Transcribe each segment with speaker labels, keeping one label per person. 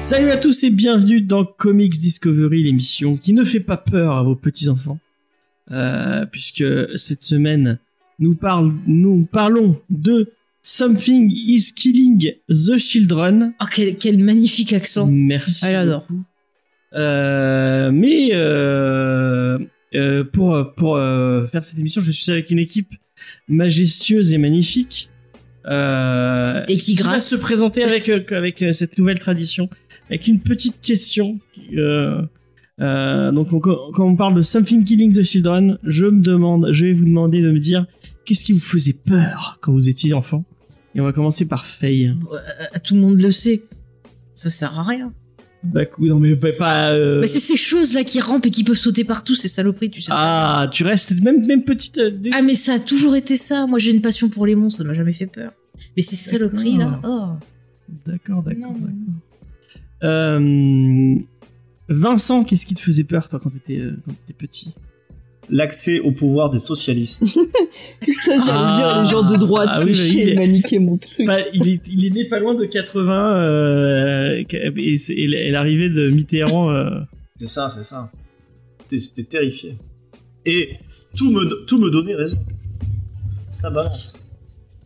Speaker 1: Salut à tous et bienvenue dans Comics Discovery, l'émission qui ne fait pas peur à vos petits-enfants. Euh, puisque cette semaine, nous parlons de Something is Killing the Children.
Speaker 2: Oh, quel, quel magnifique accent.
Speaker 1: Merci.
Speaker 2: Ah, j'adore.
Speaker 1: Euh, mais euh, euh, pour, pour faire cette émission, je suis avec une équipe majestueuse et magnifique.
Speaker 2: Et qui
Speaker 1: va
Speaker 2: gratte.
Speaker 1: se présenter avec, avec cette nouvelle tradition, avec une petite question. donc, on- quand on parle de Something Killing the Children, je me demande, je vais vous demander de me dire qu'est-ce qui vous faisait peur quand vous étiez enfant? Et on va commencer par Faye.
Speaker 2: Euh, tout le monde le sait. Ça sert à rien.
Speaker 1: Bah, non, mais pas. euh,
Speaker 2: Mais c'est ces choses-là qui rampent et qui peuvent sauter partout, ces saloperies, tu sais.
Speaker 1: Ah, tu restes même, même petite. euh,
Speaker 2: Ah, mais ça a toujours été ça. Moi, j'ai une passion pour les monstres, ça m'a jamais fait peur. Mais ces saloperies, là, oh.
Speaker 1: D'accord, d'accord, d'accord. Euh, Vincent, qu'est-ce qui te faisait peur, toi, quand t'étais quand t'étais petit?
Speaker 3: L'accès au pouvoir des socialistes.
Speaker 4: Ça, j'allais
Speaker 1: Ah.
Speaker 4: dire, les gens de droite
Speaker 1: Ah oui, bah, il est-
Speaker 4: et maniquaient mon truc.
Speaker 1: Bah, il, est, il est né pas loin de 80 euh, et, c'est- et l- et l'arrivée de Mitterrand. euh,
Speaker 3: c'est ça, c'est ça. C'était terrifié. Et tout me, tout me donnait raison. Ça balance.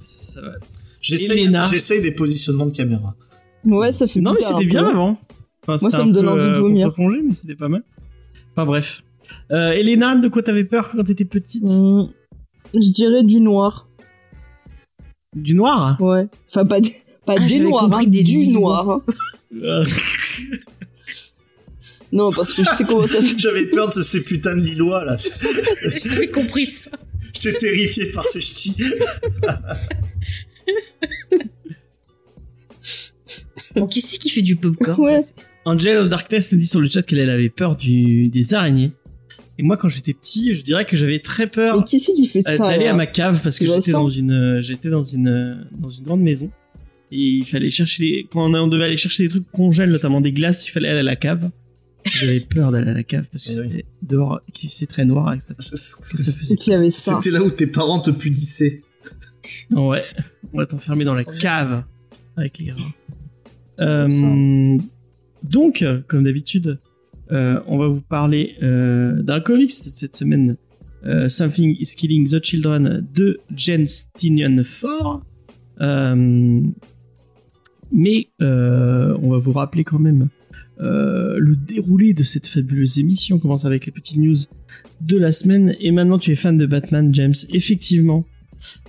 Speaker 1: ça va.
Speaker 3: J'essaye des positionnements de caméra.
Speaker 4: Ouais, ça fait
Speaker 1: Non, mais c'était bien
Speaker 4: peu.
Speaker 1: avant. Enfin,
Speaker 4: Moi, ça me donne envie de
Speaker 1: euh,
Speaker 4: vomir.
Speaker 1: mais c'était pas mal. Enfin, bref. Euh, Elena, de quoi t'avais peur quand t'étais petite
Speaker 4: Hum, je dirais du noir.
Speaker 1: Du noir?
Speaker 4: Ouais. Enfin, pas, des- pas
Speaker 2: Ah,
Speaker 4: des noirs,
Speaker 2: compris
Speaker 4: hein,
Speaker 2: des
Speaker 4: du noir. hein. Non, parce que je sais comment ça fait.
Speaker 3: J'avais peur de ces putains de Lillois là.
Speaker 2: J'avais compris ça.
Speaker 3: J'étais terrifié par ces ch'tis.
Speaker 2: Bon, qui c'est qui fait du popcorn?
Speaker 4: Ouais.
Speaker 1: Angel of Darkness nous dit sur le chat qu'elle elle avait peur du, des araignées. Et moi, quand j'étais petit, je dirais que j'avais très peur euh, d'aller à ma cave parce que
Speaker 4: vois
Speaker 1: j'étais dans une, euh, j'étais dans une, euh, dans une grande maison. Et il fallait chercher les, quand on, on devait aller chercher des trucs congèles, notamment des glaces, il fallait aller à la cave. J'avais peur d'aller à la cave parce que
Speaker 3: Eh oui.
Speaker 1: c'était dehors, qu'il c'est très noir et que ça, que ça
Speaker 3: C'était
Speaker 1: faisait.
Speaker 4: C'est qui avait ça
Speaker 3: là où tes parents te punissaient.
Speaker 1: Ouais, on va t'enfermer dans la cave avec les gars.
Speaker 3: C'est
Speaker 1: Euh, donc, euh, comme d'habitude, euh, on va vous parler euh, d'un comics cette semaine, euh, Something is Killing the Children de Jen Stinian 4. Euh, mais on va vous rappeler quand même le déroulé de cette fabuleuse émission. On commence avec les petites news de la semaine. Et maintenant, tu es fan de Batman, James. Effectivement.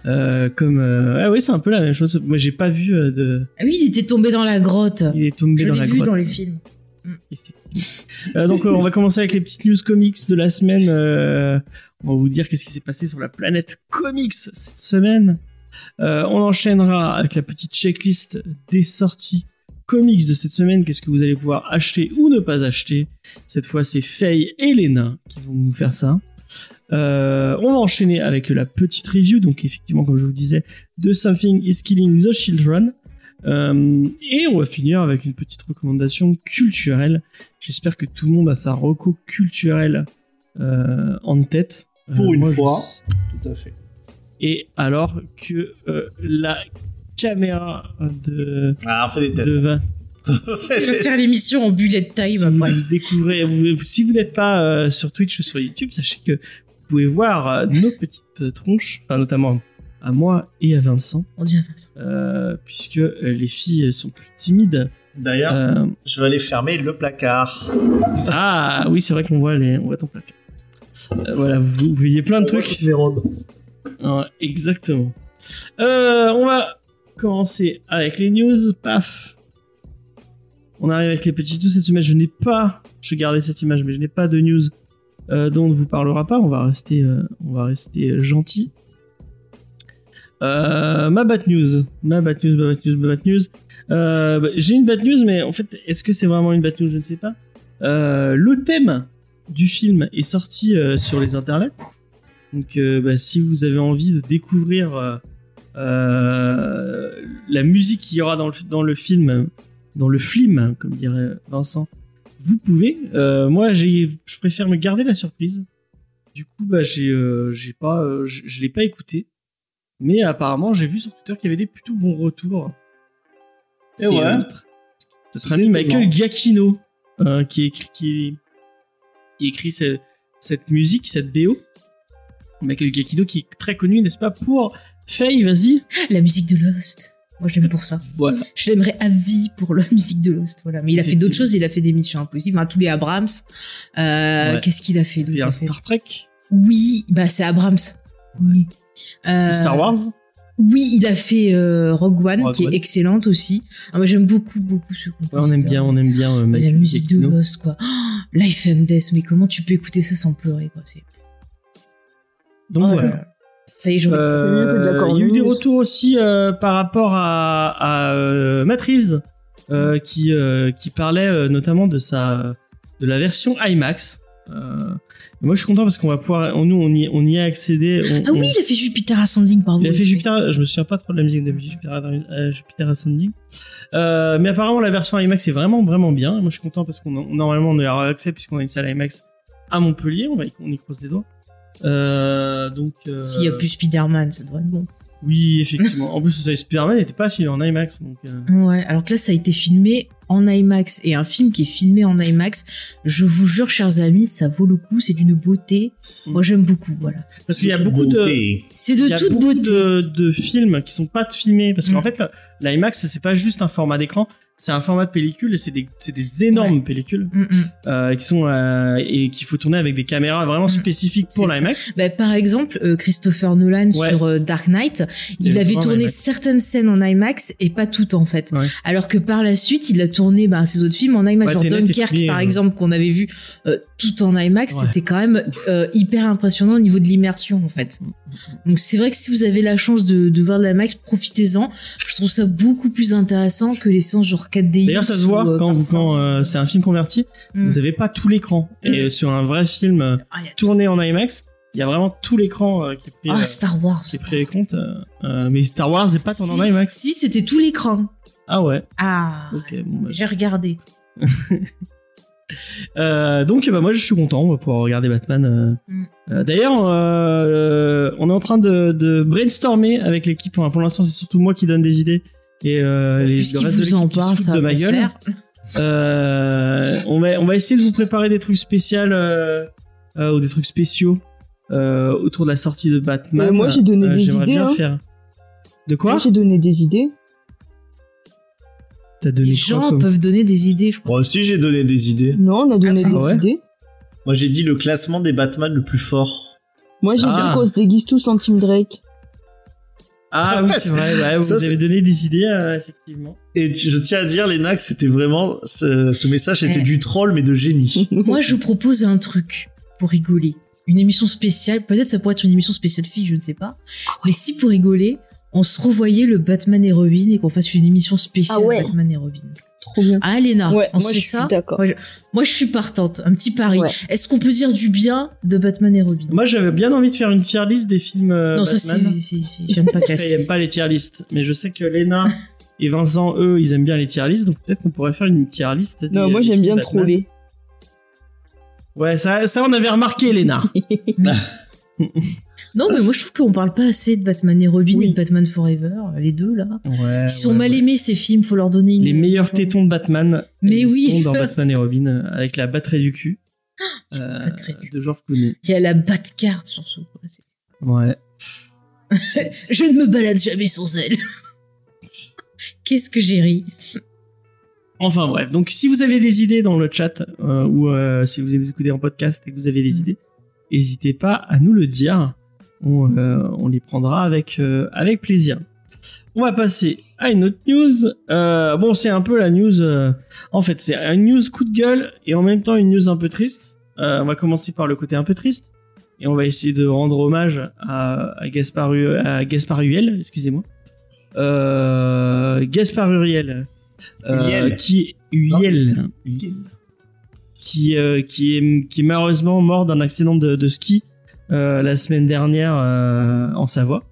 Speaker 1: Euh, comme euh, ah oui c'est un peu la même chose moi j'ai pas vu euh, de
Speaker 2: Ah oui, il était tombé dans la grotte.
Speaker 1: il est tombé
Speaker 2: Je
Speaker 1: dans
Speaker 2: l'ai
Speaker 1: la
Speaker 2: vu
Speaker 1: grotte
Speaker 2: dans les films.
Speaker 1: Euh, donc euh, on va commencer avec les petites news comics de la semaine. Euh, on va vous dire qu'est-ce qui s'est passé sur la planète comics cette semaine. On enchaînera avec la petite checklist des sorties comics de cette semaine. Qu'est-ce que vous allez pouvoir acheter ou ne pas acheter? Cette fois c'est Faye et Lena qui vont nous faire ça. On va enchaîner avec la petite review, donc effectivement comme je vous disais, de Something is Killing the Children. Euh, et on va finir avec une petite recommandation culturelle. J'espère que tout le monde a sa reco culturelle euh, en tête. Euh,
Speaker 3: Pour une
Speaker 1: moi,
Speaker 3: fois. Tout à fait.
Speaker 1: Et alors que euh, la caméra de,
Speaker 3: Ah, on fait des tests.
Speaker 1: de
Speaker 2: Je vais faire l'émission en bullet time
Speaker 1: si
Speaker 2: après.
Speaker 1: vous découvrez, vous- si vous n'êtes pas euh, sur Twitch ou sur YouTube, sachez que vous pouvez voir euh, nos petites tronches, enfin notamment à moi et à Vincent,
Speaker 2: On dit à Vincent.
Speaker 1: euh, puisque les filles sont plus timides.
Speaker 3: D'ailleurs,
Speaker 1: Euh,
Speaker 3: je vais aller fermer le placard.
Speaker 1: ah oui, c'est vrai qu'on voit les, on voit ton placard. Euh, voilà, vous, vous voyez plein de
Speaker 3: On voit
Speaker 1: trucs.
Speaker 3: mes robes.
Speaker 1: Ouais, exactement. Euh, on va commencer avec les news. Paf. On arrive avec les petites news cette semaine. Je n'ai pas, je gardais cette image, mais je n'ai pas de news euh, dont on ne vous parlera pas. On va rester, euh, on va rester euh, gentil. Euh, ma bad news, ma bad news, ma bad news, ma bad news. Euh, bah, J'ai une bad news, mais en fait, est-ce que c'est vraiment une bad news? Je ne sais pas. Euh, le thème du film est sorti sur les internets. Donc, bah, si vous avez envie de découvrir la musique qu'il y aura dans le, film, dans le film, comme dirait Vincent, vous pouvez. Moi, je préfère me garder la surprise. Du coup, bah, pas, je je l'ai pas écouté, mais apparemment, j'ai vu sur Twitter qu'il y avait des plutôt bons retours.
Speaker 3: Et
Speaker 1: C'est,
Speaker 3: ouais.
Speaker 1: notre, notre ami Michael. Giacchino euh, qui écrit, qui, qui écrit ce- cette musique, cette BO. Michael Giacchino qui est très connu, n'est-ce pas, pour Faye, vas-y.
Speaker 2: La musique de Lost. Moi, j'aime pour ça.
Speaker 1: Voilà.
Speaker 2: Je l'aimerais à vie pour la musique de Lost. Voilà. Mais il a fait d'autres choses. Il a fait des missions impossibles. Enfin, tous les Abrams. Euh,
Speaker 1: Ouais.
Speaker 2: Qu'est-ce qu'il a fait
Speaker 1: Il y a un Star Trek,
Speaker 2: Oui, bah c'est Abrams. Oui. Euh,
Speaker 1: Star Wars.
Speaker 2: Oui, il a fait euh, Rogue One,
Speaker 1: Rogue
Speaker 2: qui
Speaker 1: One.
Speaker 2: est excellente aussi. Ah, moi, j'aime beaucoup, beaucoup ce
Speaker 1: Ouais, on aime bien, on aime bien euh,
Speaker 2: la musique de. Lost, quoi. Oh, Life and Death, mais comment tu peux écouter ça sans pleurer, quoi c'est...
Speaker 1: Donc
Speaker 4: Ouais.
Speaker 1: voilà.
Speaker 2: Ça y est, je
Speaker 1: Euh, il y a eu des retours aussi euh, par rapport à, à euh, Matt Reeves, euh, qui euh, qui parlait euh, notamment de sa de la version IMAX. Moi, je suis content parce qu'on va pouvoir, on- nous, on y, on y a accédé. on-
Speaker 2: Ah
Speaker 1: on-
Speaker 2: oui, il a fait Jupiter Ascending, pardon.
Speaker 1: Il a fait. Jupiter, je me souviens pas trop de la musique de Jupiter, euh, Jupiter Ascending. Euh, mais apparemment, la version IMAX est vraiment, vraiment bien. Moi, je suis content parce qu'on a- normalement, on a accès puisqu'on a une salle IMAX à Montpellier. On, va, y- on y croise les doigts. Euh, donc,
Speaker 2: S'il y a plus Spider-Man, ça devrait être bon.
Speaker 1: Oui, effectivement. en plus, Spider-Man n'était pas filmé en IMAX. Donc,
Speaker 2: Ouais, alors que là, ça a été filmé en IMAX. Et un film qui est filmé en IMAX, je vous jure, chers amis, ça vaut le coup. C'est d'une beauté. Moi, j'aime beaucoup, voilà.
Speaker 1: parce qu'il y a beaucoup de,
Speaker 3: Beauté.
Speaker 2: C'est
Speaker 1: il
Speaker 2: de
Speaker 1: y a
Speaker 2: toute
Speaker 1: beaucoup
Speaker 2: beauté.
Speaker 1: de, de films qui sont pas filmés parce qu'en
Speaker 2: Mm.
Speaker 1: fait, l'IMAX, c'est pas juste un format d'écran. C'est un format de pellicule et c'est des, des énormes pellicules.
Speaker 2: Mm, mm.
Speaker 1: euh, qui sont euh, et qu'il faut tourner avec des caméras vraiment
Speaker 2: Mm.
Speaker 1: spécifiques pour l'IMAX.
Speaker 2: Bah, par exemple, euh, Christopher Nolan
Speaker 1: Ouais.
Speaker 2: sur Dark Knight,
Speaker 1: Il
Speaker 2: avait tourné certaines scènes en IMAX et pas toutes en fait.
Speaker 1: Ouais.
Speaker 2: Alors que par la suite, il a tourné bah, ses autres films en IMAX, genre Dunkerque
Speaker 1: filmé,
Speaker 2: par exemple qu'on avait vu tout en IMAX, c'était quand même hyper impressionnant au niveau de l'immersion en fait. Donc c'est vrai que si vous avez la chance de, de voir de l'IMAX, profitez-en. Je trouve ça beaucoup plus intéressant que les séances genre 4DX.
Speaker 1: D'ailleurs, ça se voit
Speaker 2: ou, euh,
Speaker 1: quand, vous- quand euh, c'est un film converti,
Speaker 2: Mm.
Speaker 1: vous avez pas tout l'écran. Et
Speaker 2: Mm.
Speaker 1: euh, sur un vrai film euh,
Speaker 2: Ah,
Speaker 1: tourné en IMAX, il y a vraiment tout l'écran euh, qui est pris,
Speaker 2: Ah, Star Wars.
Speaker 1: qui est pris en compte. mais Star Wars n'est pas tourné en
Speaker 2: Si.
Speaker 1: IMAX.
Speaker 2: Si, c'était tout l'écran.
Speaker 1: Ah ouais.
Speaker 2: Ah,
Speaker 1: Ok. Bon, bah,
Speaker 2: j'ai regardé.
Speaker 1: Euh, donc bah moi je suis content, on va pouvoir regarder Batman. euh.
Speaker 2: Mm.
Speaker 1: Euh, D'ailleurs, on est en train de, de brainstormer avec l'équipe. Enfin, pour l'instant, c'est surtout moi qui donne des idées et euh, les, le reste de
Speaker 2: vous en
Speaker 1: l'équipe qui se
Speaker 2: parle,
Speaker 1: foutent
Speaker 2: ça
Speaker 1: de
Speaker 2: va
Speaker 1: ma gueule. Euh, on va on va essayer de vous préparer des trucs spéciaux euh, euh, ou des trucs spéciaux euh, autour de la sortie de Batman.
Speaker 4: Moi, j'ai donné des
Speaker 1: J'aimerais
Speaker 4: idées,
Speaker 1: bien
Speaker 4: hein.
Speaker 1: faire. De quoi
Speaker 4: Moi, j'ai donné des idées.
Speaker 1: T'as donné
Speaker 2: Les
Speaker 1: quoi
Speaker 2: gens
Speaker 1: comme-
Speaker 2: peuvent donner des idées, je crois.
Speaker 3: Moi aussi, j'ai donné des idées.
Speaker 4: Non, on a donné
Speaker 2: Ah,
Speaker 4: des
Speaker 1: ouais
Speaker 4: idées.
Speaker 3: Moi, j'ai dit le classement des Batman le plus fort.
Speaker 4: Moi, j'ai
Speaker 1: Ah.
Speaker 4: dit qu'on se déguise tous en Team Drake.
Speaker 1: Ah oui, c'est vrai. ouais, vous
Speaker 3: Ça,
Speaker 1: avez donné des idées euh, effectivement.
Speaker 3: Et je tiens à dire, Léna, que c'était vraiment. Ce, ce message était du troll, mais de génie.
Speaker 2: Moi, je propose un truc pour rigoler. Une émission spéciale. Peut-être ça pourrait être une émission spéciale fille, je ne sais pas. Mais si pour rigoler, on se revoyait le Batman et Robin et qu'on fasse une émission spéciale
Speaker 4: Ah ouais.
Speaker 2: Batman et Robin.
Speaker 4: Trop bien.
Speaker 2: Ah, Léna,
Speaker 4: Ouais,
Speaker 2: on
Speaker 4: moi,
Speaker 2: se fait
Speaker 4: je suis
Speaker 2: ça
Speaker 4: d'accord.
Speaker 2: Moi je, moi, je suis partante. Un petit pari.
Speaker 4: Ouais.
Speaker 2: Est-ce qu'on peut dire du bien de Batman et Robin?
Speaker 1: Moi, j'avais bien envie de faire une tier list des films euh,
Speaker 2: Non, ça, c'est.
Speaker 1: Batman.
Speaker 2: c'est- c'est- J'aime pas casser.
Speaker 1: aiment pas les tier lists, mais je sais que Lena et Vincent, eux, ils aiment bien les tier lists, donc peut-être qu'on pourrait faire une tier list. des-
Speaker 4: Non, moi, j'aime bien
Speaker 1: Batman.
Speaker 4: troller.
Speaker 1: Ouais, ça, ça on avait remarqué, Lena.
Speaker 2: Non, mais moi, je trouve qu'on parle pas assez de Batman et Robin
Speaker 4: Oui.
Speaker 2: et de Batman Forever, les deux, là.
Speaker 1: Ouais.
Speaker 2: Ils sont
Speaker 1: ouais,
Speaker 2: mal
Speaker 1: ouais.
Speaker 2: aimés, ces films, faut leur donner une.
Speaker 1: Les meilleurs tétons de Batman.
Speaker 2: Mais
Speaker 1: ils
Speaker 2: oui.
Speaker 1: sont dans Batman et Robin avec la batterie du cul. euh, de George Clooney.
Speaker 2: Il y a la Batcard sur ce.
Speaker 1: Ouais.
Speaker 2: Je ne me balade jamais sans elle. Qu'est-ce que j'ai ri.
Speaker 1: Enfin bref, donc si vous avez des idées dans le chat euh, ou euh, si vous écoutez en podcast et que vous avez des
Speaker 2: Mm.
Speaker 1: idées, n'hésitez pas à nous le dire. On, euh, on les prendra avec euh, avec plaisir. On va passer à une autre news. Euh, bon, c'est un peu la news. euh, en fait, c'est une news coup de gueule et en même temps une news un peu triste. Euh, on va commencer par le côté un peu triste et on va essayer de rendre hommage à, à Gaspard à Gaspard Huel, excusez-moi. Euh, Gaspard Uriel, qui Huiel, qui qui est qui est malheureusement mort d'un accident de, de ski la semaine dernière euh, en Savoie.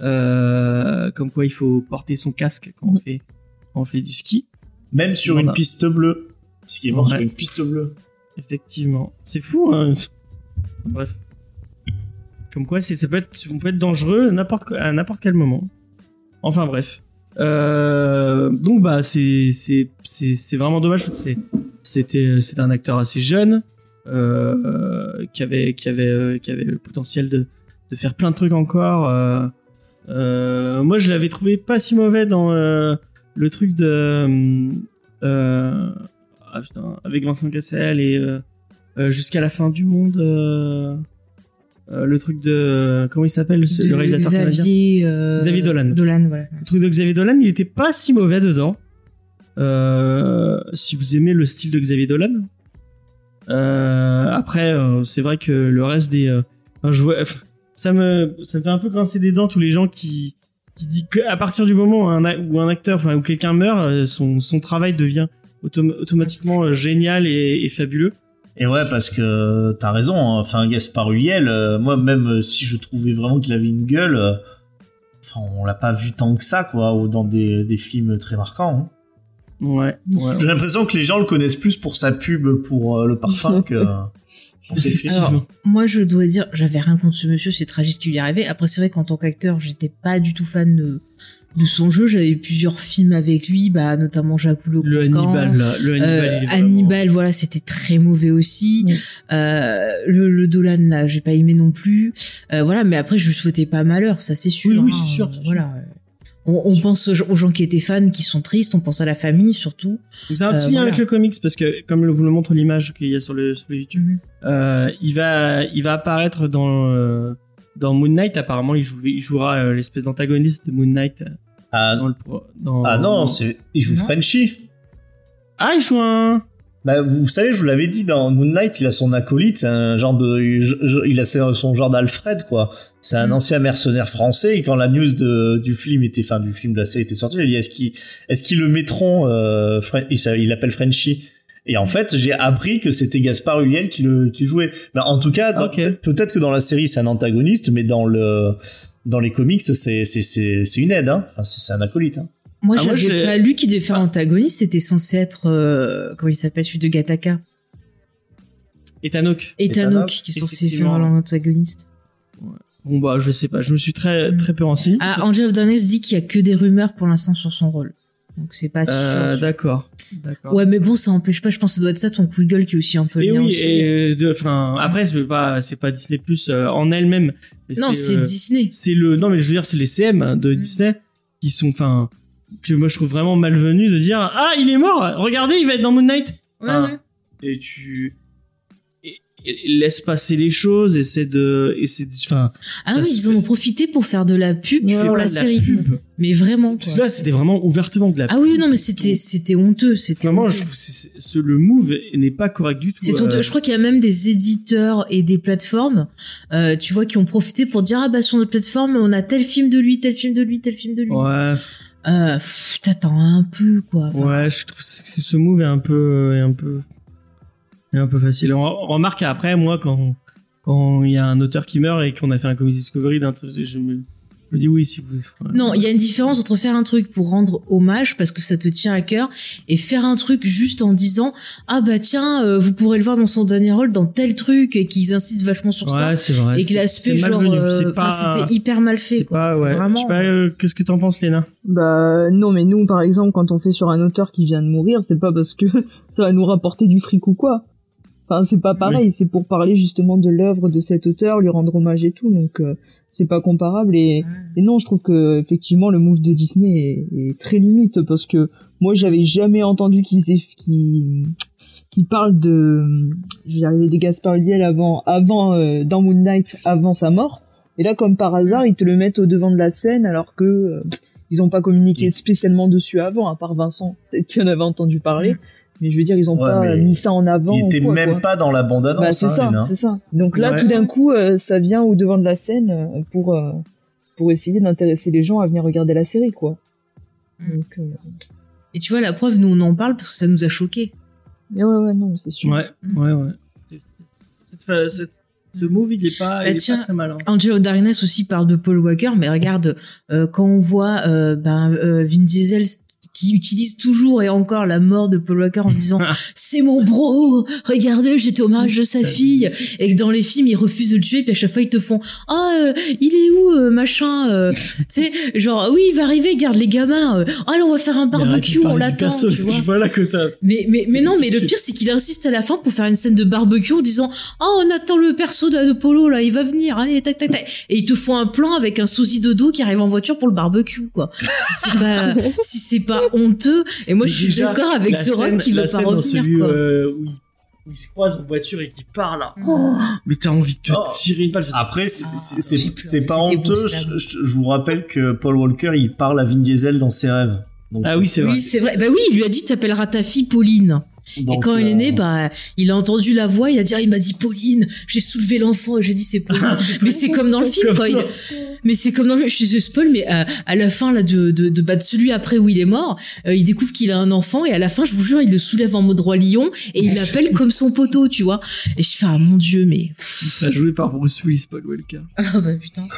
Speaker 1: Euh, comme quoi il faut porter son casque quand on fait quand on fait du ski.
Speaker 3: Même sur une piste bleue. Puisqu'il est mort
Speaker 1: Ouais.
Speaker 3: sur une piste bleue.
Speaker 1: Effectivement. C'est fou, hein. Bref. Comme quoi, ça peut être, on peut être dangereux à n'importe quel moment. Enfin, bref. Euh, donc, bah, c'est, vraiment dommage. C'était un acteur assez jeune, euh, qui avait, qui avait, euh, qui avait le potentiel de, de faire plein de trucs encore. Euh, moi, je l'avais trouvé pas si mauvais dans le truc de, ah putain, avec Vincent Cassel et jusqu'à la fin du monde. le truc de comment il s'appelle le, réalisateur
Speaker 2: Xavier,
Speaker 1: Xavier Dolan.
Speaker 2: Dolan, voilà.
Speaker 1: le truc de Xavier Dolan il était pas si mauvais dedans si vous aimez le style de Xavier Dolan après euh, c'est vrai que le reste des euh, enfin, ça me ça me fait un peu grincer des dents tous les gens qui qui disent qu'à partir du moment où un, acteur enfin où quelqu'un meurt euh, son, son travail devient autom- automatiquement euh, génial et, fabuleux
Speaker 3: Et ouais, parce que t'as raison. hein. Enfin, Gaspard Ulliel, euh, moi même euh, si je trouvais vraiment qu'il avait une gueule, euh, enfin, on l'a pas vu tant que ça, quoi, ou dans des, des films très marquants. hein.
Speaker 1: Ouais, ouais.
Speaker 3: J'ai l'impression que les gens le connaissent plus pour sa pub pour euh, le parfum que pour ses films.
Speaker 2: Alors, moi, je dois dire, j'avais rien contre ce monsieur, c'est tragique ce qui lui est arrivé. Après, c'est vrai qu'en tant qu'acteur, j'étais pas du tout fan de, de son jeu. J'avais eu plusieurs films avec lui, bah, notamment Jacques le
Speaker 1: le. Hannibal là, le Hannibal,
Speaker 2: Euh,
Speaker 1: vraiment-
Speaker 2: Hannibal, voilà, c'était très mauvais aussi.
Speaker 4: Oui.
Speaker 2: Euh, le, le Dolan, là, j'ai pas aimé non plus. Euh, voilà, mais après, je lui souhaitais pas malheur, ça c'est sûr.
Speaker 1: Oui, oui,
Speaker 2: hein.
Speaker 1: c'est sûr,
Speaker 2: Voilà. On, on pense aux gens- aux gens qui étaient fans, qui sont tristes, on pense à la famille surtout.
Speaker 1: Donc c'est un petit
Speaker 2: Euh,
Speaker 1: lien
Speaker 2: voilà.
Speaker 1: avec le comics parce que comme le- vous le montre l'image qu'il y a sur le, sur le YouTube,
Speaker 2: Mhm.
Speaker 1: euh, il va il va apparaître dans euh, dans Moon Knight. Apparemment, il, joue, il jouera euh, l'espèce d'antagoniste de Moon Knight euh,
Speaker 3: Ah,
Speaker 1: dans le pro- dans-
Speaker 3: ah non,
Speaker 1: dans-
Speaker 3: c'est il joue
Speaker 2: Non.
Speaker 3: Frenchie.
Speaker 1: ah il joue un
Speaker 3: Bah, vous savez, je vous l'avais dit, dans Moon Knight, il a son acolyte, c'est un genre de, il a son genre d'Alfred, quoi. C'est un
Speaker 2: Mm.
Speaker 3: ancien mercenaire français, et quand la news de, du film était, enfin, du film de la série était sortie, il a dit, est-ce qu'ils, est-ce qu'ils le mettront, euh, il l'appelle Frenchie. Et en fait, j'ai appris que c'était Gaspard Ulliel qui le, qui jouait. Bah, en tout cas, peut-être- que dans la série, c'est un antagoniste, mais dans le, dans les comics, c'est, c'est, c'est, c'est une aide, hein. Enfin, c'est, un acolyte, hein.
Speaker 2: Moi,
Speaker 1: Ah,
Speaker 2: j'avais
Speaker 1: j'ai-
Speaker 2: pas lu qui devait faire antagoniste, c'était censé être, euh, comment il s'appelle, celui de Gataka.
Speaker 1: Ethanok.
Speaker 2: Et
Speaker 3: Ethanok,
Speaker 2: Tanok, qui est censé faire l'antagoniste.
Speaker 1: Bon bah je sais pas, je me suis très
Speaker 2: Mm.
Speaker 1: très peu renseigné.
Speaker 2: Ah, Angel of Darkness dit qu'il y a que des rumeurs pour l'instant sur son rôle. Donc c'est pas
Speaker 1: Euh,
Speaker 2: sûr.
Speaker 1: d'accord, d'accord.
Speaker 2: Ouais, mais bon, ça empêche pas, je pense que ça doit être ça ton coup de gueule qui est aussi un peu le
Speaker 1: Et oui,
Speaker 2: aussi.
Speaker 1: et de, après c'est pas c'est pas Disney Plus en elle-même.
Speaker 2: non, c'est
Speaker 1: euh,
Speaker 2: Disney.
Speaker 1: c'est le non mais je veux dire c'est les CM de
Speaker 2: Mm.
Speaker 1: Disney qui sont enfin que moi je trouve vraiment malvenu de dire ah il est mort regardez il va être dans Moon Knight
Speaker 2: Ouais, ouais.
Speaker 1: et tu laisse passer les choses essaie de essaie de enfin
Speaker 2: Ah oui, ils en ont profité pour faire de la pub pour la série.
Speaker 1: pub.
Speaker 2: Mais vraiment.
Speaker 1: parce
Speaker 2: quoi.
Speaker 1: que là c'était vraiment ouvertement de la
Speaker 2: Ah oui, non, mais c'était, c'était honteux. C'était
Speaker 1: vraiment
Speaker 2: honteux.
Speaker 1: je trouve que c'est- c'est- ce le move n'est pas correct du tout
Speaker 2: C'est
Speaker 1: euh,
Speaker 2: honteux. Je crois qu'il y a même des éditeurs et des plateformes, euh, tu vois, qui ont profité pour dire ah bah sur notre plateforme on a tel film de lui, tel film de lui, tel film de lui.
Speaker 1: ouais
Speaker 2: Euh, pff, t'attends un peu quoi. Enfin,
Speaker 1: Ouais, je trouve que ce move est un peu, est un peu, est un peu facile. On remarque après, moi, quand, quand il y a un auteur qui meurt et qu'on a fait un comic discovery d'un truc, je me, je me dis oui, si vous.
Speaker 2: Non, il y a une différence entre faire un truc pour rendre hommage parce que ça te tient à cœur et faire un truc juste en disant ah bah tiens euh, vous pourrez le voir dans son dernier rôle dans tel truc et qu'ils insistent vachement sur ça
Speaker 1: Ouais, c'est vrai.
Speaker 2: et que l'aspect genre euh, c'était hyper mal fait
Speaker 1: C'est
Speaker 2: quoi.
Speaker 1: pas, ouais.
Speaker 2: vraiment
Speaker 1: Je sais pas, euh, qu'est-ce que t'en penses, Léna?
Speaker 4: Bah non, mais nous, par exemple, quand on fait sur un auteur qui vient de mourir, c'est pas parce que ça va nous rapporter du fric ou quoi. Enfin, c'est pas pareil. C'est pour parler justement de l'œuvre de cet auteur, lui rendre hommage et tout. Donc, euh, c'est pas comparable. Et, et non, je trouve que effectivement le move de Disney est, est très limite parce que moi, j'avais jamais entendu qu'ils qu'ils qu'ils parlent de, je vais arriver, de Gaspard Ulliel avant, avant euh, dans Moon Knight, avant sa mort. Et là, comme par hasard, ils te le mettent au devant de la scène alors que euh, ils ont pas communiqué spécialement dessus avant, à part Vincent, peut-être qu'il en avait entendu parler. Mais je veux dire, ils ont
Speaker 3: Ouais,
Speaker 4: pas mis ça en avant.
Speaker 3: Il
Speaker 4: ou
Speaker 3: était
Speaker 4: quoi,
Speaker 3: même
Speaker 4: quoi.
Speaker 3: pas dans la bande-annonce,
Speaker 4: Bah, c'est
Speaker 3: hein,
Speaker 4: ça, c'est ça. Donc là,
Speaker 1: Ouais.
Speaker 4: tout d'un coup, euh, ça vient au devant de la scène euh, pour euh, pour essayer d'intéresser les gens à venir regarder la série, quoi.
Speaker 2: Mm.
Speaker 4: Donc, euh,
Speaker 2: Et tu vois la preuve nous on en parle parce que ça nous a choqué.
Speaker 4: mais ouais, ouais, non, c'est sûr.
Speaker 1: Ouais,
Speaker 2: Mm.
Speaker 1: ouais, ouais. Cette fa- cette- ce move, il est pas,
Speaker 2: Bah,
Speaker 1: il est
Speaker 2: tiens,
Speaker 1: pas très malin.
Speaker 2: Angel of Darkness aussi parle de Paul Walker, mais regarde, euh, quand on voit euh, ben, euh, Vin Diesel qui utilise toujours et encore la mort de Paul Walker en disant c'est mon bro, regardez, j'étais au mariage de sa
Speaker 1: Ça
Speaker 2: fille. et que dans les films ils refusent de le tuer puis à chaque fois ils te font ah euh, il est où euh, machin euh, tu sais genre oui il va arriver garde les gamins là on va faire un barbecue on l'attend tu vois.
Speaker 1: Voilà que ça.
Speaker 2: mais mais mais non mais le pire c'est qu'il insiste à la fin pour faire une scène de barbecue en disant oh on attend le perso de, de Polo là il va venir allez tac tac tac et ils te font un plan avec un sosie de dos qui arrive en voiture pour le barbecue quoi. Si c'est pas si c'est pas honteux et moi
Speaker 1: Mais
Speaker 2: je suis d'accord avec The Rock qui veut pas
Speaker 1: dans
Speaker 2: revenir
Speaker 1: celui,
Speaker 2: quoi
Speaker 1: euh, où, il, où il se croise en voiture et qui parle. là. Oh, mais t'as envie de te
Speaker 3: Oh.
Speaker 1: tirer une balle.
Speaker 3: Après, c'est-
Speaker 2: Ah,
Speaker 3: pas honteux. je vous rappelle que Paul Walker, il parle à Vin Diesel dans ses rêves. Donc,
Speaker 1: Ah oui, c'est vrai.
Speaker 2: oui c'est vrai bah oui il lui a dit t'appelleras ta fille Pauline et quand il est
Speaker 3: euh,
Speaker 2: né bah il a entendu la voix il a dit ah il m'a dit Pauline j'ai soulevé l'enfant et j'ai dit c'est Pauline mais c'est comme dans le film quoi il-. Mais c'est comme dans le, je suis spoil, mais à, à la fin là de de, de, bah, de celui après où il est mort, euh, il découvre qu'il a un enfant et à la fin, je vous jure, il le soulève en mode roi lion et il l'appelle comme son poteau, tu vois. Et je fais ah mon dieu, mais
Speaker 1: Il sera joué par Bruce Willis, Paul Walker.
Speaker 2: ah bah putain.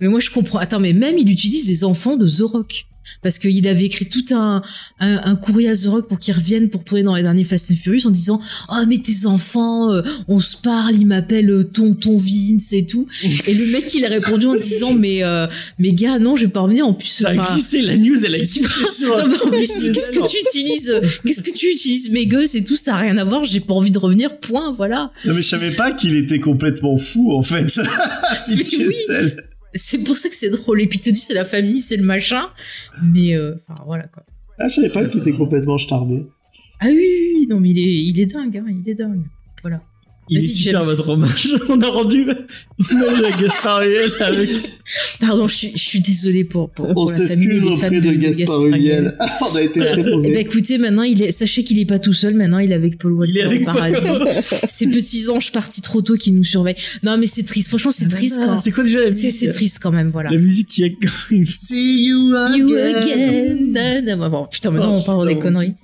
Speaker 2: Mais moi je comprends. Attends, mais même il utilise des enfants de The Rock. Parce qu'il avait écrit tout un, un, un courrier à The Rock pour qu'il revienne pour tourner dans les derniers Fast and Furious en disant Oh mais tes enfants, euh, on se parle, ils m'appellent euh, tonton Vince et tout. Et le mec il a répondu en disant Mais euh, mais gars non je vais pas revenir en plus.
Speaker 1: Ça a glissé, la news, elle a glissé sur
Speaker 2: non, en plus, qu'est-ce que tu utilises euh, Qu'est-ce que tu utilises mes gosses et tout Ça a rien à voir. J'ai pas envie de revenir. Point. Voilà.
Speaker 3: Non, mais je savais pas qu'il était complètement fou, en fait.
Speaker 2: Mais oui. C'est pour ça que c'est drôle. Et puis te dit c'est la famille, c'est le machin. Mais euh, enfin voilà quoi.
Speaker 3: Ah, je savais pas qu'il était complètement starbé.
Speaker 2: Ah oui, oui, oui, non mais il est, il est dingue. Hein, il est dingue. Voilà.
Speaker 1: Il est super
Speaker 2: James.
Speaker 1: votre hommage. On a rendu hommage à Gaspard Ulliel avec.
Speaker 2: Pardon, je suis, je suis désolée pour, pour,
Speaker 3: On
Speaker 2: pour la famille et les fans de,
Speaker 3: de Gaspard Ulliel. On a été
Speaker 2: Voilà.
Speaker 3: très
Speaker 2: Eh ben,
Speaker 3: mauvais.
Speaker 2: écoutez, maintenant, il est, sachez qu'il est pas tout seul. Maintenant, il est avec Paul Walker
Speaker 1: Il est avec
Speaker 2: au paradis.
Speaker 1: Paul
Speaker 2: Ces petits anges partis trop tôt qui nous surveillent. Non, mais c'est triste. Franchement, c'est triste quand.
Speaker 1: C'est quoi déjà la musique
Speaker 2: c'est triste quand même, voilà.
Speaker 1: La musique qui est.
Speaker 3: See you
Speaker 2: You
Speaker 3: again.
Speaker 2: again. Na, na. Bon, putain, maintenant
Speaker 1: Oh,
Speaker 2: on parle des conneries.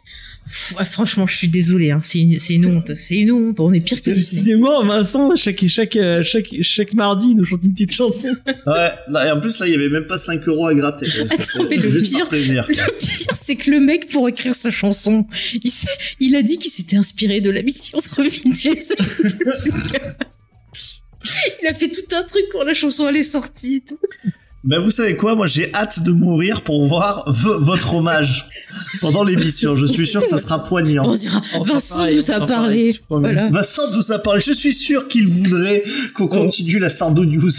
Speaker 2: Franchement, je suis désolée. Hein. C'est une, c'est une honte. C'est une honte. On est pire que Disney.
Speaker 1: Décidément, Vincent, chaque, chaque, euh, chaque, chaque mardi, il nous chante une petite chanson.
Speaker 3: Ouais, non, et en plus, là, il y avait même pas 5 euros à gratter.
Speaker 2: Attends, mais le pire-
Speaker 3: par plaisir.
Speaker 2: Le pire, c'est que le mec, pour écrire sa chanson, il, a dit qu'il s'était inspiré de l'amitié entre Vin Diesel et Paul Walker. Il a fait tout un truc quand la chanson elle est sortie et tout.
Speaker 3: Ben, vous savez quoi? Moi, j'ai hâte de mourir pour voir v- votre hommage pendant l'émission. Je suis sûr que ça sera poignant.
Speaker 2: On dira,
Speaker 1: On
Speaker 2: Vincent
Speaker 1: pareil,
Speaker 2: nous
Speaker 1: on
Speaker 2: a parlé. Voilà.
Speaker 3: Vincent nous a parlé. Je suis sûr qu'il voudrait qu'on continue la Sardo News.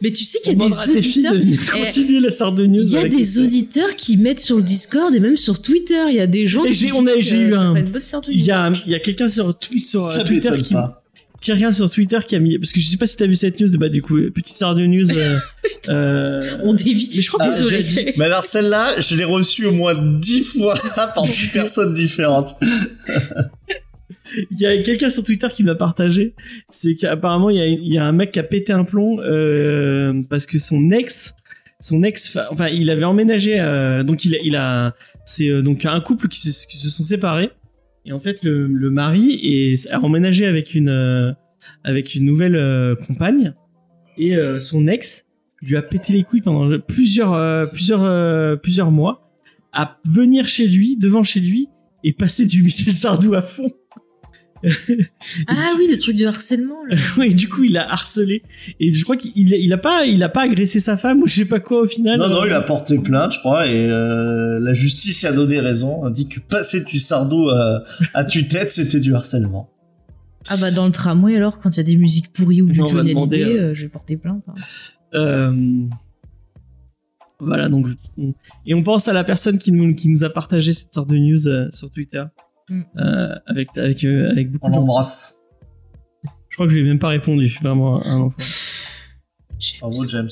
Speaker 2: Mais tu sais qu'il y
Speaker 1: On
Speaker 2: a
Speaker 1: à
Speaker 2: des auditeurs.
Speaker 1: de
Speaker 2: Eh,
Speaker 1: continuer la News.
Speaker 2: Il y a des
Speaker 1: ça.
Speaker 2: auditeurs qui mettent sur le Discord et même sur Twitter. Il y a des gens
Speaker 1: Et
Speaker 2: qui
Speaker 1: j'ai- on eu un- Il y a, il y a quelqu'un sur, sur euh,
Speaker 3: ça
Speaker 1: Twitter qui,
Speaker 3: pas.
Speaker 1: Quelqu'un sur Twitter qui a mis, parce que je sais pas si t'as vu cette news, bah, du coup, petite Sarde News, euh, euh,
Speaker 2: On dévie.
Speaker 1: mais je crois
Speaker 3: Ah,
Speaker 2: Désolé.
Speaker 1: dit.
Speaker 3: Mais alors, celle-là, je l'ai reçue au moins 10 fois par 10 personnes différentes.
Speaker 1: Il y a quelqu'un sur Twitter qui me l'a partagé. C'est qu'apparemment, il y a, il y a un mec qui a pété un plomb, euh, parce que son ex, son ex, enfin, il avait emménagé, euh, donc il a, il a, c'est euh, donc un couple qui se, qui se sont séparés. Et en fait, le, mari est, a emménagé avec une, euh, avec une nouvelle euh, compagne. Et euh, son ex lui a pété les couilles pendant plusieurs, euh, plusieurs, plusieurs mois à venir chez lui, devant chez lui, et passer du Michel Sardou à fond.
Speaker 2: Ah oui, le truc de harcèlement. Là.
Speaker 1: oui, du coup, il a harcelé. Et je crois qu'il il a pas, il a pas agressé sa femme ou je sais pas quoi au final.
Speaker 3: Non, non, il a porté plainte, je crois, et euh, la justice y a donné raison. A dit que passer du sardo à, à tue-tête, c'était du harcèlement.
Speaker 2: Ah bah dans le tramway alors, quand il y a des musiques pourries ou du Johnny Hallyday,
Speaker 1: euh,
Speaker 2: euh, je vais porter plainte. hein.
Speaker 1: Euh, Voilà, donc. on- Et on pense à la personne qui nous, qui nous a partagé cette sorte de news euh, sur Twitter.
Speaker 2: Mm.
Speaker 1: Euh, avec, avec, euh, avec beaucoup
Speaker 3: On
Speaker 1: de gentillesse.
Speaker 3: l'embrasse.
Speaker 1: Je crois que je lui ai même pas répondu. Je suis vraiment un enfant.
Speaker 3: Bravo, James.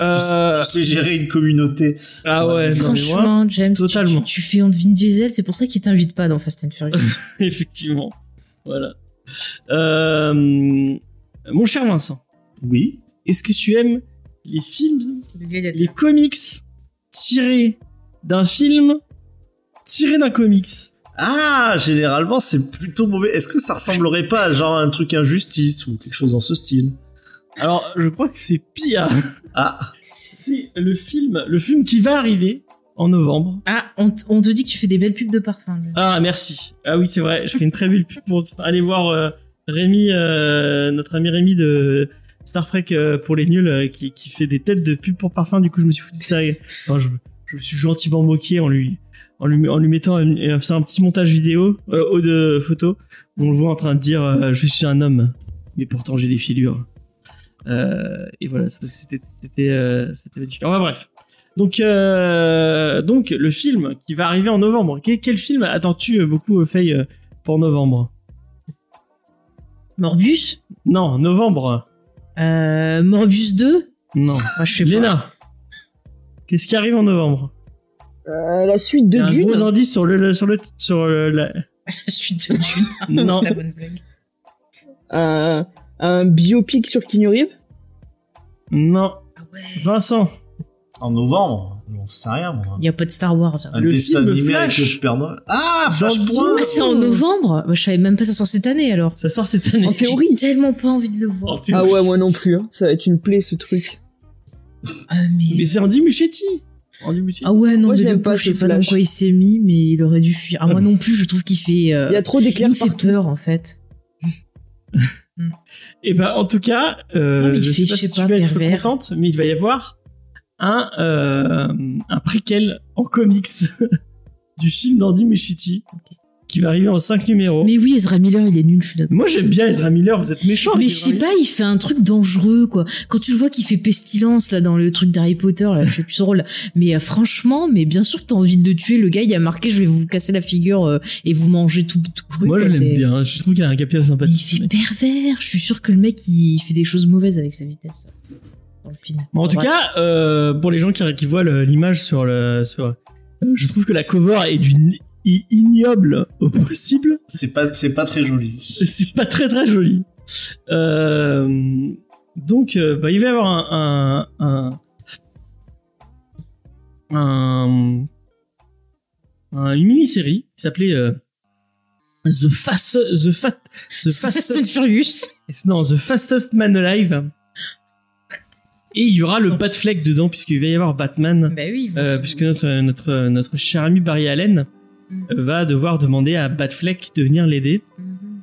Speaker 1: Euh,
Speaker 3: Tu sais gérer une communauté.
Speaker 1: ah ouais, non, mais moi,
Speaker 2: Franchement, James, tu-
Speaker 1: totalement.
Speaker 2: Tu, tu fais honte Vin Diesel, c'est pour ça qu'il t'invite pas dans Fast and Furious.
Speaker 1: effectivement. Voilà. Euh, mon cher Vincent,
Speaker 3: Oui.
Speaker 1: est-ce que tu aimes les films, les comics tirés d'un film tiré d'un comics?
Speaker 3: Ah, généralement, c'est plutôt mauvais. Est-ce que ça ressemblerait pas à genre un truc injustice ou quelque chose dans ce style?
Speaker 1: Alors, je crois que c'est pire.
Speaker 3: Ah,
Speaker 1: C'est le film, le film qui va arriver en novembre.
Speaker 2: Ah, on, t- on te dit que tu fais des belles pubs de parfum.
Speaker 1: Ah, merci. Ah oui, c'est vrai. Je fais une très belle pub pour aller voir euh, Rémi, euh, notre ami Rémi de Star Trek euh, pour les nuls, euh, qui, qui fait des têtes de pub pour parfum. Du coup, je me suis foutu de ça. Et, enfin, je, je me suis gentiment moqué en lui, en lui, en lui mettant un, un- un petit montage vidéo, euh, haut de photo. où On le voit en train de dire euh, Je suis un homme, mais pourtant j'ai des filures. Euh, et voilà, c'est parce que c'était euh, magnifique. Enfin bref. Donc euh, donc le film qui va arriver en novembre. Quel, quel film attends-tu euh, beaucoup euh, Faye euh, pour novembre?
Speaker 2: Morbius?
Speaker 1: Non, novembre.
Speaker 2: euh, Morbius 2
Speaker 1: Non.
Speaker 2: Moi, je sais pas.
Speaker 1: Léna. Qu'est-ce qui arrive en novembre?
Speaker 4: Euh, la suite de
Speaker 1: a un
Speaker 4: Dune.
Speaker 1: gros indice sur le, sur le sur le, la-
Speaker 2: La suite de Dune.
Speaker 1: non
Speaker 2: La bonne blague.
Speaker 4: Un, un biopic sur Keanu Reeves.
Speaker 1: non
Speaker 2: Ah ouais.
Speaker 1: Vincent
Speaker 3: En novembre, on sait rien, moi.
Speaker 2: Il y a pas de Star Wars.
Speaker 3: Un
Speaker 1: Le
Speaker 3: dessin
Speaker 1: film
Speaker 3: animé avec
Speaker 1: Flash.
Speaker 3: le Père Noël. Ah, Flashpoint
Speaker 2: Ah, c'est en novembre Moi, Je savais même pas ça sort cette année alors.
Speaker 1: ça sort cette année
Speaker 4: En théorie.
Speaker 2: J'ai tellement pas envie de le voir.
Speaker 4: Ah ouais, moi non plus. Hein. Ça va être une plaie ce truc.
Speaker 2: Ah, mais...
Speaker 1: mais c'est Andy Muschietti Andy Muschietti
Speaker 2: Ah ouais, non,
Speaker 4: Moi,
Speaker 2: mais
Speaker 4: j'aime
Speaker 2: le
Speaker 4: pas
Speaker 2: pauvre, je sais pas dans quoi il s'est mis, mais il aurait dû fuir. Ah, moi non plus, je trouve qu'il fait... euh,
Speaker 4: Il y a trop
Speaker 2: il
Speaker 4: d'éclairs
Speaker 2: me fait
Speaker 4: partout.
Speaker 2: peur, en fait.
Speaker 1: Et ben en tout cas, euh,
Speaker 2: Non, il
Speaker 1: je
Speaker 2: fait,
Speaker 1: sais pas
Speaker 2: je sais
Speaker 1: si tu
Speaker 2: pas,
Speaker 1: vas être contente, mais il va y avoir un euh, un préquel en comics du film d'Andy Muschietti qui va arriver en 5 numéros.
Speaker 2: Mais oui, Ezra Miller, il est nul, je suis d'accord.
Speaker 1: Moi j'aime bien Ezra Miller, vous êtes méchant.
Speaker 2: Mais je sais
Speaker 1: Miller.
Speaker 2: pas, il fait un truc dangereux, quoi. Quand tu le vois qu'il fait pestilence, là, dans le truc d'Harry Potter, là, je sais plus son rôle. Mais euh, franchement, mais bien sûr que t'as envie de le tuer. Le gars, il a marqué, je vais vous casser la figure euh, et vous manger tout, tout cru.
Speaker 1: Moi je
Speaker 2: quoi,
Speaker 1: l'aime bien, je trouve qu'il a un capital
Speaker 2: Mais il
Speaker 1: sympathique.
Speaker 2: fait pervers. Je suis sûr que le mec, il fait des choses mauvaises avec sa vitesse. Dans le film.
Speaker 1: Bon, en tout cas, euh, pour les gens qui, qui voient l'image sur le, sur, je trouve que la cover est d'une ignoble au possible.
Speaker 3: C'est pas, c'est pas très joli.
Speaker 1: C'est pas très très joli. Euh, donc, euh, bah, il va y avoir un, un, un, un- un- une mini-série qui s'appelait euh, The Fast, The Fat, The
Speaker 2: Fast and
Speaker 1: Fastest,
Speaker 2: Furious.
Speaker 1: non, The Fastest Man Alive. Et il y aura le Batfleck dedans puisqu'il va y avoir Batman.
Speaker 2: Bah oui.
Speaker 1: Euh, puisque notre, notre, notre cher ami Barry Allen
Speaker 2: Mm.
Speaker 1: euh, va devoir demander à Batfleck de venir l'aider.
Speaker 2: Mhm.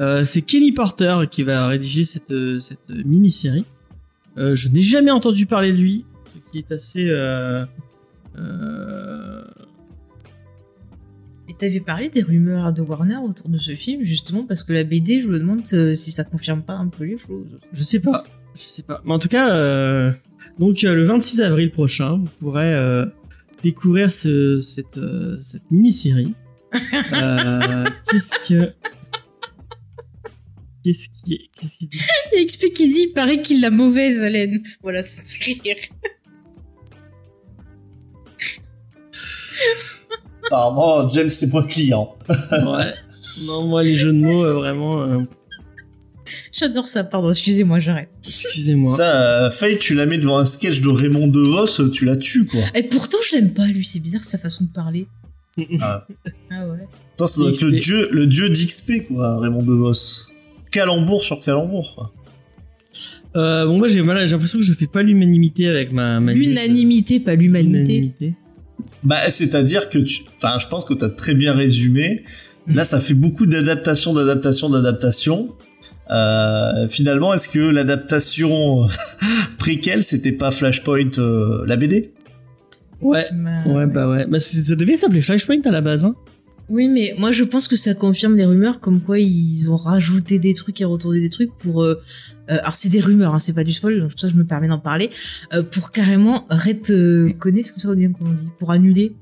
Speaker 1: Euh, c'est Kenny Porter qui va rédiger cette, euh, cette mini-série. Euh, je n'ai jamais entendu parler de lui, ce qui est assez... euh, euh,
Speaker 2: Et t'avais parlé des rumeurs de Warner autour de ce film, justement, parce que la BD, je me demande si ça confirme pas un peu les choses.
Speaker 1: je sais pas. Je sais pas. Mais en tout cas, euh, donc euh, le 26 avril prochain, vous pourrez euh, découvrir ce, cette, euh, cette mini-série. Euh, Qu'est-ce que... Qu'est-ce qui, qu'est-ce qui dit
Speaker 2: Il explique qu'il dit, il paraît qu'il l'a mauvaise haleine. Voilà, ça me fait rire.
Speaker 3: Apparemment, James, c'est pas client.
Speaker 1: Ouais. Non, moi, les jeux de mots, euh, vraiment, euh,
Speaker 2: J'adore ça, pardon, excusez-moi, j'arrête.
Speaker 1: excusez-moi.
Speaker 3: Putain, euh, Faye, tu la mets devant un sketch de Raymond DeVos, tu la tues, quoi.
Speaker 2: Et pourtant, je l'aime pas, lui, c'est bizarre sa façon de parler.
Speaker 3: Ah.
Speaker 2: Ah ouais.
Speaker 3: Putain, ça doit être le dieu, le dieu d'XP, quoi, Raymond DeVos. Calembour sur calembour, quoi.
Speaker 1: Euh, bon, moi, j'ai voilà, j'ai l'impression que je fais pas l'unanimité avec ma, ma
Speaker 2: L'unanimité, pas l'humanité.
Speaker 1: L'unanimité.
Speaker 3: Bah, c'est-à-dire que tu, enfin, je pense que t'as très bien résumé. Là, ça fait beaucoup d'adaptation, d'adaptation, d'adaptation. Euh, finalement, est-ce que l'adaptation préquelle, c'était pas Flashpoint, euh, la BD
Speaker 1: Ouais.
Speaker 2: Bah,
Speaker 1: Ouais, bah ouais. Bah, ça devait s'appeler Flashpoint à la base, hein.
Speaker 2: Oui, mais moi je pense que ça confirme les rumeurs comme quoi ils ont rajouté des trucs et retourné des trucs pour. euh, alors c'est des rumeurs, hein, c'est pas du spoil, donc ça je me permets d'en parler. euh, pour carrément red euh, connaître, c'est comme ça qu'on dit, comment on dit, pour annuler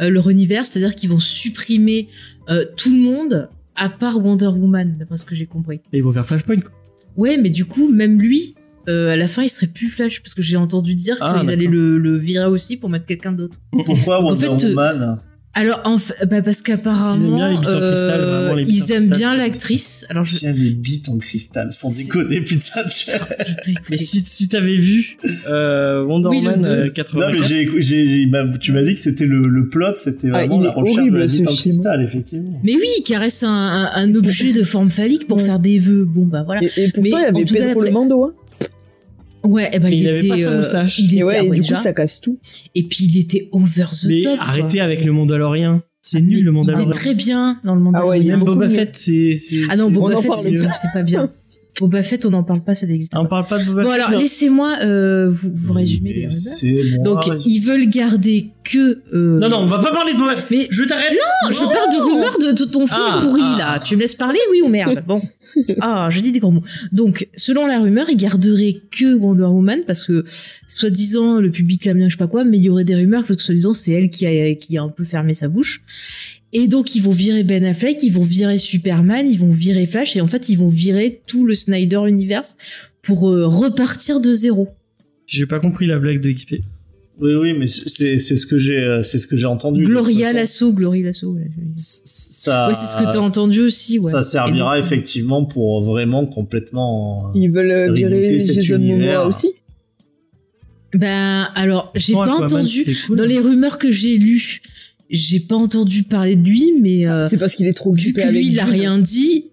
Speaker 2: leur univers, c'est-à-dire qu'ils vont supprimer euh, tout le monde à part Wonder Woman, d'après ce que j'ai compris.
Speaker 1: Et ils vont faire Flashpoint, quoi.
Speaker 2: Ouais, mais du coup même lui. euh, à la fin, il serait plus Flash parce que j'ai entendu dire
Speaker 1: Ah,
Speaker 2: qu'ils allaient le, le virer aussi pour mettre quelqu'un d'autre.
Speaker 3: Pourquoi
Speaker 2: Donc, en
Speaker 3: Wonder
Speaker 2: fait, euh,
Speaker 3: Woman
Speaker 2: Alors, en fait, bah parce qu'apparemment, euh, ils aiment bien l'actrice. Alors, je,
Speaker 3: Tiens, les bites en cristal, sans déconner, putain.
Speaker 2: je.
Speaker 1: Mais si, si t'avais vu euh, Wonder
Speaker 2: Oui, le
Speaker 1: Woman
Speaker 2: deux.
Speaker 1: euh,
Speaker 3: Non,
Speaker 1: 84,
Speaker 3: mais j'ai, j'ai, j'ai- bah, tu m'as dit que c'était le, le plot, c'était
Speaker 4: Ah,
Speaker 3: vraiment la recherche
Speaker 4: horrible,
Speaker 3: de la bite en cristal, effectivement.
Speaker 2: Mais oui, il caresse un, un, un objet de forme phallique pour
Speaker 4: Ouais.
Speaker 2: faire des vœux. Bon, bah voilà.
Speaker 4: Et, et pourtant,
Speaker 2: Mais
Speaker 4: il y avait Pedro
Speaker 2: après-
Speaker 4: le Mando, hein.
Speaker 2: Ouais, eh ben,
Speaker 1: Mais
Speaker 2: il,
Speaker 1: il avait
Speaker 2: était,
Speaker 1: pas sa
Speaker 2: euh,
Speaker 1: moustache.
Speaker 2: il
Speaker 4: Et
Speaker 2: était,
Speaker 4: ouais,
Speaker 2: ah
Speaker 4: et
Speaker 2: ouais,
Speaker 4: du coup,
Speaker 2: déjà.
Speaker 4: ça casse tout.
Speaker 2: Et puis il était over the
Speaker 1: Mais
Speaker 2: top.
Speaker 1: arrêtez
Speaker 2: quoi.
Speaker 1: avec le Mandalorien. C'est nul le
Speaker 2: Il était
Speaker 1: Mandalorien.
Speaker 2: très bien dans le
Speaker 4: Ah ouais,
Speaker 2: Mandalorian.
Speaker 4: il est
Speaker 1: Même
Speaker 4: beaucoup
Speaker 1: Boba. Fett, c'est.
Speaker 2: Ah non, Boba Fett, c'est pas bien. Boba Fett, on n'en parle pas, ça n'existe
Speaker 1: On
Speaker 2: pas.
Speaker 1: parle pas de Boba
Speaker 2: Bon
Speaker 1: Fett.
Speaker 2: alors,
Speaker 1: non.
Speaker 2: laissez-moi euh, vous, vous résumer les rumeurs. Donc, ils veulent garder que... euh,
Speaker 1: Non, non, on va pas parler de Boba Fett.
Speaker 2: Mais
Speaker 1: Je t'arrête.
Speaker 2: non, je parle de rumeurs de, de ton film
Speaker 1: Ah,
Speaker 2: pourri,
Speaker 1: ah.
Speaker 2: là. Tu me laisses parler, oui ou merde? Bon. Ah, je dis des grands mots. Donc, selon la rumeur, ils garderaient que Wonder Woman parce que, soi-disant, le public l'aime bien, je sais pas quoi, mais il y aurait des rumeurs parce que, soi-disant, c'est elle qui a, qui a un peu fermé sa bouche. Et donc, ils vont virer Ben Affleck, ils vont virer Superman, ils vont virer Flash, et en fait, ils vont virer tout le Snyder Universe pour euh, repartir de zéro.
Speaker 1: J'ai pas compris la blague de XP.
Speaker 3: Oui, oui, mais c'est c'est ce que j'ai euh, c'est ce que j'ai entendu.
Speaker 2: Gloria Lasso, Glory Lasso. Ouais,
Speaker 3: Ça.
Speaker 2: Ouais, c'est ce que t'as entendu aussi, ouais.
Speaker 3: Ça servira
Speaker 2: donc,
Speaker 3: effectivement pour vraiment complètement. euh,
Speaker 4: Ils veulent euh, virer Jason
Speaker 3: univers.
Speaker 4: Momoa aussi.
Speaker 2: Ben, alors, j'ai pas
Speaker 1: Aquaman,
Speaker 2: entendu.
Speaker 1: cool.
Speaker 2: Dans les rumeurs que j'ai lues, j'ai pas entendu parler de lui, mais euh,
Speaker 4: C'est parce qu'il est trop
Speaker 2: vu que
Speaker 4: avec
Speaker 2: lui, il a rien dit,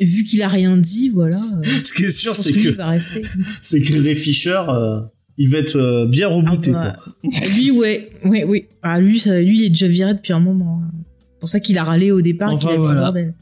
Speaker 2: vu qu'il a rien dit, voilà. euh,
Speaker 3: Ce qui est sûr, c'est
Speaker 2: que
Speaker 3: c'est que Ray Fisher, euh, il va être euh, bien rebooté.
Speaker 2: Ah bah,
Speaker 3: quoi.
Speaker 2: Lui, ouais, ouais, oui. Ah, lui, ça, lui, il est déjà viré depuis un moment. hein. C'est pour ça qu'il a râlé au départ et
Speaker 1: Enfin,
Speaker 2: qu'il a
Speaker 1: voilà.
Speaker 2: le bordel.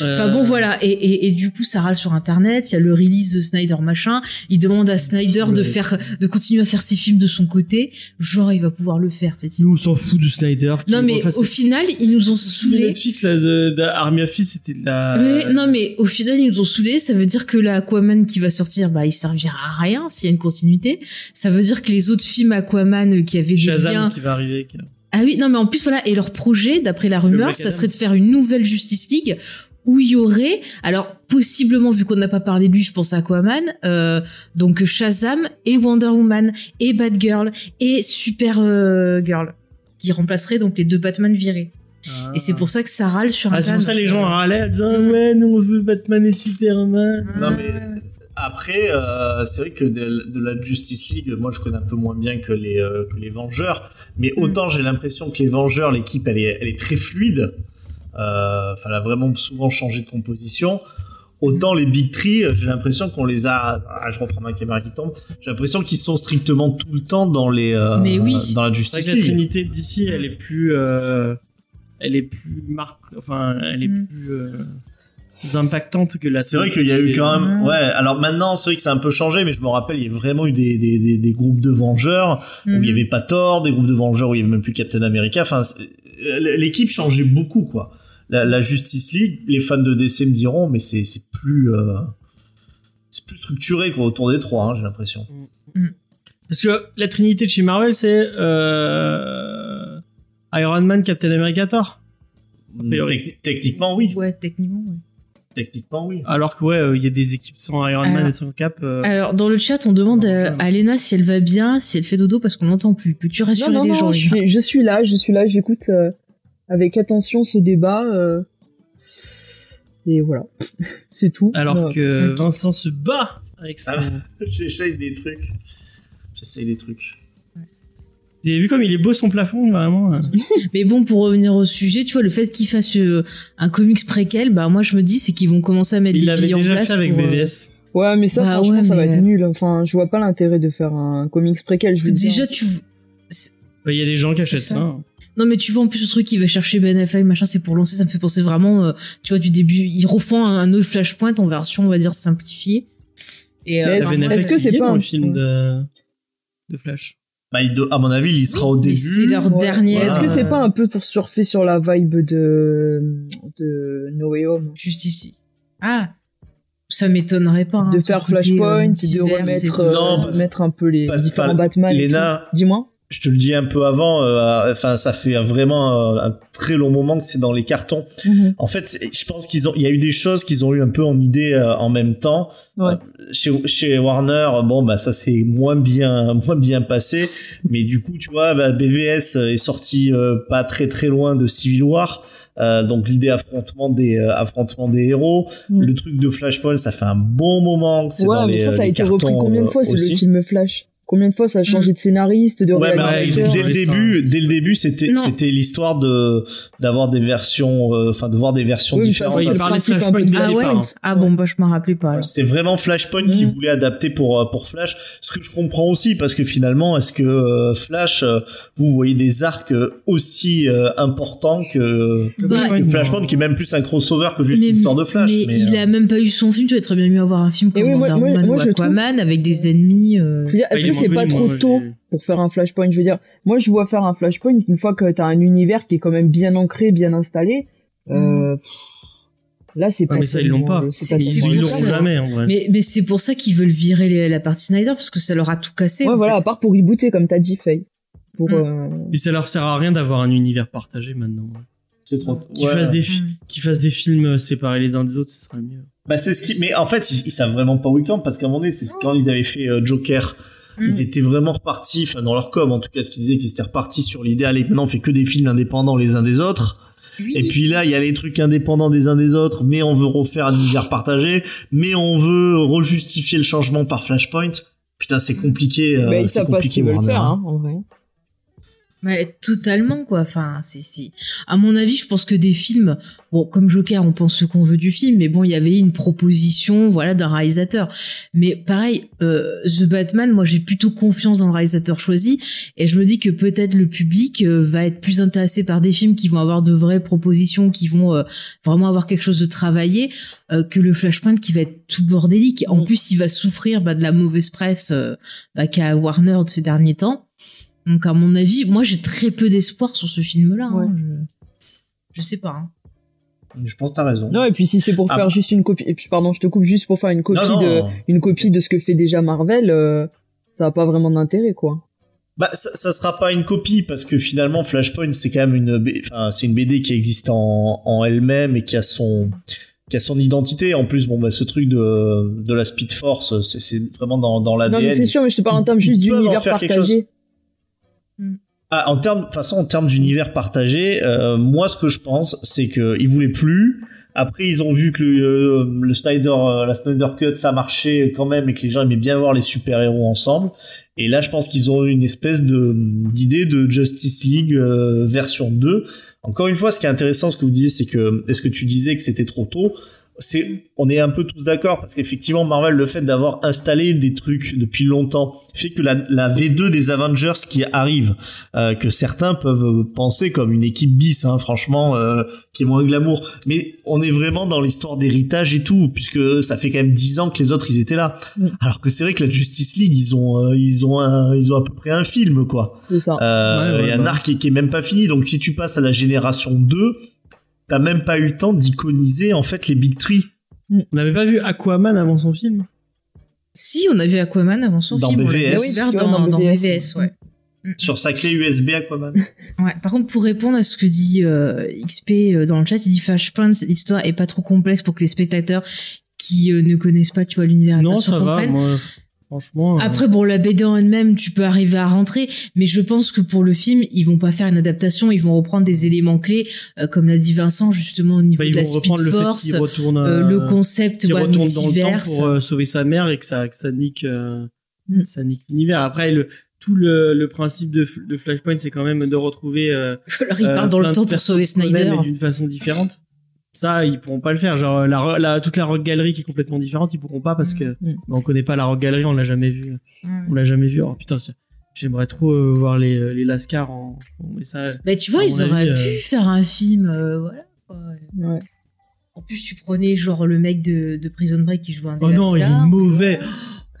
Speaker 2: Enfin
Speaker 1: Euh,
Speaker 2: bon voilà et, et, et du coup ça râle sur internet il y a le release de Snyder machin il demande à Snyder de faire de continuer à faire ses films de son côté genre il va pouvoir le faire tu sais
Speaker 1: Nous, on s'en fout de Snyder.
Speaker 2: non mais
Speaker 1: enfin,
Speaker 2: au final ils nous ont saoulés
Speaker 1: Netflix là, de, de Army c'était de la.
Speaker 2: Non mais au final ils nous ont saoulés ça veut dire que la Aquaman qui va sortir bah il servira à rien s'il y a une continuité ça veut dire que les autres films Aquaman qui avaient des
Speaker 1: Shazam
Speaker 2: liens
Speaker 1: qui va arriver.
Speaker 2: Ah oui, non, mais en plus, voilà, et leur projet, d'après la rumeur, ça serait de faire une nouvelle Justice League où il y aurait, alors possiblement, vu qu'on n'a pas parlé de lui, je pense à Aquaman, euh, donc Shazam et Wonder Woman et Batgirl et Super euh, Girl, qui remplaceraient donc les deux Batman virés. Et c'est pour ça que ça râle sur
Speaker 1: Ah, c'est pour ça que les gens râlaient en disant
Speaker 2: Mm.
Speaker 1: ouais, nous on veut Batman et Superman.
Speaker 3: Non, mais après, euh, c'est vrai que de, de la Justice League, moi je connais un peu moins bien que les, euh, que les Vengeurs, mais
Speaker 2: Mm.
Speaker 3: autant j'ai l'impression que les Vengeurs, l'équipe, elle est, elle est très fluide. Euh, Enfin, elle a vraiment souvent changé de composition. Autant les Big Three, j'ai l'impression qu'on les a. Ah, je reprends ma caméra qui tombe. J'ai l'impression qu'ils sont strictement tout le temps dans les. euh,
Speaker 2: Mais oui.
Speaker 3: Dans la Justice
Speaker 1: que la
Speaker 3: League.
Speaker 1: Trinité d'ici, elle est plus. euh, elle est plus marque. Enfin, elle est
Speaker 2: Mm.
Speaker 1: plus. euh, impactante que la
Speaker 3: C'est vrai qu'il y a eu quand même. Ouais. Alors maintenant, c'est vrai que c'est un peu changé, mais je me rappelle, il y a vraiment eu des, des, des, des groupes de Vengeurs où il y
Speaker 2: Mhm.
Speaker 3: avait pas Thor, des groupes de Vengeurs où il y avait même plus Captain America. Enfin, l'équipe changeait beaucoup, quoi. La, la Justice League, les fans de DC me diront, mais c'est c'est plus euh, c'est plus structuré quoi autour des trois, hein, j'ai l'impression.
Speaker 1: Parce que la Trinité de chez Marvel, c'est euh, Iron Man, Captain America, Thor.
Speaker 3: Tec- techniquement oui,
Speaker 2: Ouais, techniquement, ouais.
Speaker 3: Techniquement oui.
Speaker 1: Alors que ouais, euh, il y a des équipes sans Iron Man
Speaker 2: Alors-
Speaker 1: et sans Cap. euh,
Speaker 2: Alors, dans le chat, on demande
Speaker 1: Non,
Speaker 2: à, à Léna si elle va bien, si elle fait dodo parce qu'on n'entend plus. Peux-tu rassurer
Speaker 4: non,
Speaker 2: les
Speaker 4: non,
Speaker 2: gens,
Speaker 4: je
Speaker 2: Léna
Speaker 4: suis, je suis là, je suis là, j'écoute euh, avec attention ce débat. euh, et voilà, c'est tout.
Speaker 1: alors
Speaker 4: Non.
Speaker 1: que. Vincent se bat avec son.
Speaker 3: Ah. J'essaye des trucs. J'essaye des trucs.
Speaker 1: Vous avez vu comme il est beau son plafond, vraiment. euh.
Speaker 2: Mais bon, pour revenir au sujet, tu vois, le fait qu'ils fassent euh, un comics préquel, bah moi je me dis c'est qu'ils vont commencer à mettre
Speaker 1: Il
Speaker 2: les
Speaker 1: l'avait
Speaker 2: billes en
Speaker 1: déjà
Speaker 2: place
Speaker 1: fait avec
Speaker 2: pour, euh,
Speaker 1: BVS.
Speaker 4: Ouais, mais ça,
Speaker 2: Bah
Speaker 4: franchement,
Speaker 2: ouais,
Speaker 4: ça va être nul. Enfin, je vois pas l'intérêt de faire un comics préquel.
Speaker 2: Parce
Speaker 4: je
Speaker 2: déjà tu
Speaker 1: Bah, Il y a des gens qui achètent
Speaker 2: ça.
Speaker 1: ça. hein.
Speaker 2: non mais tu vois en plus le truc qui va chercher Ben Affleck machin c'est pour lancer ça me fait penser vraiment euh, tu vois du début ils refont un, un autre Flashpoint en version on va dire simplifiée et
Speaker 4: Mais
Speaker 1: T'as
Speaker 4: Est-ce-
Speaker 1: Ben
Speaker 4: est-ce
Speaker 1: Affleck
Speaker 4: que
Speaker 1: qui
Speaker 4: c'est
Speaker 1: est
Speaker 4: pas
Speaker 1: dans
Speaker 4: un-
Speaker 1: le film de, de Flash
Speaker 3: Bah, il doit- à mon avis, il sera au début.
Speaker 2: c'est leur
Speaker 4: Ouais.
Speaker 2: dernière
Speaker 4: Est-ce que c'est
Speaker 2: euh,
Speaker 4: pas un peu pour surfer sur la vibe de de No Way Home?
Speaker 2: Juste ici ah ça m'étonnerait pas hein,
Speaker 4: de faire
Speaker 2: côté,
Speaker 4: Flashpoint,
Speaker 2: euh,
Speaker 4: de remettre, euh,
Speaker 3: Non,
Speaker 4: de mettre un peu les
Speaker 3: parce-
Speaker 4: différents Batman.
Speaker 3: Léna-.
Speaker 4: Dis-moi.
Speaker 3: Je te le dis un peu avant, euh, enfin ça fait vraiment euh, un très long moment que c'est dans les cartons.
Speaker 4: Mhm.
Speaker 3: En fait, je pense qu'ils ont, il y a eu des choses qu'ils ont eu un peu en idée euh, en même temps.
Speaker 4: Ouais.
Speaker 3: Euh, chez, chez Warner, bon bah ça s'est moins bien, moins bien passé, mais du coup tu vois, bah, BVS est sorti euh, pas très très loin de Civil War. Euh, donc l'idée affrontement des euh, affrontement des héros,
Speaker 4: Mm.
Speaker 3: le truc de Flashpoint, ça fait un bon moment que c'est
Speaker 4: Ouais,
Speaker 3: dans
Speaker 4: mais
Speaker 3: les,
Speaker 4: ça, ça a
Speaker 3: les
Speaker 4: été repris
Speaker 3: cartons,
Speaker 4: combien de
Speaker 3: euh,
Speaker 4: fois, c'est le film Flash? Combien de fois ça a changé de scénariste, de
Speaker 3: Ouais, mais
Speaker 1: réalisateur
Speaker 3: dès le début, dès le début, c'était c'était l'histoire de d'avoir des versions, euh, enfin de voir des versions
Speaker 4: Oui,
Speaker 3: différentes.
Speaker 4: ça,
Speaker 1: Flashpoint
Speaker 2: Ah ouais
Speaker 1: départ, hein.
Speaker 2: Ah bon, bah je m'en rappelais pas.
Speaker 3: C'était vraiment Flashpoint qui
Speaker 4: Mm.
Speaker 3: voulait adapter pour euh, pour Flash. Ce que je comprends aussi parce que finalement, est-ce que euh, Flash, euh, vous voyez des arcs aussi euh, importants que,
Speaker 2: Bah,
Speaker 3: que Flashpoint, qui est même plus un crossover que juste
Speaker 2: mais,
Speaker 3: une histoire de Flash.
Speaker 2: mais
Speaker 3: mais,
Speaker 2: il
Speaker 3: euh,
Speaker 2: a même pas eu son film, tu aurais très bien mieux avoir un film comme
Speaker 4: oui,
Speaker 2: Wonder Woman
Speaker 4: moi,
Speaker 2: ou
Speaker 4: trouve-
Speaker 2: Aquaman avec des ennemis. Euh,
Speaker 4: c'est pas trop
Speaker 1: moi,
Speaker 4: tôt pour faire un Flashpoint Je veux dire, moi je vois faire un Flashpoint une fois que t'as un univers qui est quand même bien ancré, bien installé. Euh, pff, là, c'est pas.
Speaker 1: Mais ça, ils l'ont pas.
Speaker 4: C'est pas
Speaker 2: C'est-
Speaker 1: Ils l'auront jamais, en vrai.
Speaker 2: Mais, mais c'est pour ça qu'ils veulent virer les- la partie Snyder parce que ça leur a tout cassé.
Speaker 4: Ouais, voilà,
Speaker 2: fait.
Speaker 4: à part pour rebooter, comme t'as dit, Faye. Pour,
Speaker 2: Mm.
Speaker 4: euh,
Speaker 1: Et ça leur sert à rien d'avoir un univers partagé maintenant.
Speaker 3: c'est trop.
Speaker 1: Qu'ils
Speaker 3: ouais.
Speaker 1: fassent des fi-
Speaker 2: Mm.
Speaker 1: qu'ils fassent des films séparés les uns des autres, ce serait mieux.
Speaker 3: Bah c'est ce qui. Mais en fait, ils, ils savent vraiment pas où ils campent parce qu'à un moment donné, c'est ce- quand ils avaient fait euh, Joker.
Speaker 2: Mm.
Speaker 3: Ils étaient vraiment repartis, enfin dans leur com en tout cas, ce qu'ils disaient qu'ils étaient repartis sur l'idée, allez maintenant on fait que des films indépendants les uns des autres.
Speaker 2: Oui.
Speaker 3: Et puis là, il y a les trucs indépendants des uns des autres, mais on veut refaire un univers partagé, mais on veut rejustifier le changement par Flashpoint. Putain, c'est compliqué. euh,
Speaker 4: bah, ils
Speaker 3: c'est
Speaker 4: savent pas ce
Speaker 3: compliqué,
Speaker 4: qu'ils veulent
Speaker 3: Warner,
Speaker 4: faire,
Speaker 3: hein.
Speaker 4: hein, en vrai.
Speaker 2: Ouais, totalement quoi. Enfin, c'est c'est. À mon avis, je pense que des films, bon, comme Joker, on pense ce qu'on veut du film, mais bon, il y avait une proposition, voilà, d'un réalisateur. Mais pareil, euh, The Batman, moi, j'ai plutôt confiance dans le réalisateur choisi, et je me dis que peut-être le public euh, va être plus intéressé par des films qui vont avoir de vraies propositions, qui vont euh, vraiment avoir quelque chose de travaillé, euh, que le Flashpoint qui va être tout bordélique. En
Speaker 4: Mm.
Speaker 2: plus, il va souffrir bah, de la mauvaise presse euh, bah, qu'a Warner de ces derniers temps. Donc à mon avis, moi j'ai très peu d'espoir sur ce film-là. hein. Je... je sais pas. hein.
Speaker 3: Je pense que t'as raison.
Speaker 4: Non, et puis si c'est pour
Speaker 3: Ah.
Speaker 4: faire juste une copie, et puis pardon, je te coupe juste pour faire une copie
Speaker 3: Non,
Speaker 4: de, une copie de ce que fait déjà Marvel, euh, ça a pas vraiment d'intérêt, quoi.
Speaker 3: Bah, ça, ça sera pas une copie parce que finalement Flashpoint c'est quand même une, enfin c'est une BD qui existe en, en elle-même et qui a son, qui a son identité. En plus, bon bah ce truc de, de la Speed Force, c'est, c'est vraiment dans, dans
Speaker 4: Non, mais
Speaker 3: l'ADN.
Speaker 4: c'est sûr, mais je te parle en termes juste d'univers partagé.
Speaker 3: Ah, en termes, façon, en termes d'univers partagé, euh, moi, ce que je pense, c'est que ils voulaient plus. Après, ils ont vu que le, euh, le Snyder, euh, la Snyder Cut, ça marchait quand même et que les gens aimaient bien voir les super-héros ensemble. Et là, je pense qu'ils ont eu une espèce de d'idée de Justice League euh, version 2. Encore une fois, ce qui est intéressant, ce que vous disiez, c'est que est-ce que tu disais que c'était trop tôt? C'est, on est un peu tous d'accord parce qu'effectivement Marvel le fait d'avoir installé des trucs depuis longtemps fait que la, la V2 des Avengers qui arrive euh, que certains peuvent penser comme une équipe bis hein, franchement euh, qui est moins glamour. Mais on est vraiment dans l'histoire d'héritage et tout puisque ça fait quand même dix ans que les autres ils étaient là. Alors que c'est vrai que la Justice League ils ont euh, ils ont un, ils ont à peu près un film quoi.
Speaker 4: C'est ça.
Speaker 3: euh,
Speaker 1: Ouais, ouais,
Speaker 3: et un arc qui, qui est même pas fini. Donc si tu passes à la génération 2, t'as même pas eu le temps d'iconiser en fait les Big Tree.
Speaker 1: On n'avait pas vu Aquaman avant son film
Speaker 2: Si, on a vu Aquaman avant son
Speaker 3: Dans
Speaker 2: film. on
Speaker 3: BVS.
Speaker 2: l'a
Speaker 4: Oui, vois,
Speaker 2: dans,
Speaker 4: dans
Speaker 2: dans
Speaker 4: BVS,
Speaker 2: BVS, ouais.
Speaker 3: Sur sa clé USB Aquaman.
Speaker 2: Ouais. Par contre, pour répondre à ce que dit euh, XP euh, dans le chat, il dit Flashpoint, l'histoire est pas trop complexe pour que les spectateurs qui euh, ne connaissent pas, tu vois, l'univers
Speaker 1: Non, ça va. Moi, franchement. euh,
Speaker 2: Après, bon, la BD en elle-même, tu peux arriver à rentrer, mais je pense que pour le film, ils vont pas faire une adaptation, ils vont reprendre des éléments clés, euh, comme l'a dit Vincent, justement au niveau
Speaker 1: bah,
Speaker 2: de la Speed
Speaker 1: le
Speaker 2: Force,
Speaker 1: qu'il retourne,
Speaker 2: euh,
Speaker 1: euh,
Speaker 2: le concept, ouais,
Speaker 1: retourne dans le temps pour euh, sauver sa mère et que ça, que ça nique,
Speaker 2: Mm.
Speaker 1: ça nique l'univers. Après, le, tout le, le principe de, Flashpoint, c'est quand même de retrouver.
Speaker 2: Alors,
Speaker 1: euh,
Speaker 2: partent dans le temps pour sauver Snyder.
Speaker 1: mais d'une façon différente. Ça, ils pourront pas le faire. Genre, la, toute la rock galerie qui est complètement différente, ils pourront pas parce que
Speaker 4: Mm.
Speaker 1: bah, on connaît pas la rock galerie, on l'a jamais vu.
Speaker 2: Ouais.
Speaker 1: On l'a jamais vu. Oh putain, c'est- j'aimerais trop euh, voir les, les Lascar en. Mais ça,
Speaker 2: Bah, tu vois, ils auraient
Speaker 1: avis,
Speaker 2: pu
Speaker 1: euh,
Speaker 2: faire un film, euh, voilà.
Speaker 4: Ouais.
Speaker 2: En plus, tu prenais genre le mec de, de Prison Break qui joue un des
Speaker 1: oh non, il est mauvais.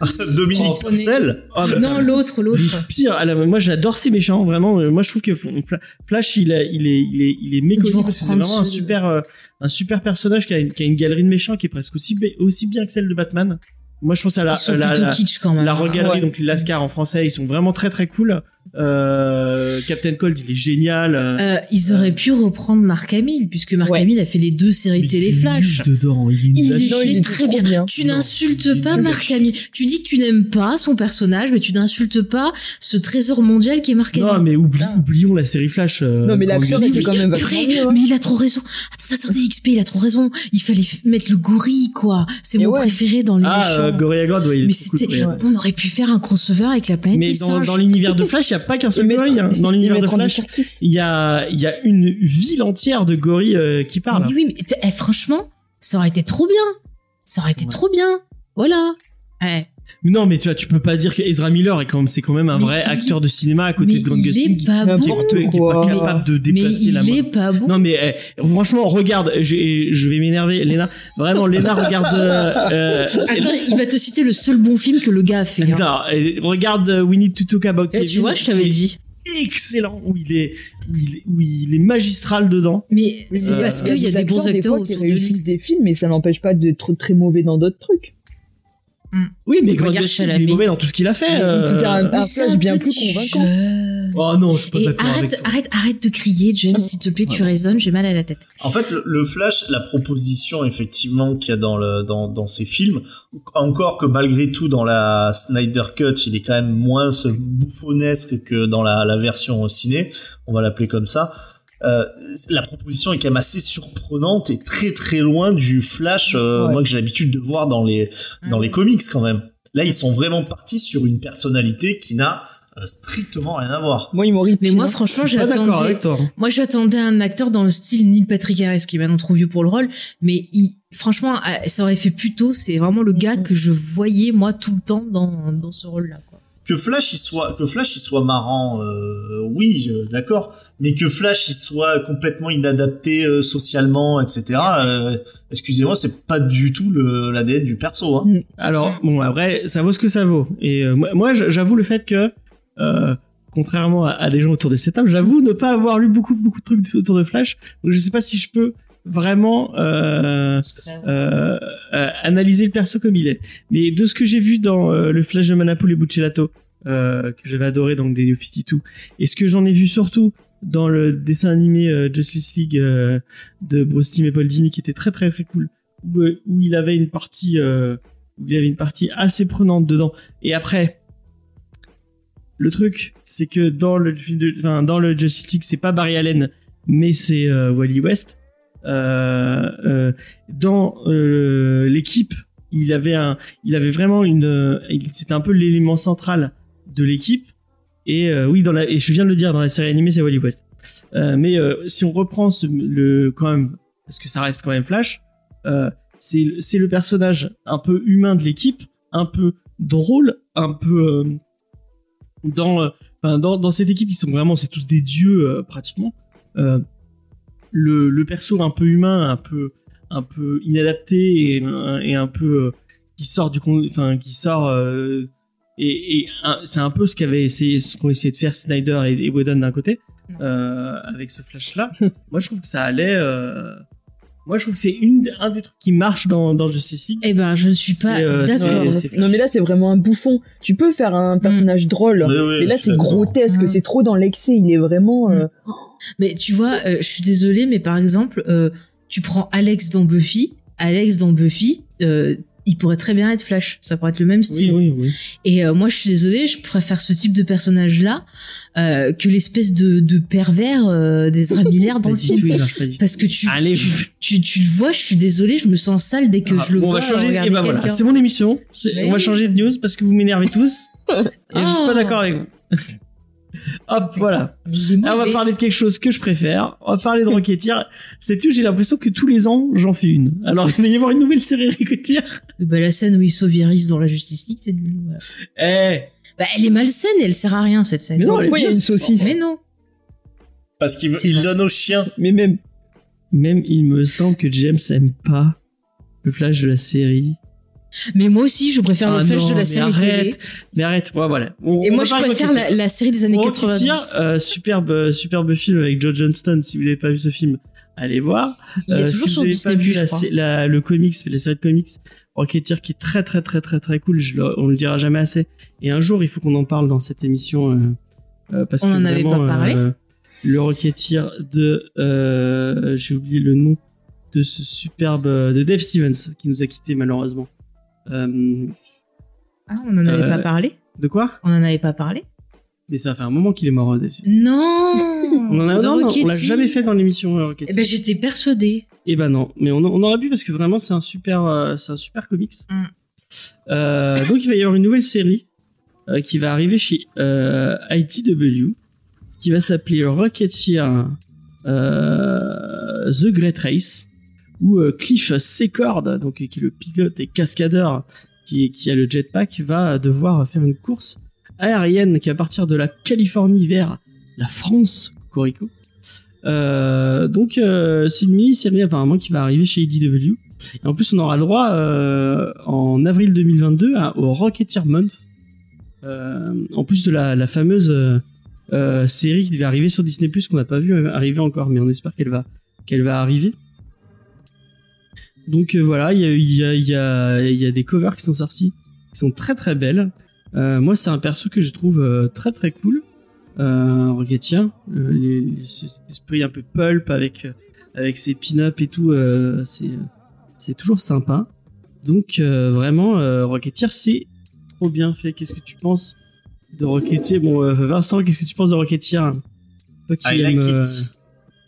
Speaker 3: Dominique
Speaker 2: Oh,
Speaker 3: Purcell.
Speaker 1: Oh, bah,
Speaker 2: Non, l'autre, l'autre.
Speaker 1: Pire, moi j'adore ces méchants, vraiment. Euh, Moi je trouve que Fla- Flash il, a- il, est, il, est, il est méconnu parce que c'est vraiment un super, euh, un super personnage qui a, une, qui a une galerie de méchants qui est presque aussi, aussi bien que celle de Batman. Moi je pense à la, la, la,
Speaker 2: kitsch quand même.
Speaker 1: la regalerie,
Speaker 4: Ouais.
Speaker 1: donc les Lascar en français, ils sont vraiment très très cool. Euh, Captain Cold, il est génial. euh,
Speaker 2: ils auraient pu reprendre Marc Hamill, puisque Marc
Speaker 4: Ouais.
Speaker 2: Hamill a fait les deux séries
Speaker 1: mais
Speaker 2: télé
Speaker 1: il est
Speaker 2: Flash.
Speaker 1: dedans. Il est
Speaker 2: Il.
Speaker 4: Non, il était
Speaker 2: très bien. Tu n'insultes pas
Speaker 1: chier.
Speaker 2: Hamill. Tu dis que tu n'aimes pas son personnage, mais tu n'insultes pas ce trésor mondial qui est Marc Hamill.
Speaker 1: Non, mais oublie-
Speaker 4: Ah.
Speaker 1: oublions la série Flash. euh,
Speaker 4: Non, mais l'acteur était quand même
Speaker 2: Purée,
Speaker 4: mieux. hein.
Speaker 2: mais il a trop raison. Attends, attendez, XP, il a trop raison. Il fallait mettre le gorille, quoi. C'est mon
Speaker 4: ouais.
Speaker 2: préféré dans les
Speaker 1: Ah,
Speaker 2: méchants.
Speaker 1: euh, Gorilla Grodd, ouais, il est
Speaker 2: mais
Speaker 1: cool,
Speaker 2: c'était, on aurait pu faire un crossover avec la planète
Speaker 1: Mais dans l'univers de Flash, il n'y a pas qu'un seul gorille. hein. Dans l'univers de Flash, il y a, il y a une ville entière de gorilles euh, qui parlent.
Speaker 2: Oui, oui, mais eh, franchement, ça aurait été trop bien. Ça aurait été
Speaker 1: Ouais.
Speaker 2: trop bien. Voilà. Eh,
Speaker 1: Non, mais tu vois, tu peux pas dire qu'Ezra Miller est quand même, c'est quand même un
Speaker 2: Mais
Speaker 1: vrai
Speaker 2: il-
Speaker 1: acteur de cinéma à côté
Speaker 2: mais
Speaker 1: de Grant
Speaker 2: il
Speaker 1: Gustin
Speaker 2: est
Speaker 1: qui,
Speaker 2: bon.
Speaker 1: qui est pas capable de déplacer
Speaker 2: il
Speaker 1: la main.
Speaker 2: est pas bon.
Speaker 1: Non mais eh, franchement, regarde, je vais m'énerver, Léna. Vraiment, Léna, regarde. euh, euh,
Speaker 2: Attends, il va te citer le seul bon film que le gars a fait. hein.
Speaker 1: non, eh, regarde euh, We Need to Talk About
Speaker 2: Eh,
Speaker 1: Kevin.
Speaker 2: tu vois, je t'avais dit.
Speaker 1: Excellent, où il est, où il est, où il est magistral dedans.
Speaker 2: Mais c'est
Speaker 1: Euh,
Speaker 2: parce qu'il y a des bons acteurs
Speaker 4: qui réussissent des films, mais ça n'empêche pas d'être très mauvais dans d'autres trucs.
Speaker 1: Oui, mais Gustin, il est mauvais dans tout ce qu'il a fait. Euh.
Speaker 4: il fait un- Flash
Speaker 2: un
Speaker 4: bien plus convaincant.
Speaker 2: jeune.
Speaker 1: Oh non, je suis pas d'accord
Speaker 2: arrête, arrête, arrête de crier, James, s'il te plaît, tu résonnes, j'ai mal à la tête.
Speaker 3: En fait, le, le Flash, la proposition effectivement qu'il y a dans le dans dans ces films, encore que malgré tout dans la Snyder Cut, il est quand même moins ce bouffonnesque que dans la, la version ciné, on va l'appeler comme ça. Euh, la proposition est quand même assez surprenante et très très loin du Flash, euh,
Speaker 4: Ouais.
Speaker 3: moi que j'ai l'habitude de voir dans les dans les comics quand même. Là, ils sont vraiment partis sur une personnalité qui n'a euh, strictement rien à voir.
Speaker 4: Moi, il m'aurait
Speaker 2: Mais moi, franchement,
Speaker 1: pas d'accord
Speaker 2: j'attendais.
Speaker 1: hein.
Speaker 2: Moi, j'attendais un acteur dans le style Neil Patrick Harris, qui est maintenant trop vieux pour le rôle, mais il- franchement, ça aurait fait plus tôt. C'est vraiment le gars que je voyais moi tout le temps dans dans ce rôle-là.
Speaker 3: Que Flash il soit que Flash il soit marrant euh, oui d'accord mais que Flash il soit complètement inadapté euh, socialement etc euh, excusez-moi c'est pas du tout l'ADN du perso hein.
Speaker 1: Alors, bon, après, ça vaut ce que ça vaut. Et moi, j'avoue le fait que, contrairement à, à des gens autour de cette table, j'avoue ne pas avoir lu beaucoup, beaucoup de trucs autour de Flash. Donc, je sais pas si je peux vraiment euh, euh, euh, analyser le perso comme il est. Mais de ce que j'ai vu dans euh, le flash de Manapool et Buccellato, euh, que j'avais adoré donc des New 52, et ce que j'en ai vu surtout dans le dessin animé Justice League de Bruce Timm et Paul Dini, qui était très très très cool, où, où il avait une partie où il avait une partie assez prenante dedans. Et après, le truc, c'est que dans le film enfin, dans le Justice League, c'est pas Barry Allen, mais c'est Wally West euh, euh, dans euh, l'équipe, il avait un, il avait vraiment une, c'était un peu l'élément central de l'équipe. Et oui, dans la, et je viens de le dire dans la série animée, c'est Wally West. Mais si on reprend ce- le quand même, parce que ça reste quand même Flash, c'est le personnage un peu humain de l'équipe, un peu drôle, un peu dans, dans dans cette équipe ils sont vraiment c'est tous des dieux pratiquement. Le le perso un peu humain, un peu un peu inadapté et, et un peu euh, qui sort du con- enfin qui sort euh, et, c'est un peu ce qu'avait essayé ce qu'ont essayé de faire Snyder et, et Whedon d'un côté euh, avec ce flash là. Moi je trouve que ça allait euh, moi, je trouve que c'est une, un des trucs qui marche dans, dans Justice League.
Speaker 2: Eh ben, je ne suis pas
Speaker 1: euh,
Speaker 2: d'accord.
Speaker 4: Non, mais là, c'est vraiment un bouffon. Tu peux faire un personnage drôle. Mais là, c'est grotesque,
Speaker 2: Mm.
Speaker 4: c'est trop dans l'excès. Il est vraiment. euh,
Speaker 2: Mais tu vois, euh, je suis désolée, mais par exemple, euh, tu prends Alex dans Buffy. Alex dans Buffy, euh, il pourrait très bien être Flash. Ça pourrait être le même
Speaker 1: Oui,
Speaker 2: style.
Speaker 1: oui, oui.
Speaker 2: Et euh, moi, je suis désolée, je préfère ce type de personnage-là euh, que l'espèce de, de pervers euh, d'Ezra Miller dans le film. Parce que tu,
Speaker 1: Allez,
Speaker 2: tu, tu, tu le vois, je suis désolée, je me sens sale dès que
Speaker 1: Ah,
Speaker 2: je le
Speaker 1: bon,
Speaker 2: vois.
Speaker 1: on va changer. Et ben voilà, c'est mon émission. On va
Speaker 2: oui.
Speaker 1: changer de news parce que vous m'énervez tous. et je suis pas
Speaker 2: Oh.
Speaker 1: d'accord avec vous. Hop, voilà. Là, on va parler de quelque chose que je préfère. On va parler de Rocketeer. C'est tout, j'ai l'impression que tous les ans, j'en fais une. Alors, il va y avoir une nouvelle série Rocketeer.
Speaker 2: Bah, la scène où il sauve Iris dans la Justice League, c'est voilà.
Speaker 1: Eh,
Speaker 2: Bah, elle est malsaine et elle sert à rien, cette scène.
Speaker 1: Mais non, elle est
Speaker 4: Pourquoi il y a une saucisse
Speaker 2: Mais non.
Speaker 3: parce qu'il il donne aux chiens
Speaker 4: Mais même.
Speaker 1: même il me semble que James aime pas le flash de la série.
Speaker 2: Mais moi aussi, je préfère
Speaker 1: Ah
Speaker 2: le flash
Speaker 1: non,
Speaker 2: de la série
Speaker 1: arrête.
Speaker 2: télé.
Speaker 1: Mais arrête, ouais, voilà. On-
Speaker 2: Et moi, je préfère la, série des années
Speaker 1: Rocketeer,
Speaker 2: 90.
Speaker 1: euh, superbe, superbe film avec Joe Johnston. Si vous n'avez pas vu ce film, allez voir.
Speaker 2: il est
Speaker 1: Euh,
Speaker 2: toujours
Speaker 1: si
Speaker 2: sur Disney+, je
Speaker 1: la,
Speaker 2: crois.
Speaker 1: sé- la- le comics, la série de comics, Rocketeer qui est très très très très très cool. Je le, on le dira jamais assez. Et un jour, il faut qu'on en parle dans cette émission euh, Euh, parce
Speaker 2: On
Speaker 1: que
Speaker 2: en avait
Speaker 1: vraiment,
Speaker 2: pas parlé.
Speaker 1: euh, le Rocketeer de, j'ai oublié le nom de ce superbe de Dave Stevens qui nous a quitté malheureusement. Euh,
Speaker 2: Ah, on en avait
Speaker 1: Euh,
Speaker 2: pas parlé
Speaker 1: de quoi?
Speaker 2: On en avait pas parlé
Speaker 1: Mais ça fait un moment qu'il est mort. euh, Stevens.
Speaker 2: Non
Speaker 1: On en a, non, non, on l'a jamais fait dans l'émission euh, Rocketeer.
Speaker 2: Eh ben, j'étais persuadée.
Speaker 1: Eh ben non, mais on, on aurait pu parce que vraiment c'est un super, euh, c'est un super comics.
Speaker 2: Mm.
Speaker 1: Euh, donc il va y avoir une nouvelle série euh, qui va arriver chez euh, IDW, qui va s'appeler Rocketeer euh, The Great Race, où euh, Cliff Secord, donc qui est le pilote et cascadeur qui, a le jetpack, va devoir faire une course aérienne qui va partir de la Californie vers la France, Corico. Euh, donc euh, c'est mini-série apparemment qui va arriver chez IDW. Et en plus on aura le droit euh, en avril 2022 à- au Rocketeer Month. En plus de la, la fameuse série qui devait arriver sur Disney Plus qu'on n'a pas vu arriver encore, mais on espère qu'elle va qu'elle va arriver. Donc euh, voilà, il y a, y, a, y, a, y a des covers qui sont sortis, qui sont très très belles. Euh, moi c'est un perso que je trouve euh, très très cool euh. Euh, les- cet esprit un peu pulp avec, avec ses pin-up et tout, euh, c'est, c'est toujours sympa. Donc euh, vraiment, euh, Rocketeer, c'est trop bien fait. Qu'est-ce que tu penses de Rocketeer? Bon, euh, Vincent, qu'est-ce que tu penses de Rocketeer? Toi qui
Speaker 3: like it.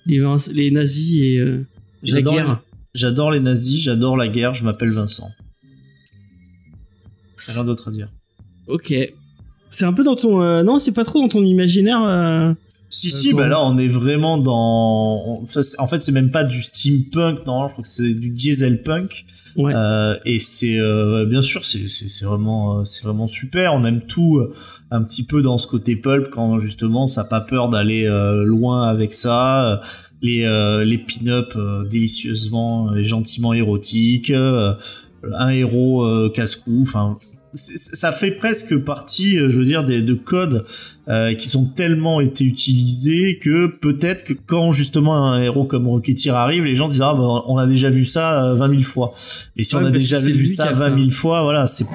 Speaker 1: les, les nazis et euh, la guerre.
Speaker 3: J'adore les nazis, j'adore la guerre, je m'appelle Vincent. Rien d'autre à dire.
Speaker 1: Ok. C'est un peu dans ton... euh, non, c'est pas trop dans ton imaginaire. euh,
Speaker 3: Si,
Speaker 1: Euh,
Speaker 3: si, bah là, on est vraiment dans. En fait, c'est même pas du steampunk, non, je crois que c'est du dieselpunk.
Speaker 1: Ouais.
Speaker 3: Euh, et c'est euh, bien sûr, c'est vraiment, euh, c'est vraiment super. On aime tout un petit peu dans ce côté pulp quand justement ça a pas peur d'aller loin avec ça. Euh, Les euh, les pin-up euh, délicieusement et gentiment érotiques. euh, un héros euh, casse-cou. Enfin, ça fait presque partie, euh, je veux dire, des, de codes euh, qui sont tellement été utilisés que peut-être que quand justement un héros comme Rocketeer arrive, les gens disent ah bah, on a déjà vu ça euh, 20 000 fois. Et si
Speaker 1: Ouais,
Speaker 3: on a déjà vu ça
Speaker 1: qui a
Speaker 3: 20
Speaker 1: fait
Speaker 3: 000
Speaker 1: un-
Speaker 3: fois, voilà, c'est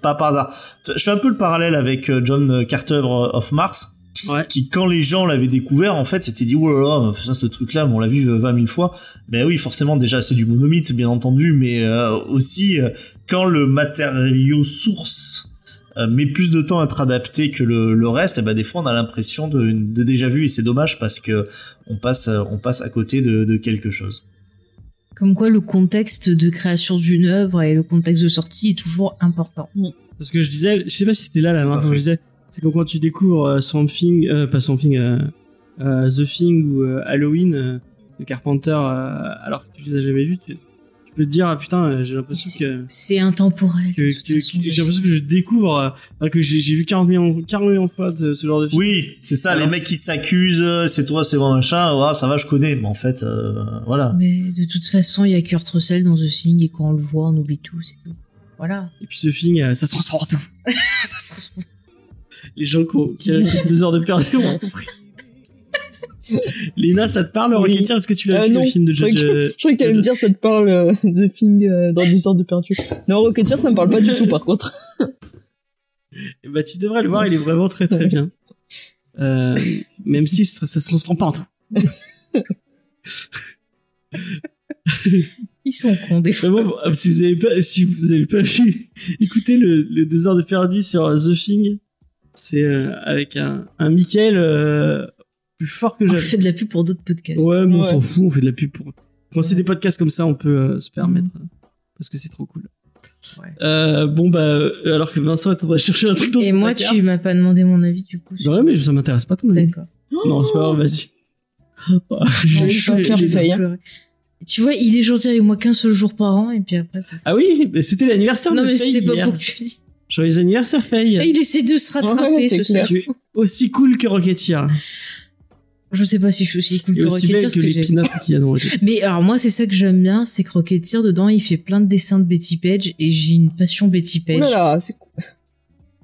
Speaker 3: pas par hasard. Je fais un peu le parallèle avec euh, John Carter of Mars
Speaker 1: Ouais.
Speaker 3: qui quand les gens l'avaient découvert en fait c'était dit oh là là ça ce truc là on l'a vu euh, 20 000 fois ben oui forcément déjà c'est du monomythe bien entendu mais euh, aussi euh, quand le matériau source euh, met plus de temps à être adapté que le, le reste et ben des fois on a l'impression de, de déjà vu et c'est dommage parce que on passe euh, on passe à côté de, de quelque chose
Speaker 2: Comme quoi, le contexte de création d'une œuvre et le contexte de sortie est toujours important.
Speaker 1: Parce que je disais, je sais pas si c'était là la dernière fois que je disais, c'est que quand tu découvres euh, Swamp Thing, euh, pas Swamp Thing, euh, euh, The Thing ou euh, Halloween euh, de Carpenter, euh, alors que tu les as jamais vus, tu, tu peux te dire, ah putain, j'ai l'impression que,
Speaker 2: C'est intemporel.
Speaker 1: que,
Speaker 2: de toute
Speaker 1: que-
Speaker 2: façon,
Speaker 1: que- j'ai l'impression que je découvre, euh, enfin, que j'ai j'ai vu 40 millions, 40 millions de fois de ce genre de film.
Speaker 3: oui c'est ça
Speaker 1: Alors-
Speaker 3: les mecs qui s'accusent c'est toi c'est moi machin ouais, ça va je connais mais en fait euh, voilà
Speaker 2: Mais de toute façon, il y a Kurt Russell dans The Thing et quand on le voit, on oublie tout, c'est tout. Voilà.
Speaker 1: Et puis The Thing, euh, ça se transforme en tout.
Speaker 2: Ça se trouve-
Speaker 1: Les gens qui, ont- qui écoutent deux heures de perdu ont compris. Léna, ça te parle,
Speaker 4: Oui.
Speaker 1: Rocketeer Est-ce que tu l'as
Speaker 4: Euh,
Speaker 1: vu,
Speaker 4: non,
Speaker 1: le film de
Speaker 4: je croyais
Speaker 1: Judge euh,
Speaker 4: Je croyais qu'elle allait me dire ça te parle euh, The Thing euh, dans deux heures de perdu. Non, Rocketeer ça me parle pas du tout par contre.
Speaker 1: Bah, tu devrais le voir, il est vraiment très très bien. Euh, même si ça, ça se transforme pas en.
Speaker 2: Ils sont cons, des fois.
Speaker 1: Vraiment, bon, si vous avez pas, si vous avez pas vu, écoutez le, le deux heures de perdu sur The Thing. C'est euh, avec un, un Michael euh, plus fort que
Speaker 2: On
Speaker 1: jamais.
Speaker 2: fait de la pub pour d'autres podcasts.
Speaker 1: Ouais, mais on
Speaker 4: Ouais.
Speaker 1: s'en fout, on fait de la pub pour. Quand c'est des podcasts comme ça, on peut euh, se permettre. euh, Parce que c'est trop cool.
Speaker 2: Ouais.
Speaker 1: Euh, bon, bah, alors que Vincent est en train de chercher un truc dans
Speaker 2: Et
Speaker 1: son
Speaker 2: moi,
Speaker 1: placard.
Speaker 2: tu m'as pas demandé mon avis, du coup.
Speaker 1: Bah ouais, mais ça m'intéresse pas ton avis.
Speaker 2: D'accord.
Speaker 1: Non, c'est pas grave, vas-y. Oh,
Speaker 4: hein.
Speaker 2: pleurer. Tu vois, il est gentil avec moi qu'un seul jour par an, et puis après.
Speaker 1: Ah oui, mais c'était l'anniversaire
Speaker 2: non,
Speaker 1: de
Speaker 2: mais
Speaker 1: Faye
Speaker 2: c'était pas pour que tu dis.
Speaker 1: Joyeux anniversaire, Faye.
Speaker 2: Il essaie de se rattraper,
Speaker 4: Ouais,
Speaker 2: ce salaud.
Speaker 1: Tu es aussi cool que Rocketeer.
Speaker 2: Je sais pas si je suis aussi cool
Speaker 1: Et
Speaker 2: que
Speaker 1: aussi
Speaker 2: Rocketeer,
Speaker 1: que
Speaker 2: que
Speaker 1: les
Speaker 2: j'ai.
Speaker 1: pin qu'il y a dans.
Speaker 2: Mais alors moi c'est ça que j'aime bien, c'est que Rocketeer dedans il fait plein de dessins de Betty Page et j'ai une passion Betty
Speaker 4: Oh
Speaker 2: Page.
Speaker 4: là là, c'est cool.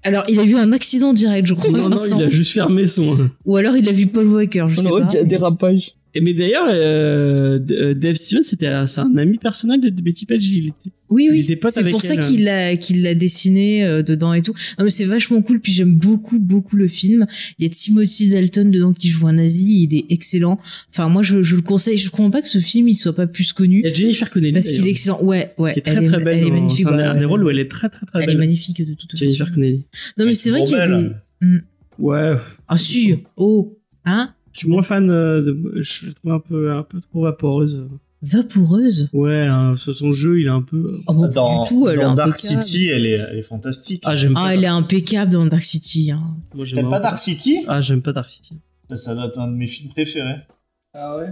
Speaker 2: Alors il a eu un accident direct je crois
Speaker 1: Non, non, il a juste fermé son.
Speaker 2: ou alors il a vu Paul Walker, je
Speaker 4: On
Speaker 2: sais
Speaker 4: aurait
Speaker 2: pas.
Speaker 4: dit un dérapage.
Speaker 1: Et mais d'ailleurs, euh, euh, Dave Stevens, c'était un, c'est un ami personnel de, Betty Page. Il était.
Speaker 2: Oui, oui. C'est pour ça
Speaker 1: elle,
Speaker 2: qu'il l'a qu'il l'a dessiné euh, dedans et tout. Non mais c'est vachement cool. Puis j'aime beaucoup beaucoup le film. Il y a Timothy Dalton dedans qui joue un nazi. Il est excellent. Enfin moi je, je le conseille. Je comprends pas que ce film il soit pas plus connu
Speaker 1: Il y a Jennifer Connelly.
Speaker 2: parce qu'il est excellent. Ouais ouais.
Speaker 1: Qui est très
Speaker 2: elle
Speaker 1: très belle.
Speaker 2: Elle est magnifique.
Speaker 1: C'est un, des rôles où elle est très très très
Speaker 2: Elle est
Speaker 1: belle.
Speaker 2: magnifique de toute façon.
Speaker 1: Jennifer Connelly.
Speaker 2: Non mais c'est vrai qu'il y a des.
Speaker 3: belle.
Speaker 1: Ouais.
Speaker 2: Ah si. Oh. Hein?
Speaker 1: Je suis moins fan euh, de. Je la trouve un peu un peu trop vaporeuse.
Speaker 2: Vaporeuse.
Speaker 1: Ouais, hein, ce- son jeu, il est un peu.
Speaker 2: Oh, bon,
Speaker 3: Dans,
Speaker 2: du tout. Elle est
Speaker 3: dans Dark
Speaker 2: impeccable.
Speaker 3: City, elle est, elle est fantastique.
Speaker 1: Ah, j'aime pas.
Speaker 2: Ah elle est impeccable dans Dark City. Hein.
Speaker 1: Moi, j'aime
Speaker 3: T'aimes pas Dark City?
Speaker 1: Ah, j'aime pas Dark City.
Speaker 3: Ça, Ça doit être un de mes films préférés.
Speaker 1: Ah ouais?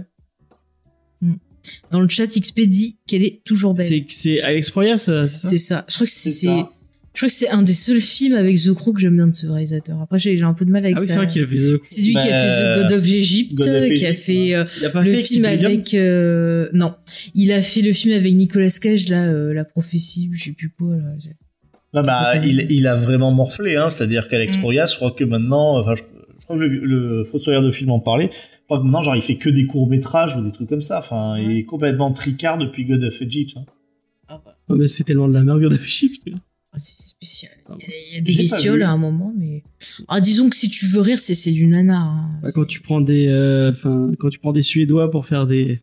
Speaker 2: Dans le chat XP dit qu'elle est toujours belle.
Speaker 1: C'est c'est Alex Proyas, c'est ça?
Speaker 2: C'est ça. Je crois que c'est. Je crois que c'est un des seuls films avec The Crow que j'aime bien de ce réalisateur. Après j'ai un peu de mal avec
Speaker 1: Ah oui,
Speaker 2: ça.
Speaker 1: c'est vrai qu'il a fait The
Speaker 2: C'est lui qui a
Speaker 3: Bah,
Speaker 2: fait The God of Egypt,
Speaker 3: God of
Speaker 2: qui a fait euh,
Speaker 1: a
Speaker 2: le
Speaker 1: fait
Speaker 2: film avec euh, non, il a fait le film avec Nicolas Cage là, euh, la prophétie, je sais plus quoi là.
Speaker 3: Non, bah, il, il a vraiment morflé, hein. C'est-à-dire qu'Alex
Speaker 2: Mm.
Speaker 3: Proyas, je crois que maintenant, enfin, je, je crois que le, le Fossoyeur de film en parlait. Je crois que maintenant, genre, il fait que des courts-métrages ou des trucs comme ça. Enfin, il est complètement tricard depuis God of Egypt. hein.
Speaker 1: Oh, mais c'est tellement de la merde, God of Egypt.
Speaker 2: Ah, c'est spécial.
Speaker 1: Ah.
Speaker 2: Il y a, il y a des bestioles à un moment, mais ah disons que si tu veux rire, c'est c'est du nana. hein.
Speaker 1: Bah, quand tu prends des, euh, enfin, quand tu prends des Suédois pour faire des,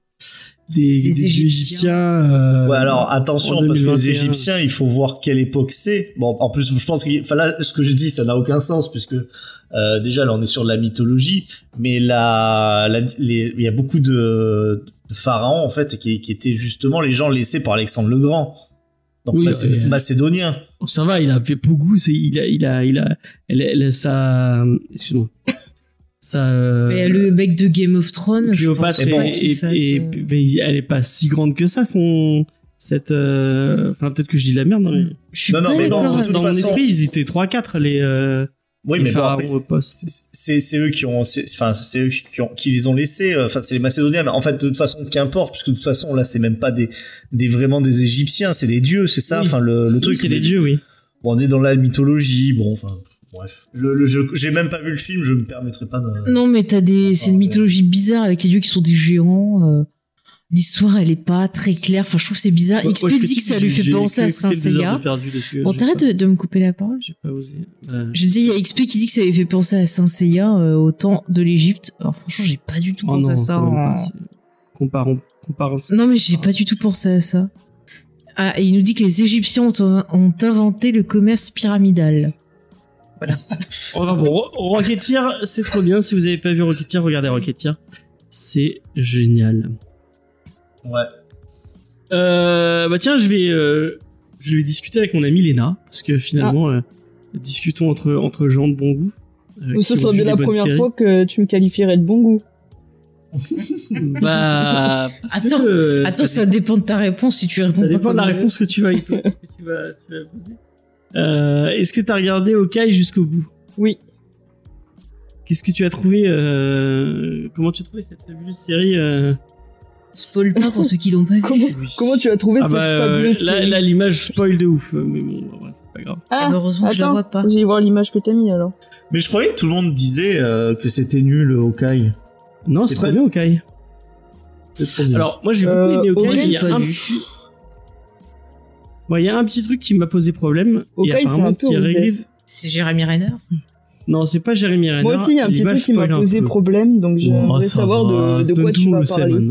Speaker 1: des,
Speaker 2: Égyptiens.
Speaker 1: égyptiens. euh,
Speaker 3: Ouais, alors attention,
Speaker 1: en
Speaker 3: parce que les
Speaker 1: 2021.
Speaker 3: Égyptiens, il faut voir quelle époque c'est. Bon, en plus, je pense que, enfin là, ce que je dis, ça n'a aucun sens, puisque euh, déjà, là, on est sur de la mythologie, mais là, il y a beaucoup de, de pharaons, en fait, qui, qui étaient justement les gens laissés par Alexandre le Grand. Donc,
Speaker 1: Oui,
Speaker 3: macé-
Speaker 1: ouais.
Speaker 3: macédonien.
Speaker 1: Oh, ça va, il a Pougou, c'est, il a, il a, il a, elle, elle, ça, excuse-moi. Ça, euh,
Speaker 2: Mais le mec de Game of Thrones, je pense
Speaker 1: Cléopâtre
Speaker 2: pas
Speaker 1: et, et-
Speaker 2: fasse,
Speaker 1: et-
Speaker 2: euh,
Speaker 1: mais elle est pas si grande que ça, son, cette, euh, enfin, peut-être que je dis de la merde, non, mais
Speaker 2: Je suis
Speaker 3: Non, non,
Speaker 2: pas
Speaker 3: mais bon,
Speaker 2: d'accord
Speaker 3: de toute
Speaker 1: dans mon
Speaker 3: façon-
Speaker 1: esprit, ils étaient 3-4, les, euh,
Speaker 3: Oui, mais bon, après, c'est- eux qui ont c'est- enfin c'est eux qui ont qui les ont laissés euh, enfin c'est les macédoniens mais en fait de toute façon qu'importe puisque de toute façon là c'est même pas des des vraiment des égyptiens c'est des dieux c'est ça
Speaker 1: Oui.
Speaker 3: enfin le, le
Speaker 1: Oui,
Speaker 3: truc
Speaker 1: c'est les dieux, oui.
Speaker 3: bon, on est dans la mythologie bon enfin bref le, le- je- j'ai même pas vu le film je me permettrai pas de
Speaker 2: Non, mais t'as des, c'est une mythologie bizarre avec les dieux qui sont des géants. euh, L'histoire, elle est pas très claire. Enfin, je trouve que c'est bizarre. XP dit que ça lui fait penser à Saint Seiya.
Speaker 1: dessus,
Speaker 2: Bon,
Speaker 1: pas-
Speaker 2: de, de me couper la parole.
Speaker 1: J'ai pas osé. Bah,
Speaker 2: Je dis, il y a XP qui dit que ça lui fait penser à Saint Seiya euh, au temps de l'Égypte. Alors, franchement, j'ai pas du tout
Speaker 1: oh
Speaker 2: pensé
Speaker 1: non,
Speaker 2: à ça. en-
Speaker 1: Comparons, comparons.
Speaker 2: Non, mais j'ai pas du tout pensé à ça. Ah, et il nous dit que les Égyptiens ont, ont inventé le commerce pyramidal.
Speaker 1: On va bon, Ro- Rocketeer, c'est trop bien. Si vous avez pas vu Rocketeer, regardez Rocketeer. C'est génial.
Speaker 3: Ouais
Speaker 1: Euh, bah tiens, je vais, euh, je vais discuter avec mon ami Léna parce que finalement, euh, discutons entre entre gens de bon goût. euh,
Speaker 4: Ce
Speaker 1: vu
Speaker 4: bien la première
Speaker 1: séries.
Speaker 4: fois que tu me qualifierais de bon goût.
Speaker 1: Bah, que,
Speaker 2: Attends,
Speaker 1: euh,
Speaker 2: Attends, ça, dépend de ta réponse si tu réponds
Speaker 1: ça
Speaker 2: pas
Speaker 1: dépend de la réponse que tu vas, que tu vas, tu vas poser. Euh, Est-ce que t'as regardé Hawkeye jusqu'au bout?
Speaker 4: Oui.
Speaker 1: Qu'est-ce que tu as trouvé euh, Comment tu as trouvé cette fabuleuse série euh,
Speaker 2: Spoil pas pour ceux qui l'ont pas vu.
Speaker 4: Comment, tu as trouvé
Speaker 1: Ah
Speaker 4: cette
Speaker 1: bah, euh, là, l'image spoil de ouf, mais bon, ouais, c'est pas grave.
Speaker 4: Ah,
Speaker 2: Ah, bah, heureusement que je la vois pas.
Speaker 4: J'ai voir l'image que t'as mis alors.
Speaker 3: mais je croyais que tout le monde disait euh, que c'était nul au Hawkeye
Speaker 1: Non, c'est
Speaker 3: pas-
Speaker 1: bien, Hawkeye.
Speaker 3: c'est trop bien
Speaker 1: Alors, moi, j'ai beaucoup
Speaker 4: Euh,
Speaker 1: aimé Hawkeye, mais il y a un
Speaker 2: vu.
Speaker 1: petit... Il y a un petit truc qui m'a posé problème.
Speaker 4: Hawkeye, c'est un peu.
Speaker 2: C'est Jérémy Renner.
Speaker 1: Non, c'est pas Jérémy Renner.
Speaker 4: Moi aussi, il y a un petit truc qui m'a posé problème, donc
Speaker 1: Oh,
Speaker 4: j'aimerais
Speaker 1: ça
Speaker 4: savoir
Speaker 1: va.
Speaker 4: de, de quoi tu vas parler.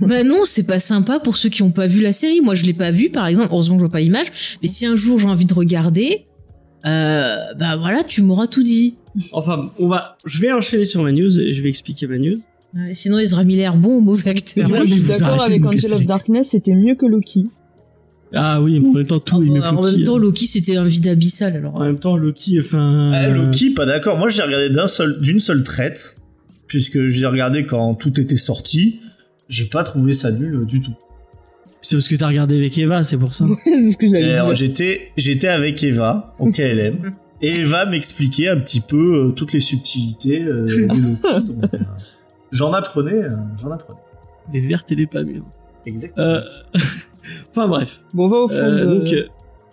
Speaker 2: Bah non, c'est pas sympa pour ceux qui ont pas vu la série. Moi, je l'ai pas vue, par exemple. Heureusement, je vois pas l'image. Mais si un jour j'ai envie de regarder, euh, bah voilà, tu m'auras tout dit.
Speaker 1: Enfin, on va... je vais enchaîner sur ma news et je vais expliquer ma news.
Speaker 2: Ouais, sinon, il sera mis l'air bon au mauvais acteur.
Speaker 4: Moi, je suis d'accord avec Angel of Darkness, c'était mieux que Loki.
Speaker 1: Ah oui, mais en même temps, tout
Speaker 2: Ah,
Speaker 1: est mieux que
Speaker 2: en
Speaker 1: Loki,
Speaker 2: même temps,
Speaker 1: hein.
Speaker 2: Loki, c'était un vide abyssal. Alors,
Speaker 1: En même temps, Loki, enfin...
Speaker 3: Ah,
Speaker 1: euh,
Speaker 3: Loki pas d'accord moi j'ai regardé d'un seul d'une seule traite puisque j'ai regardé quand tout était sorti j'ai pas trouvé ça nul euh, du tout
Speaker 1: C'est parce que t'as regardé avec Eva, c'est pour ça.
Speaker 4: c'est ce que j'allais
Speaker 3: j'étais j'étais avec Eva au KLM et Eva m'expliquait un petit peu euh, toutes les subtilités euh, euh, j'en apprenais euh, j'en apprenais
Speaker 1: Des vertes et des pas mûres.
Speaker 3: exactement
Speaker 1: Euh... enfin bref.
Speaker 4: Bon, on va au fond
Speaker 1: Euh,
Speaker 4: de...
Speaker 1: donc, euh,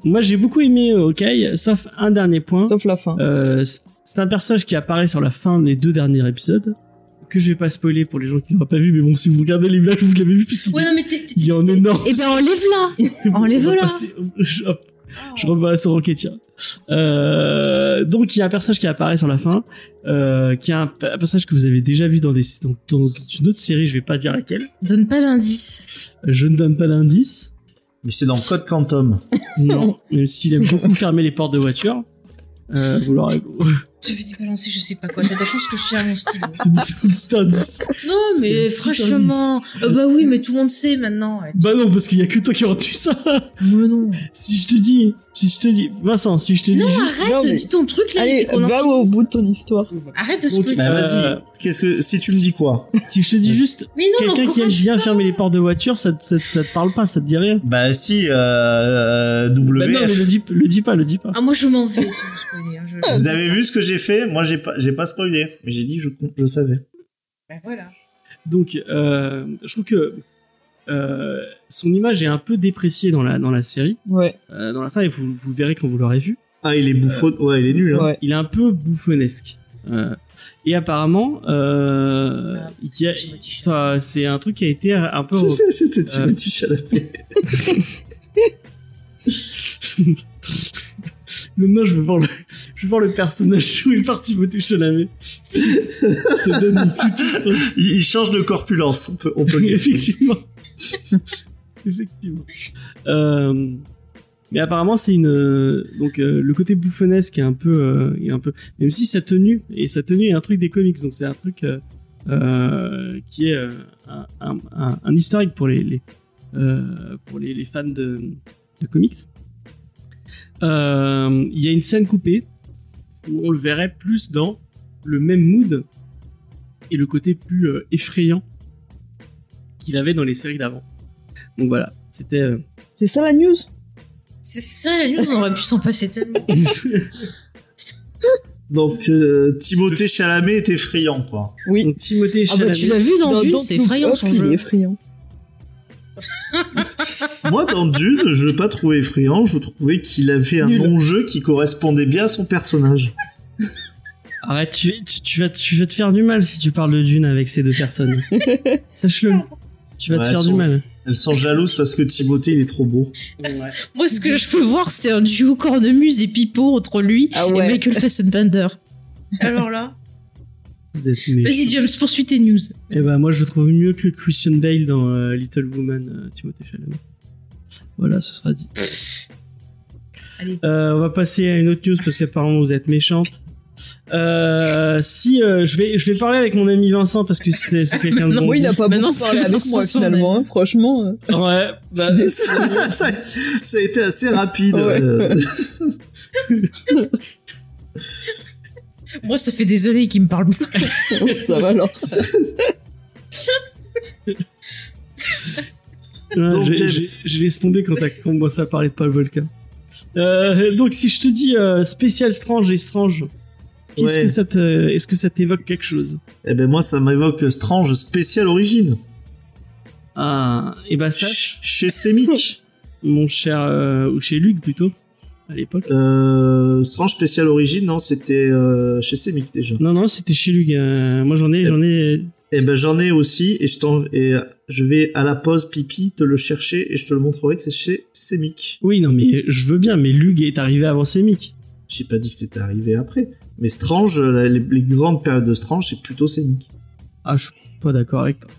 Speaker 1: moi j'ai beaucoup aimé Hawkeye, sauf un dernier point.
Speaker 4: Sauf la fin.
Speaker 1: Euh, c'est- c'est un personnage qui apparaît sur la fin des deux derniers épisodes. Que je vais pas spoiler pour les gens qui l'auraient pas vu, mais bon, si vous regardez l'image, vous l'avez vu puisqu'il
Speaker 2: Ouais, non, mais t'es. t'es-
Speaker 1: en
Speaker 2: t'es-
Speaker 1: énorme.
Speaker 2: Eh ben, enlève-la Enlève-la
Speaker 1: Je, hop, je remets sur Roquetia. Euh, donc il y a un personnage qui apparaît sur la fin, euh, qui est un, un personnage que vous avez déjà vu dans, des, dans, dans une autre série, je vais pas dire laquelle.
Speaker 2: Donne pas d'indice.
Speaker 1: Je ne donne pas d'indice.
Speaker 3: Mais c'est dans Code Quantum.
Speaker 1: Non, même s'il aime beaucoup fermer les portes de voiture. Euh, vous l'aurez.
Speaker 2: Je vais débalancer, je sais pas quoi. T'as de la chance que je tiens mon stylo.
Speaker 1: C'est un petit indice.
Speaker 2: Non,
Speaker 1: C'est
Speaker 2: mais franchement. euh, bah oui, mais tout le monde sait maintenant. ouais.
Speaker 1: Bah non, parce qu'il y a que toi qui auras tué ça.
Speaker 2: Mais non.
Speaker 1: Si je te dis, si je te dis, Vincent, si je te
Speaker 2: Non,
Speaker 1: dis juste.
Speaker 2: arrête,
Speaker 4: Non, mais-
Speaker 2: dis ton truc là.
Speaker 4: Allez,
Speaker 2: en
Speaker 4: va au bout de ton histoire.
Speaker 2: Arrête de spoiler.
Speaker 3: Bah,
Speaker 1: Euh,
Speaker 3: vas-y. Qu'est-ce que, si tu me dis quoi?
Speaker 1: Si je te dis juste
Speaker 2: Mais non,
Speaker 1: quelqu'un qui aime bien
Speaker 2: pas.
Speaker 1: fermer les portes de voiture, ça, te- ça, te- ça te parle pas, ça te dit rien.
Speaker 3: Bah, si, euh, euh,
Speaker 1: Bah non, mais le dis, le dis pas, le dis pas.
Speaker 2: Ah, moi je m'en vais si vous. Hein, je-
Speaker 3: Vous avez vu ce que j'ai fait? Moi, j'ai pas, j'ai pas spoilé. Mais j'ai dit que je, je savais.
Speaker 2: Bah voilà.
Speaker 1: Donc, euh, je trouve que euh, son image est un peu dépréciée dans la, dans la série,
Speaker 4: Ouais,
Speaker 1: euh, dans la fin, et vous, vous verrez quand vous l'aurez vu.
Speaker 3: Ah, il est bouffon. Ouais, il est nul, hein.
Speaker 4: ouais.
Speaker 1: Il est un peu bouffonnesque. Euh, et apparemment, euh,
Speaker 2: Ah,
Speaker 1: il y a-
Speaker 2: c'est Timothée
Speaker 1: ça, c'est un truc qui a été un peu.
Speaker 3: C'était Timothy Chalamet.
Speaker 1: Non, je veux voir le, je veux voir le personnage joué par Timothée Chalamet. Ça donne une toute
Speaker 3: Il, il change de corpulence. On peut, on peut le dire.
Speaker 1: Effectivement. Effectivement. Euh, mais apparemment, c'est une euh, donc euh, le côté bouffonnesque est un peu, est un peu, même si sa tenue et sa tenue est un truc des comics, donc c'est un truc qui est un, historique pour les, pour les, fans de, de comics. Il y a une scène coupée où on le verrait plus dans le même mood et le côté plus effrayant qu'il avait dans les séries d'avant. Donc voilà, c'était. euh,
Speaker 4: C'est ça la news?
Speaker 2: C'est ça la news, on aurait pu s'en passer tellement.
Speaker 3: Donc, euh, Timothée Chalamet est effrayant, quoi.
Speaker 4: Oui.
Speaker 1: Donc Timothée
Speaker 2: Ah bah
Speaker 1: Chalamet.
Speaker 2: tu l'as vu dans, Dune,
Speaker 4: Don't
Speaker 2: c'est
Speaker 4: Look
Speaker 2: effrayant
Speaker 4: Up,
Speaker 2: son
Speaker 4: il
Speaker 2: jeu.
Speaker 4: est effrayant.
Speaker 3: Moi, dans Dune, je l'ai pas trouvé effrayant. Je trouvais qu'il avait un
Speaker 4: Nul.
Speaker 3: bon-jeu qui correspondait bien à son personnage.
Speaker 1: Arrête, tu, tu, tu vas, tu vas te faire du mal si tu parles de Dune avec ces deux personnes. Sache-le. Tu vas te faire du mal.
Speaker 3: Elles sont jalouses parce que Timothée, il est trop beau.
Speaker 2: Moi ce que je veux voir c'est un duo cornemuse et pipeau entre lui
Speaker 4: Ah
Speaker 2: et. Michael Fassbender. Alors là
Speaker 1: Vous êtes
Speaker 2: Vas-y. James, poursuis tes news.
Speaker 1: Eh ben moi je trouve mieux que Christian Bale dans euh, Little Woman, euh, Timothée Chalamet. Voilà, ce sera dit.
Speaker 2: Allez.
Speaker 1: Euh, on va passer à une autre news parce qu'apparemment vous êtes méchante. Euh, si euh, je vais je vais parler avec mon ami Vincent parce que c'est c'est quelqu'un de
Speaker 2: Non,
Speaker 1: bon.
Speaker 4: Moi, il a pas beaucoup parlé avec moi finalement, hein, franchement. euh.
Speaker 1: Ouais, bah,
Speaker 3: ça, ça- ça a été assez rapide.
Speaker 4: Ouais.
Speaker 3: euh.
Speaker 2: Moi ça fait des années qu'il me parle plus.
Speaker 4: ça va alors.
Speaker 1: Ouais, Je laisse tomber quand t'as commencé à parler de Paul Volcan. Euh, donc si je te dis euh, spécial Strange et Strange,
Speaker 3: Ouais.
Speaker 1: que ça te, est-ce que ça t'évoque quelque chose
Speaker 3: Eh ben, moi, ça m'évoque Strange spécial origine.
Speaker 1: Ah, et bah sache,
Speaker 3: Ch- Chez Semic.
Speaker 1: mon cher, euh, ou chez Luc plutôt, à l'époque.
Speaker 3: euh, Strange spécial origine, non, c'était euh, chez Semic déjà.
Speaker 1: Non non, c'était chez Luc. euh, moi j'en ai, j'en ai.
Speaker 3: Eh ben, j'en ai aussi, et je, t'en- et je vais à la pause pipi te le chercher, et je te le montrerai que c'est chez Semic.
Speaker 1: Oui non mais je veux bien, mais Luc est arrivé avant Semic.
Speaker 3: J'ai pas dit que c'était arrivé après. Mais Strange, euh, les, les grandes périodes de Strange, c'est plutôt Semic.
Speaker 1: Ah je suis pas d'accord avec toi.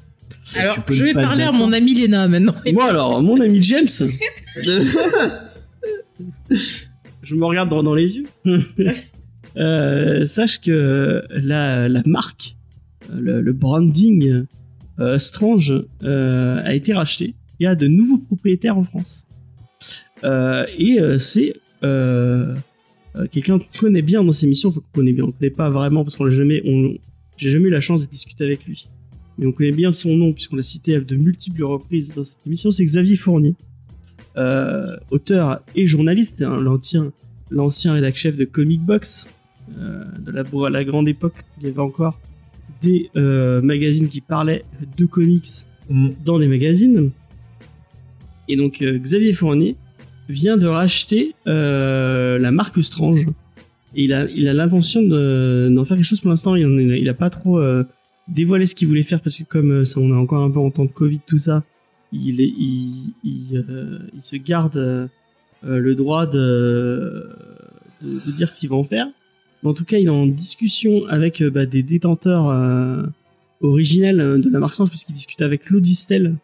Speaker 2: Alors
Speaker 3: Tu peux
Speaker 2: je vais parler à mon ami Léna maintenant.
Speaker 1: Moi alors, mon ami James, je me regarde droit dans les yeux. Euh, sache que la, la marque, le, le branding euh, Strange euh, a été racheté et a de nouveaux propriétaires en France. Euh, et euh, c'est euh, quelqu'un qu'on connaît bien dans ces missions, enfin qu'on connaît bien, on connaît pas vraiment parce qu'on l'a jamais, on, j'ai jamais eu la chance de discuter avec lui. Mais on connaît bien son nom puisqu'on l'a cité à de multiples reprises dans cette émission, c'est Xavier Fournier, euh, auteur et journaliste, hein, l'ancien l'ancien rédac chef de Comic Box, euh, de la, à la grande époque, il y avait encore des magazines qui parlaient de comics
Speaker 3: Mm.
Speaker 1: dans des magazines. Et donc Xavier Fournier vient de racheter euh, la marque Strange. Et il a il l'intention de- d'en faire quelque chose pour l'instant. Il, en- il a pas trop euh, dévoilé ce qu'il voulait faire parce que comme euh, on est encore un peu en temps de Covid, tout ça, il, se garde le droit de, dire ce qu'il va en faire. Mais en tout cas, il est en discussion avec bah, des détenteurs originels de la marque Strange puisqu'il discute avec Claude Vistel,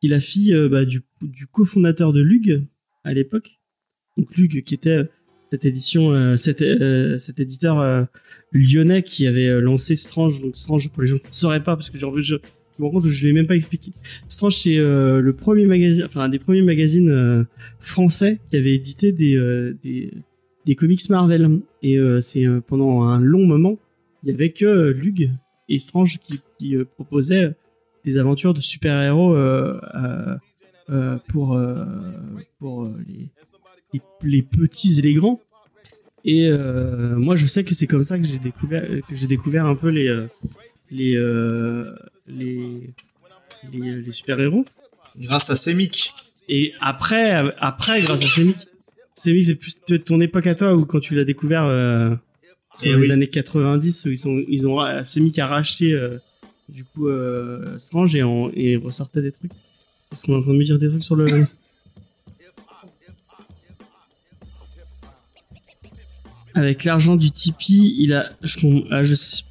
Speaker 1: qui est la fille bah, du, du cofondateur de Lug à l'époque. Donc Lug qui était euh, cette édition, euh, cet, euh, cet éditeur lyonnais qui avait lancé Strange. Donc Strange pour les gens qui ne sauraient pas parce que je, me rends compte je l'ai même pas expliqué. Strange c'est le premier magazine, enfin un des premiers magazines français qui avait édité des, des des comics Marvel et c'est pendant un long moment il y avait que Lug et Strange qui, proposaient des aventures de super-héros pour euh, pour euh, les, les les petits et les grands et euh, moi je sais que c'est comme ça que j'ai découvert que j'ai découvert un peu les euh, les euh, les les, les super-héros
Speaker 3: Grâce à Semic.
Speaker 1: et après, après, grâce à Semic, Semic, c'est plus de ton époque à toi où quand tu l'as découvert euh, dans les années 90, où ils sont, ils ont, Semic a racheté euh, du coup euh, Strange et, en, et ressortait des trucs. Est-ce qu'on est en train de me dire des trucs sur le Avec l'argent du Tipeee, il a, je, ah, je, sais,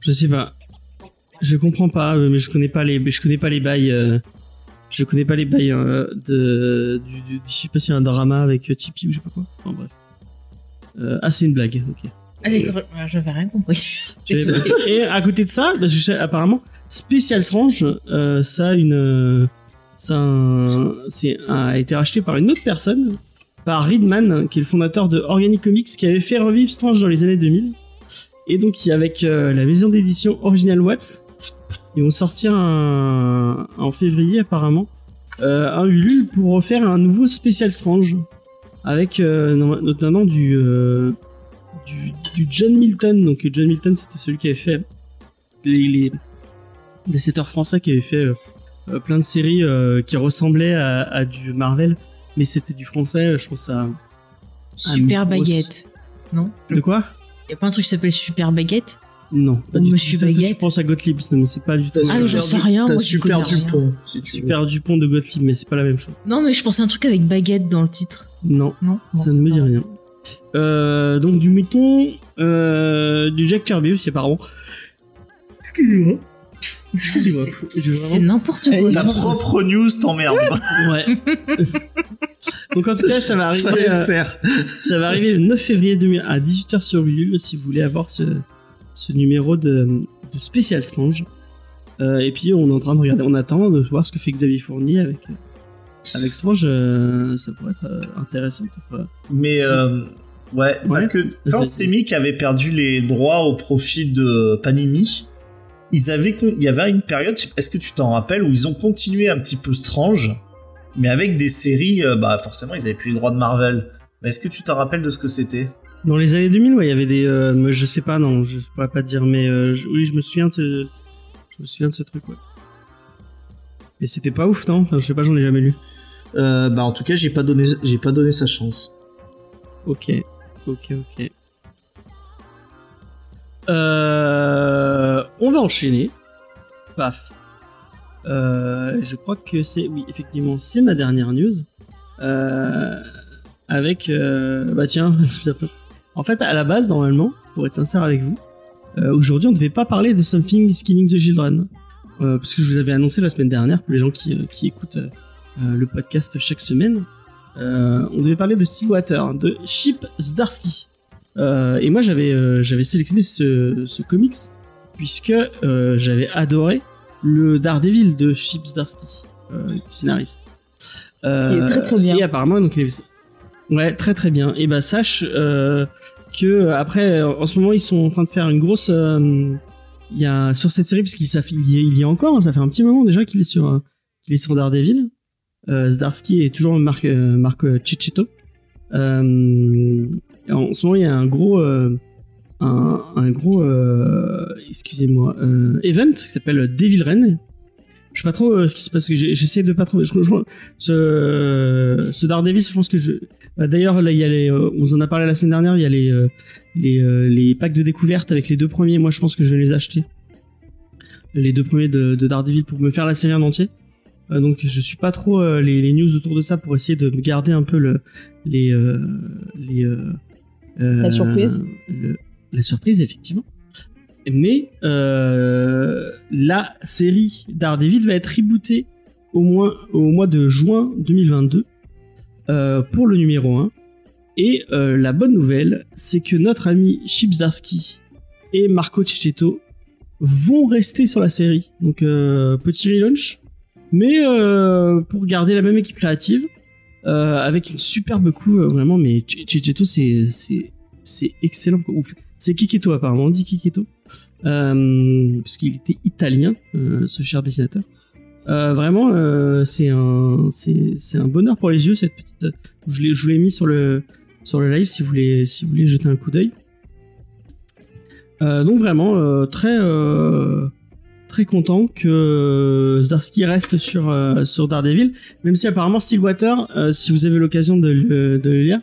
Speaker 1: je sais pas. Je comprends pas, euh, mais je connais pas les, je connais pas les bails. euh, je connais pas les bails euh, de, du, du- je sais pas s'il y a un drama avec Tipeee ou je sais pas quoi. Enfin bref. Euh, ah c'est une blague, ok.
Speaker 2: Ah d'accord, ah, j'avais rien compris.
Speaker 1: Et à côté de ça, parce que je sais, apparemment, Special Strange, euh, ça a été racheté par une autre personne, par Reedman, qui est le fondateur de Organic Comics, qui avait fait revivre Strange dans les années 2000. Et donc, avec euh, la maison d'édition Original Watts, ils vont sortir en février apparemment euh, un Ulule pour refaire un nouveau Special Strange avec no- notamment du, John Milton. Donc John Milton, c'était celui qui avait fait les dessinateurs français qui avait fait euh, euh, plein de séries euh, qui ressemblaient à, à du Marvel, mais c'était du français. Je pense à
Speaker 2: Super
Speaker 1: grosse-
Speaker 2: baguette. Non?
Speaker 1: De quoi?
Speaker 2: Y a pas un truc qui s'appelle Super baguette?
Speaker 1: Non, pas du
Speaker 2: Monsieur
Speaker 1: tout. Ça,
Speaker 2: Baguette.
Speaker 1: Je pense à Gottlieb, mais c'est pas du tout.
Speaker 2: Ah, j'en sais rien, moi, je
Speaker 3: Super. Dupont, si tu veux.
Speaker 1: Super Dupont de Gottlieb, mais c'est pas la même chose.
Speaker 2: Non, mais je pensais à un truc avec baguette dans le titre.
Speaker 1: Non.
Speaker 2: Non, Bon,
Speaker 1: ça ne me dit rien. Euh, donc du mouton, euh, du Jack Kirby aussi apparemment.
Speaker 2: C'est n'importe quoi.
Speaker 3: Ta propre news t'emmerde.
Speaker 1: Ouais. donc en tout cas, ça va arriver. Euh,
Speaker 3: faire.
Speaker 1: ça va arriver le 9 février 2000 à 18h sur Ulule si vous voulez avoir ce, ce numéro de, de Special Strange. Euh, et puis on est en train de regarder, on attend de voir ce que fait Xavier Fournier avec avec Strange. euh, ça pourrait être intéressant peut-être.
Speaker 3: Mais euh, ouais,
Speaker 1: Ouais.
Speaker 3: parce que quand. Semic avait perdu les droits au profit de Panini, ils avaient con- il y avait une période, je sais- est-ce que tu t'en rappelles, où ils ont continué un petit peu Strange, mais avec des séries, euh, bah forcément ils avaient plus les droits de Marvel. Mais est-ce que tu t'en rappelles de ce que c'était?
Speaker 1: Dans les années 2000, ouais, il y avait des. euh, mais je sais pas, non, je pourrais pas te dire, mais euh, je- oui, je me souviens de ce, je me souviens de ce truc, ouais. Mais c'était pas ouf, non? Enfin, je sais pas, j'en ai jamais lu.
Speaker 3: euh, Bah en tout cas j'ai pas donné, j'ai pas donné sa chance.
Speaker 1: Ok, ok, ok. Euh, on va enchaîner. Paf. Euh, je crois que c'est, oui, effectivement, c'est ma dernière news. Euh, avec, bah tiens, en fait, à la base, normalement, pour être sincère avec vous, aujourd'hui, on ne devait pas parler de Something is Killing the Children. Parce que je vous avais annoncé la semaine dernière, pour les gens qui, qui écoutent le podcast chaque semaine, on devait parler de Stillwater, de Chip Zdarsky. Euh, et moi, j'avais euh, j'avais sélectionné ce, ce comics puisque euh, j'avais adoré le Daredevil de Chip Zdarsky, euh, scénariste.
Speaker 4: Qui est très, très bien.
Speaker 1: Et apparemment, donc, ouais, très très bien. Et bah sache que après, en ce moment, ils sont en train de faire une grosse. il y a sur cette série puisqu'il ça fait- il y, est encore, hein, ça fait un petit moment déjà qu'il est sur qu'il est sur Daredevil. Euh, Zdarsky est toujours Marc euh, Marc Cicchetto. Euh, en ce moment, il y a un gros euh, un, gros euh, excusez-moi euh, event qui s'appelle Devil Rain. je sais pas trop ce qui se passe. J'essaie de pas trop. Je, ce, ce Daredevil, je pense que je. bah, D'ailleurs, là, il y a les. on en a parlé la semaine dernière. Il y a les les, les packs de découverte avec les deux premiers. Moi, je pense que je vais les acheter. Les deux premiers de, de Daredevil pour me faire la série en entier. Donc, je suis pas trop les, news autour de ça pour essayer de garder un peu le les les. Euh, euh,
Speaker 4: La surprise.
Speaker 1: le- la surprise, effectivement. Mais euh, la série Daredevil va être rebootée au, moins, au mois de juin 2022 euh, pour le numéro 1. Et euh, la bonne nouvelle, c'est que notre ami Chips Darsky et Marco Cecchetto vont rester sur la série. Donc euh, petit relaunch, mais euh, pour garder la même équipe créative, euh, avec une superbe couve, euh, vraiment. Mais Cecchetto, c'est c'est c'est excellent. Ouf. C'est Kiketo apparemment, on dit Kiketo, euh, puisqu'il était italien, ce cher dessinateur. Vraiment, c'est un, c'est, c'est un bonheur pour les yeux cette petite. Je l'ai, je l'ai mis sur le, sur le live si vous voulez, si vous voulez jeter un coup d'œil. Donc vraiment très, très content que Zdarsky reste sur, euh, sur Daredevil, même si apparemment Stillwater, euh, si vous avez l'occasion de le, de le lire,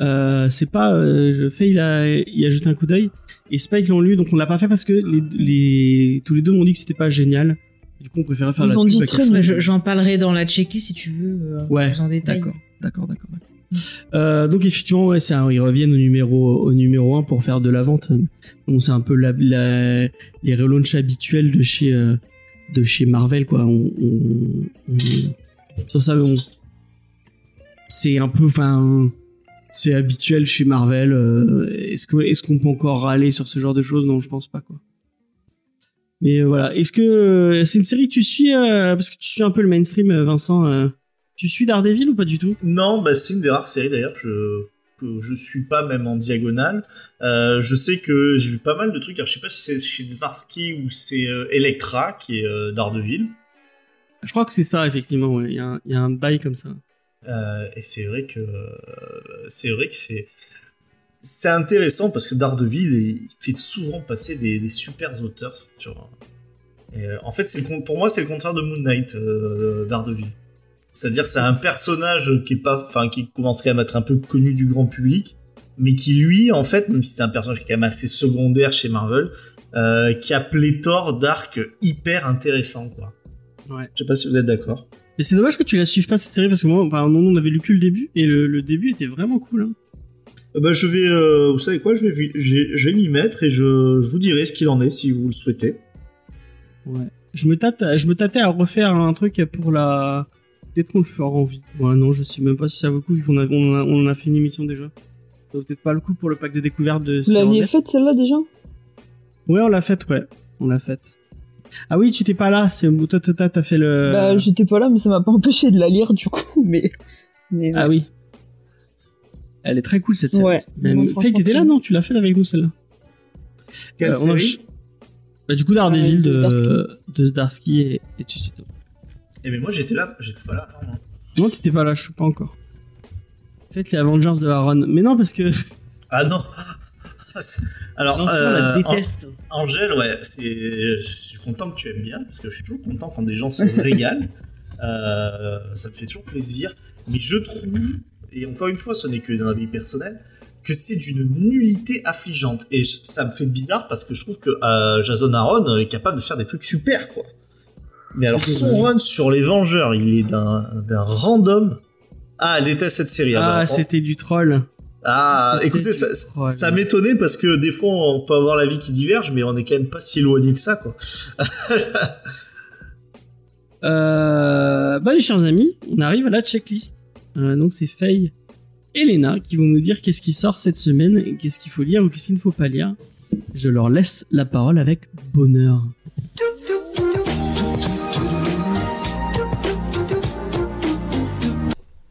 Speaker 1: euh, c'est pas, euh, je fais, il a, il a jeté un coup d'œil et Spike l'ont lu, donc on l'a pas fait parce que les, les, tous les deux m'ont dit que c'était pas génial. Du coup, on préférait faire
Speaker 4: Ils
Speaker 1: la
Speaker 4: ont
Speaker 1: pub
Speaker 4: dit
Speaker 1: à
Speaker 4: très
Speaker 1: quelque
Speaker 2: Bah,
Speaker 1: chose.
Speaker 2: je- J'en parlerai dans la checklist si tu veux. euh,
Speaker 1: Ouais,
Speaker 2: plus en détail.
Speaker 1: D'accord, d'accord, d'accord. d'accord. Euh, donc effectivement, ils reviennent au numéro au numéro 1 pour faire de la vente. Donc c'est un peu les relaunchs habituels de chez Marvel c'est un peu, c'est habituel chez Marvel. euh, est-ce qu'on peut encore râler sur ce genre de choses? Non, je pense pas. Mais euh, voilà, est-ce que c'est une série que tu suis parce que tu suis un peu le mainstream, Vincent Tu suis Daredevil ou pas du tout?
Speaker 3: Non, bah, c'est une des rares séries d'ailleurs je, que je suis pas même en diagonale. Euh, je sais que j'ai vu pas mal de trucs. Alors, je sais pas si c'est chez Dvarsky ou c'est euh, Electra qui est euh, Daredevil.
Speaker 1: Je crois que c'est ça, effectivement. ouais. Il y, a un- il y a un bail comme ça.
Speaker 3: Euh, et c'est vrai que c'est vrai que c'est c'est intéressant parce que Daredevil il fait souvent passer des, des super auteurs. Et, en fait, c'est pour moi c'est le contraire de Moon Knight, Daredevil. C'est-à-dire c'est un personnage qui est pas, enfin qui commencerait à être un peu connu du grand public, mais qui lui en fait, même si c'est un personnage qui est quand même assez secondaire chez Marvel, euh, qui a pléthore d'arcs hyper intéressants quoi.
Speaker 1: Ouais.
Speaker 3: Je sais pas si vous êtes d'accord.
Speaker 1: Mais c'est dommage que tu la suives pas cette série parce que moi, enfin, non, on avait lu que le début et le, le début était vraiment cool. Hein.
Speaker 3: Euh, Bah, je vais, euh, vous savez quoi, je vais, vi- je vais, je vais m'y mettre et je, je vous dirai ce qu'il en est si vous le souhaitez.
Speaker 1: Ouais. Je me tâte, je me tâtais à refaire un truc pour la. Peut-être qu'on le fera en vite. Ouais, non, je sais même pas si ça vaut le coup vu qu'on a, on a, on en a fait une émission déjà. Ça vaut peut-être pas le coup pour le pack de découverte de.
Speaker 4: Vous l'aviez faite celle-là déjà?
Speaker 1: Ouais, on l'a faite, ouais. On l'a faite. Ah oui, tu t'es pas là. C'est toi, toi, toi, t'as fait le.
Speaker 4: Bah j'étais pas là mais ça m'a pas empêché de la lire du coup mais... mais
Speaker 1: Ah oui. Elle est très cool cette série.
Speaker 4: Ouais.
Speaker 1: Même...
Speaker 4: Franchement,
Speaker 1: t'étais là, non Tu l'as fait avec nous celle-là.
Speaker 3: Quelle
Speaker 1: Euh, a-
Speaker 3: série?
Speaker 1: Bah, du coup, Daredevil
Speaker 4: Ouais, de
Speaker 1: de
Speaker 4: Zdarsky
Speaker 1: et, et Chichito.
Speaker 3: Eh mais moi j'étais là, j'étais pas là. non, non.
Speaker 1: Non, t'étais pas là, je suis pas encore. Faites les Avengers de Aaron. Mais non, parce que.
Speaker 3: Ah non. Alors,
Speaker 1: Non, ça, on la
Speaker 3: euh,
Speaker 1: déteste.
Speaker 3: An- Angèle, ouais, c'est, je suis content que tu aimes bien parce que je suis toujours content quand des gens se régalent. Euh, ça me fait toujours plaisir. Mais je trouve, et encore une fois, ce n'est que d'un avis personnel, que c'est d'une nullité affligeante. Et ça me fait bizarre parce que je trouve que euh, Jason Aaron est capable de faire des trucs super, quoi. Mais alors, son run sur les Vengeurs, il est d'un, d'un random. Ah, elle déteste cette série.
Speaker 1: Ah,
Speaker 3: alors.
Speaker 1: c'était du troll.
Speaker 3: Ah, écoutez, ça, m'étonnait parce que des fois on peut avoir l'avis qui diverge, mais on est quand même pas si éloigné que ça, quoi.
Speaker 1: Euh, bah, mes chers amis, on arrive à la checklist. Euh, donc, c'est Faye et Lena qui vont nous dire qu'est-ce qui sort cette semaine, qu'est-ce qu'il faut lire ou qu'est-ce qu'il ne faut pas lire. Je leur laisse la parole avec bonheur.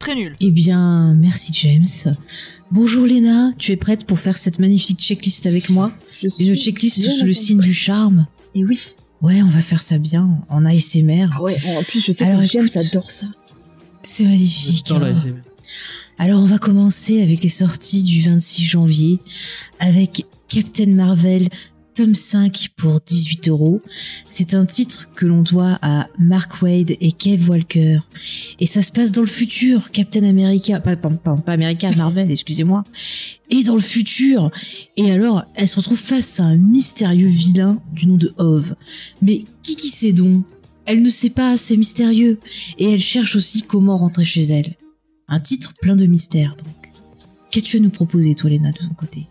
Speaker 5: Très nul.
Speaker 2: Eh bien, merci James. Bonjour Léna, tu es prête pour faire cette magnifique checklist avec moi
Speaker 4: Je
Speaker 2: Et une checklist sous le signe du charme
Speaker 4: Et oui.
Speaker 2: Ouais, on va faire ça bien, en ASMR.
Speaker 4: Ah ouais, en plus je sais
Speaker 2: Alors,
Speaker 4: que James
Speaker 2: écoute.
Speaker 4: adore ça.
Speaker 2: C'est magnifique. Hein. Alors on va commencer avec les sorties du 26 janvier avec Captain Marvel tome 5 pour 18 euros. C'est un titre que l'on doit à Mark Wade et Kev Walker. Et ça se passe dans le futur. Captain America, pas, America, Marvel, excusez-moi. Et dans le futur. Et alors, elle se retrouve face à un mystérieux vilain du nom de Ove. Mais qui qui c'est donc? Elle ne sait pas, c'est mystérieux. Et elle cherche aussi comment rentrer chez elle. Un titre plein de mystères, donc. Qu'as-tu à nous proposer, toi, Léna, de ton côté?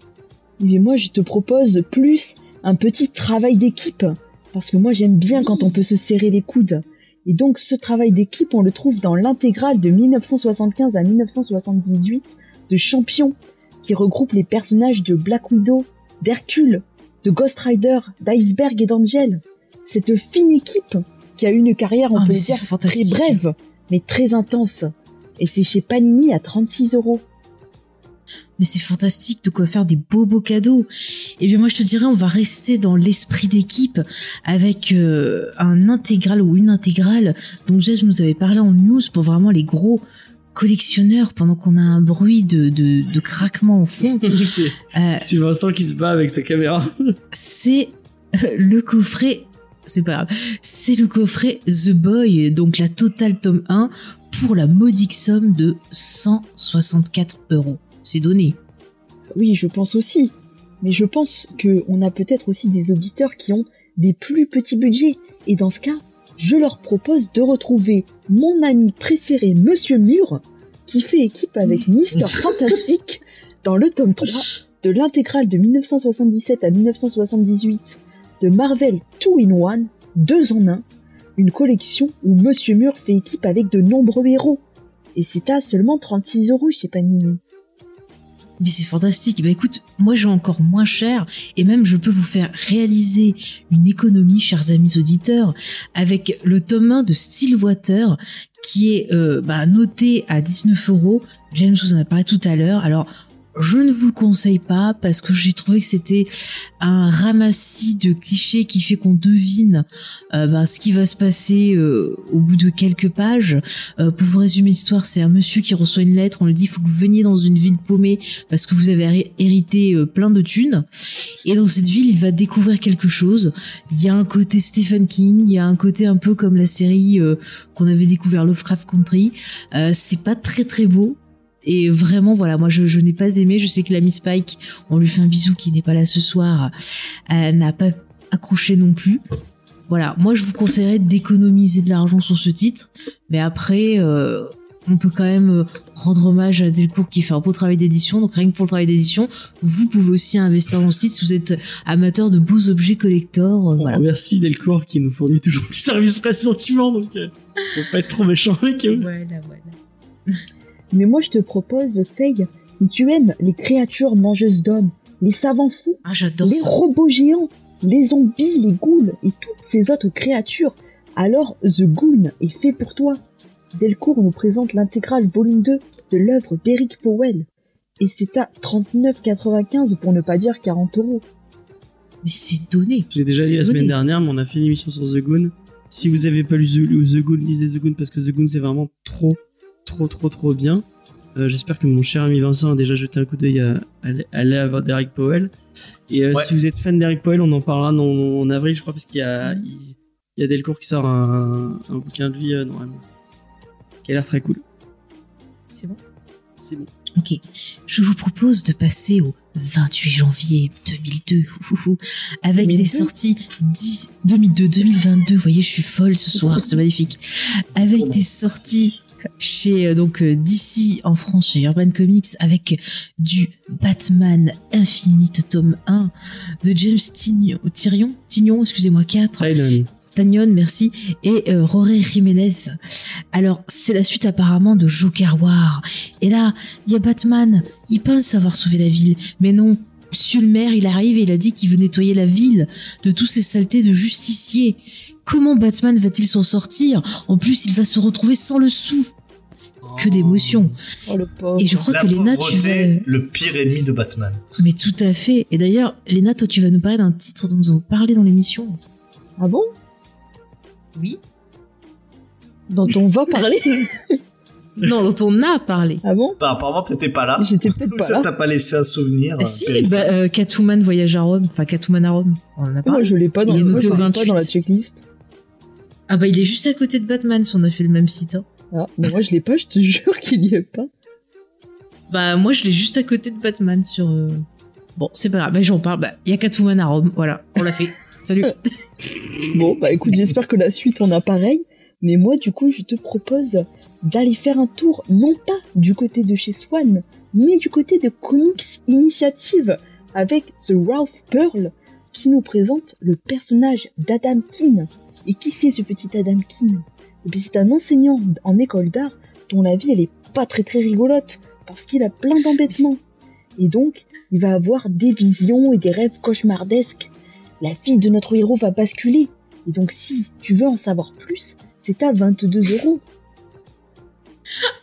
Speaker 4: Mais moi, je te propose plus un petit travail d'équipe. Parce que moi, j'aime bien quand on peut se serrer les coudes. Et donc, ce travail d'équipe, on le trouve dans l'intégrale de 1975 à 1978 de Champion, qui regroupe les personnages de Black Widow, d'Hercule, de Ghost Rider, d'Iceberg et d'Angel. Cette fine équipe qui a eu une carrière, on
Speaker 2: Ah,
Speaker 4: peut le dire, très brève, mais très intense. Et c'est chez Panini à 36 euros.
Speaker 2: Mais c'est fantastique de quoi faire des beaux beaux cadeaux. Eh bien moi je te dirais on va rester dans l'esprit d'équipe avec euh, un intégral ou une intégrale dont Jess nous avait parlé en news pour vraiment les gros collectionneurs pendant qu'on a un bruit de, de, de craquement au fond.
Speaker 1: c'est
Speaker 2: Euh,
Speaker 1: c'est Vincent qui se bat avec sa caméra.
Speaker 2: c'est euh, le coffret, c'est pas grave, c'est le coffret The Boy, donc la totale tome 1 pour la modique somme de 164 euros. C'est donné.
Speaker 4: Oui, je pense aussi. Mais je pense que on a peut-être aussi des auditeurs qui ont des plus petits budgets. Et dans ce cas, je leur propose de retrouver mon ami préféré, Monsieur Mur, qui fait équipe avec Mister Fantastic dans le tome 3 de l'intégrale de 1977 à 1978 de Marvel 2 in 1, 2 en 1, une collection où Monsieur Mur fait équipe avec de nombreux héros. Et c'est à seulement 36 euros chez Panini.
Speaker 2: Mais c'est fantastique. Bah écoute, moi j'ai encore moins cher et même je peux vous faire réaliser une économie, chers amis auditeurs, avec le tome 1 de Stillwater qui est euh, bah, noté à 19 euros. James vous en a parlé tout à l'heure. Alors je ne vous le conseille pas parce que j'ai trouvé que c'était un ramassis de clichés qui fait qu'on devine euh, bah, ce qui va se passer euh, au bout de quelques pages. Euh, pour vous résumer l'histoire, c'est un monsieur qui reçoit une lettre, on lui dit il faut que vous veniez dans une ville paumée parce que vous avez hé- hérité plein de thunes. Et dans cette ville, il va découvrir quelque chose. Il y a un côté Stephen King, il y a un côté un peu comme la série qu'on avait découvert Lovecraft Country. C'est pas très très beau. Et vraiment, voilà, moi je, je n'ai pas aimé. Je sais que l'ami Spike, on lui fait un bisou qui n'est pas là ce soir, euh, n'a pas accroché non plus. Voilà, moi je vous conseillerais d'économiser de l'argent sur ce titre, mais après, euh, on peut quand même euh, rendre hommage à Delcourt qui fait un beau travail d'édition. Donc rien que pour le travail d'édition, vous pouvez aussi investir dans ce titre si vous êtes amateur de beaux objets collector. euh,
Speaker 1: On
Speaker 2: voilà.
Speaker 1: remercie Delcourt qui nous fournit toujours du service très sentiment, donc euh, faut pas être trop méchant avec eux.
Speaker 2: Voilà, voilà.
Speaker 4: Mais moi je te propose, Faye, si tu aimes les créatures mangeuses d'hommes, les savants fous,
Speaker 2: Ah, j'adore
Speaker 4: les
Speaker 2: ça.
Speaker 4: robots géants, les zombies, les ghouls et toutes ces autres créatures, alors The Goon est fait pour toi. Delcourt nous présente l'intégrale volume 2 de l'œuvre d'Eric Powell. Et c'est à 39,95 pour ne pas dire 40 euros.
Speaker 2: Mais c'est donné.
Speaker 1: Je l'ai déjà
Speaker 2: C'est
Speaker 1: dit la
Speaker 2: donné.
Speaker 1: semaine dernière, mais on a fait une émission sur The Goon. Si vous avez pas lu The, The Goon, lisez The Goon parce que The Goon c'est vraiment trop, trop, trop, trop bien. Euh, J'espère que mon cher ami Vincent a déjà jeté un coup d'œil à, à, l'œuvre d'Eric Powell. Et euh,
Speaker 3: Ouais.
Speaker 1: si vous êtes fan d'Eric Powell, on en parlera dans- en avril, je crois, parce qu'il y a, il, il y a Delcourt qui sort un, un bouquin de lui euh, normalement, qui a l'air très cool.
Speaker 2: C'est bon?
Speaker 1: C'est bon.
Speaker 2: Ok. Je vous propose de passer au 28 janvier 2002, ouhouhou, avec
Speaker 4: 2002.
Speaker 2: des sorties 10, 2002, 2022. Vous voyez, je suis folle ce soir, c'est magnifique. Avec des sorties chez euh, donc euh, DC en France, chez Urban Comics, avec du Batman Infinite tome 1 de James Tignon, Tyrion, Tignon, excusez-moi, 4.
Speaker 1: Thailand.
Speaker 2: Tanyon, merci, et euh, Roré Jiménez. Alors, c'est la suite apparemment de Joker War. Et là, il y a Batman, il pense avoir sauvé la ville, mais non. Monsieur le maire, il arrive et il a dit qu'il veut nettoyer la ville de tous ces saletés de justiciers. Comment Batman va-t-il s'en sortir? En plus, il va se retrouver sans le sou. Que d'émotions.
Speaker 4: Oh le pauvre.
Speaker 2: Et je crois
Speaker 3: La
Speaker 2: que Léna, tu vas...
Speaker 3: le pire ennemi de Batman.
Speaker 2: Mais tout à fait. Et d'ailleurs, Léna, toi, tu vas nous parler d'un titre dont nous avons parlé dans l'émission.
Speaker 4: Ah bon?
Speaker 2: Oui.
Speaker 4: Dont on va parler
Speaker 2: Non, dont on a parlé.
Speaker 4: Ah bon?
Speaker 3: Bah, apparemment, t'étais pas là.
Speaker 4: J'étais peut-être pas
Speaker 3: Ça
Speaker 4: là.
Speaker 3: t'a pas laissé un souvenir.
Speaker 2: Ah, si, bah, euh, Catwoman voyage à Rome. Enfin, Catwoman à Rome. On en a
Speaker 4: Moi,
Speaker 2: parlé.
Speaker 4: je l'ai pas dans,
Speaker 2: Il est
Speaker 4: moi,
Speaker 2: noté
Speaker 4: je
Speaker 2: au
Speaker 4: l'ai pas dans la
Speaker 2: 28.
Speaker 4: checklist.
Speaker 2: Ah bah, il est juste à côté de Batman si on a fait le même site. hein.
Speaker 4: Ah, bah moi je l'ai pas, je te jure qu'il y est pas.
Speaker 2: Bah, moi, je l'ai juste à côté de Batman sur... euh, Bon, c'est pas grave. Bah, j'en parle. Bah, il y a Catwoman à Rome. Voilà, on l'a fait. Salut.
Speaker 4: Bon, bah écoute, j'espère que la suite en a pareil. Mais moi, du coup, je te propose d'aller faire un tour, non pas du côté de chez Swan, mais du côté de Comics Initiative, avec The Ralph Pearl, qui nous présente le personnage d'Adam Keane. Et qui c'est ce petit Adam Keane? Eh c'est un enseignant en école d'art dont la vie, elle est pas très très rigolote, parce qu'il a plein d'embêtements. Et donc, il va avoir des visions et des rêves cauchemardesques. La vie de notre héros va basculer. Et donc, si tu veux en savoir plus, c'est à 22 euros.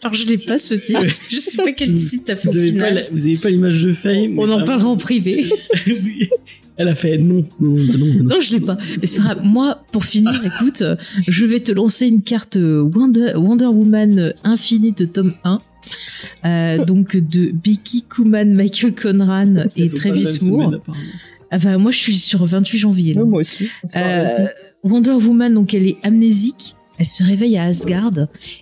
Speaker 2: Alors, je l'ai pas ce titre. Je sais pas quel site t'as fait
Speaker 1: Vous
Speaker 2: au
Speaker 1: avez, pas, la- vous avez pas l'image de Faye
Speaker 2: On en
Speaker 1: vraiment-
Speaker 2: parlera en privé.
Speaker 1: Oui. Elle a fait non, non, non, non.
Speaker 2: Non, je l'ai pas. Mais c'est pas grave. Moi, pour finir, écoute, euh, je vais te lancer une carte euh, Wonder, Wonder Woman Infinite tome 1. Euh, donc de Becky Kuman, Michael Conran et
Speaker 1: Elles ont pas la même
Speaker 2: Travis
Speaker 1: semaine,
Speaker 2: Moore.
Speaker 1: apparemment.
Speaker 2: Ah bah, moi, je suis sur 28 janvier. là.
Speaker 4: Ouais, moi aussi. on se parle
Speaker 2: Euh,
Speaker 4: aussi.
Speaker 2: Wonder Woman, donc elle est amnésique. Elle se réveille à Asgard.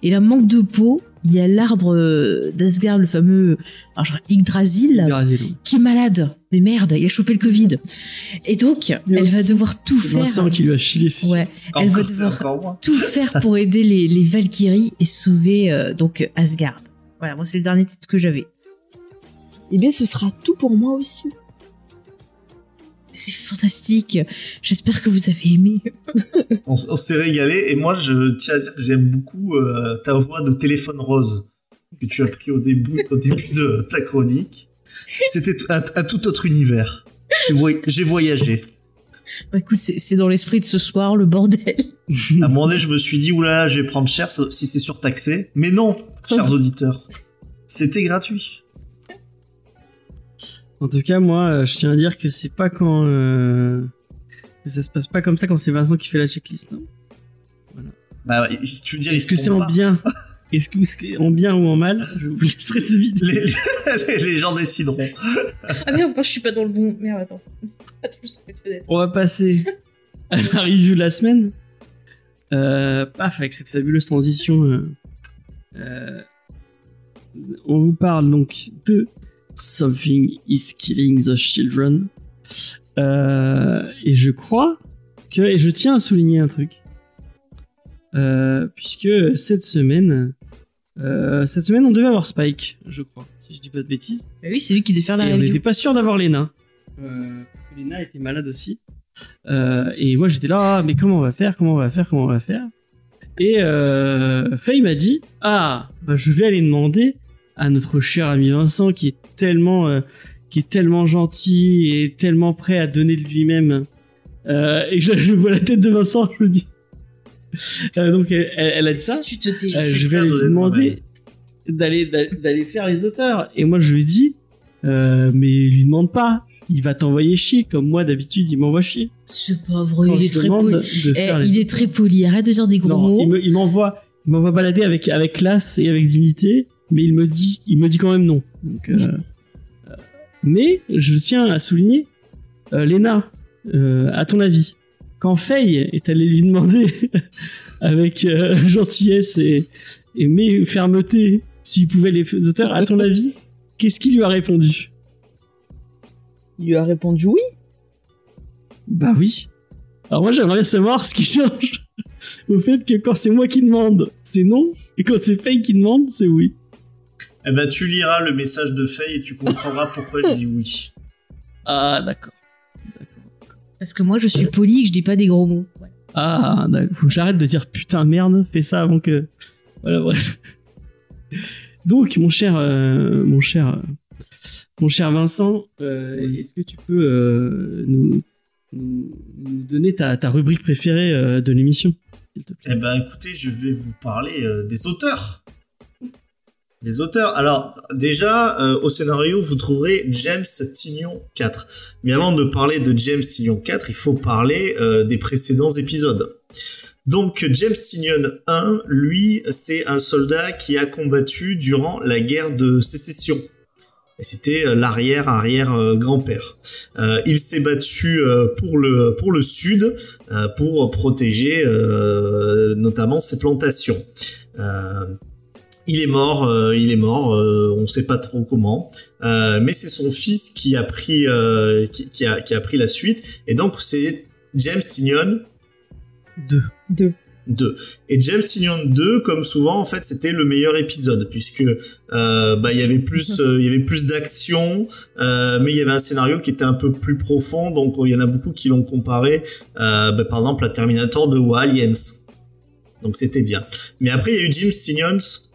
Speaker 2: Et là, manque de peau. Il y a l'arbre d'Asgard, le fameux genre Yggdrasil,
Speaker 1: Yggdrasil.
Speaker 2: qui est malade. Mais merde, il a chopé le Covid. Et donc, elle va devoir tout
Speaker 1: C'est
Speaker 2: faire.
Speaker 1: Vincent qui lui a filé.
Speaker 2: Ouais, elle va devoir tout faire pour aider les, les Valkyries et sauver euh, donc Asgard. Voilà, moi c'est le dernier titre que j'avais.
Speaker 4: Eh bien, ce sera tout pour moi aussi.
Speaker 2: C'est fantastique. J'espère que vous avez aimé.
Speaker 3: On, s'est régalé et moi je tiens à dire que j'aime beaucoup euh, ta voix de téléphone rose que tu as pris au début, au début de ta chronique. C'était un, un tout autre univers. J'ai voy- j'ai voyagé.
Speaker 2: Bah, écoute, c'est c'est dans l'esprit de ce soir, le bordel.
Speaker 3: À un moment donné, je me suis dit, oulala, je vais prendre cher si c'est surtaxé. Mais non, chers auditeurs. C'était gratuit.
Speaker 1: En tout cas, moi, euh, je tiens à dire que c'est pas quand. euh, que ça se passe pas comme ça quand c'est Vincent qui fait la checklist. hein.
Speaker 3: Bah, tu veux dire,
Speaker 1: Est-ce que c'est en bien? Est-ce que c'est en bien ou en mal? Je vous laisserai deviner.
Speaker 3: les, les- les gens décideront.
Speaker 2: Ah merde, je suis pas dans le bon. Merde, attends. Je.
Speaker 1: On va passer à la review de la semaine. Euh, paf, avec cette fabuleuse transition. euh, euh, on vous parle donc de Something is Killing the Children. Euh, et je crois que, et je tiens à souligner un truc, euh, puisque cette semaine, euh, cette semaine on devait avoir Spike, je crois, si je dis pas de bêtises.
Speaker 2: Bah oui, c'est lui qui devait faire la
Speaker 1: Et on n'était
Speaker 2: review.
Speaker 1: pas sûr d'avoir Lena. Lena était malade aussi. Et moi j'étais là, ah, mais comment on va faire Comment on va faire Comment on va faire? Et Faye m'a dit Ah, bah, je vais aller demander à notre cher ami Vincent qui est tellement, euh, qui est tellement gentil et tellement prêt à donner de lui-même. Euh, et je, je vois la tête de Vincent, je me dis. Euh, donc elle, elle- a dit ça.
Speaker 2: Tu te.
Speaker 1: Euh, je vais lui demander d'aller d'aller faire les auteurs. Et moi, je lui euh, mais lui demande pas. Il va t'envoyer chier, comme moi d'habitude, il m'envoie chier.
Speaker 2: C'est pas vrai,
Speaker 1: Quand
Speaker 2: il est très poli. Eh,
Speaker 1: les
Speaker 2: il est très poli, arrête de dire des gros
Speaker 1: Non,
Speaker 2: mots.
Speaker 1: il me- il m'envoie, il m'envoie balader avec avec classe et avec dignité, mais il me dit, il me dit quand même non. Donc, euh, mais je tiens à souligner, euh, Léna, euh, à ton avis, quand Faye est allée lui demander avec euh, gentillesse et, et mais fermeté s'il pouvait les auteurs, à ton avis, qu'est-ce qu'il lui a répondu?
Speaker 4: Il lui a répondu oui.
Speaker 1: Bah oui. Alors moi j'aimerais bien savoir ce qui change au fait que quand c'est moi qui demande, c'est non, et quand c'est Faye qui demande, c'est oui.
Speaker 3: Eh ben, tu liras le message de Faye et tu comprendras pourquoi je dis oui.
Speaker 1: Ah d'accord.
Speaker 2: Parce que moi je suis poli et que je dis pas des gros mots. Ouais.
Speaker 1: Ah d'accord. Faut que j'arrête de dire putain merde, fais ça avant que. Voilà bref. Donc mon cher, euh, mon cher, euh, mon cher Vincent, euh, est-ce que tu peux euh, nous, nous, nous donner ta, ta rubrique préférée euh, de l'émission, s'il te plaît?
Speaker 3: Eh ben, écoutez, je vais vous parler euh, des auteurs. Des auteurs. Alors, déjà, euh, au scénario, vous trouverez James Tignon 4. Mais avant de parler de James Tignon 4, il faut parler euh, des précédents épisodes. Donc James Tinion 1, lui, c'est un soldat qui a combattu durant la guerre de sécession. C'était euh, l'arrière arrière grand-père. Euh, il s'est battu pour le pour le sud pour protéger notamment ses plantations il est mort, euh, il est mort, euh, on ne sait pas trop comment, euh, mais c'est son fils qui a pris qui, a, qui, a, pris la suite, et donc c'est James
Speaker 4: Tignon
Speaker 3: 2. Et James Tignon 2, comme souvent, en fait, c'était le meilleur épisode, puisque bah, il y avait plus, plus d'action, mais il y avait un scénario qui était un peu plus profond, donc il y en a beaucoup qui l'ont comparé, bah, par exemple, à Terminator 2 ou. Donc c'était bien. Mais après, il y a eu Jim
Speaker 4: Signons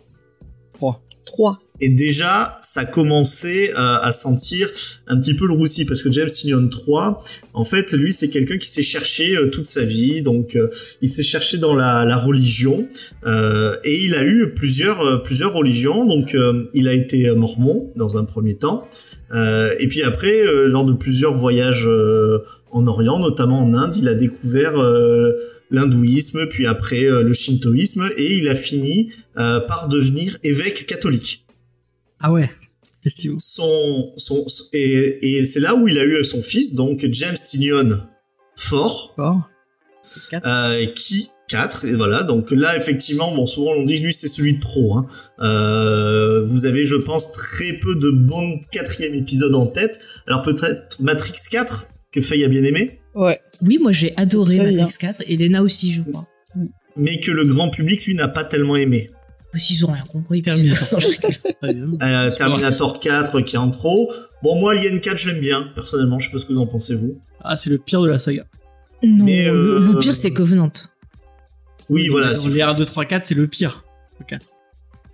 Speaker 3: et déjà, ça commençait euh, à sentir un petit peu le roussi, parce que James Tynion 3, en fait, lui, c'est quelqu'un qui s'est cherché euh, toute sa vie, donc euh, il s'est cherché dans la, la religion, euh, et il a eu plusieurs, euh, plusieurs religions, donc il a été mormon dans un premier temps, et puis après, lors de plusieurs voyages en Orient, notamment en Inde, il a découvert l'hindouisme, puis après euh, le shintoïsme, et il a fini euh, par devenir évêque catholique
Speaker 1: Ah ouais, effectivement.
Speaker 3: son, son, et, et c'est là où il a eu son fils, donc James Tinion fort,
Speaker 1: Fort. Quatre.
Speaker 3: euh, qui 4 et voilà donc là effectivement bon souvent on dit que lui c'est celui de trop hein. Euh, vous avez je pense très peu de bons quatrième épisodes en tête alors peut-être Matrix 4 que Faye a bien aimé
Speaker 4: Ouais.
Speaker 2: Oui, moi j'ai adoré Matrix 4 et Lena aussi, je crois.
Speaker 3: mais que le grand public lui n'a pas tellement aimé
Speaker 2: Parce qu'ils ont rien compris.
Speaker 1: Terminator. Très bien.
Speaker 3: Euh, Terminator 4 qui est en trop bon moi Alien 4 je l'aime bien personnellement je sais pas ce que vous en pensez vous
Speaker 1: Ah, c'est le pire de la saga.
Speaker 2: Non,
Speaker 3: Mais,
Speaker 2: le,
Speaker 3: euh,
Speaker 2: le pire c'est Covenant.
Speaker 3: oui voilà
Speaker 1: les
Speaker 3: faut-
Speaker 1: 1, 2, 3, 4, c'est le pire. Ok.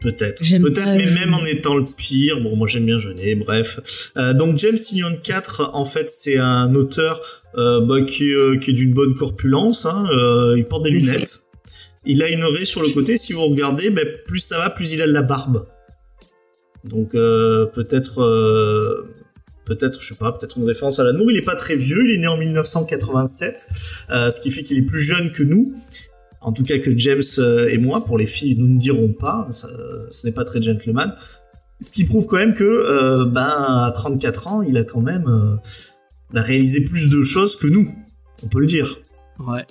Speaker 3: Peut-être. Peut-être, mais même en étant le pire. Bon, moi j'aime bien jeûner, bref. Euh, donc James Tinion 4, en fait, c'est un auteur euh, bah, qui, euh, qui est d'une bonne corpulence. Hein, euh, il porte des lunettes. Il a une raie sur le côté. Si vous regardez, ben, plus ça va, plus il a de la barbe. Donc euh, peut-être... euh, Peut-être, je sais pas, peut-être une référence à l'amour. Il est pas très vieux, il est né en 1987, euh, ce qui fait qu'il est plus jeune que nous. En tout cas que James euh, et moi, pour les filles, nous ne dirons pas, ça- ce n'est pas très gentleman. Ce qui prouve quand même que, euh, ben, à 34 ans, il a quand même euh, ben, réalisé plus de choses que nous, on peut le dire.
Speaker 1: Ouais.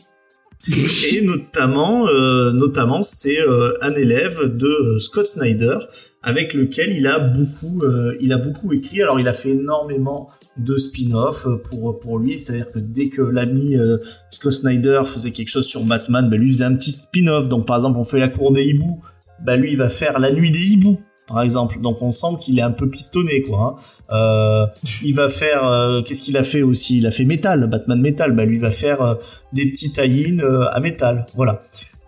Speaker 3: Et notamment, euh, notamment, c'est euh, un élève de euh, Scott Snyder avec lequel il a beaucoup, euh, il a beaucoup écrit. Alors, il a fait énormément de spin-off euh, pour pour lui. C'est-à-dire que dès que l'ami euh, Scott Snyder faisait quelque chose sur Batman, ben lui faisait un petit spin-off. Donc, par exemple, on fait la cour des hiboux, ben lui il va faire la nuit des hiboux. Par exemple, donc on sent qu'il est un peu pistonné, quoi. hein. Euh, il va faire, euh, qu'est-ce qu'il a fait aussi? Il a fait Metal, Batman Metal. Bah lui il va faire euh, des petits tie-in euh, à métal. Voilà.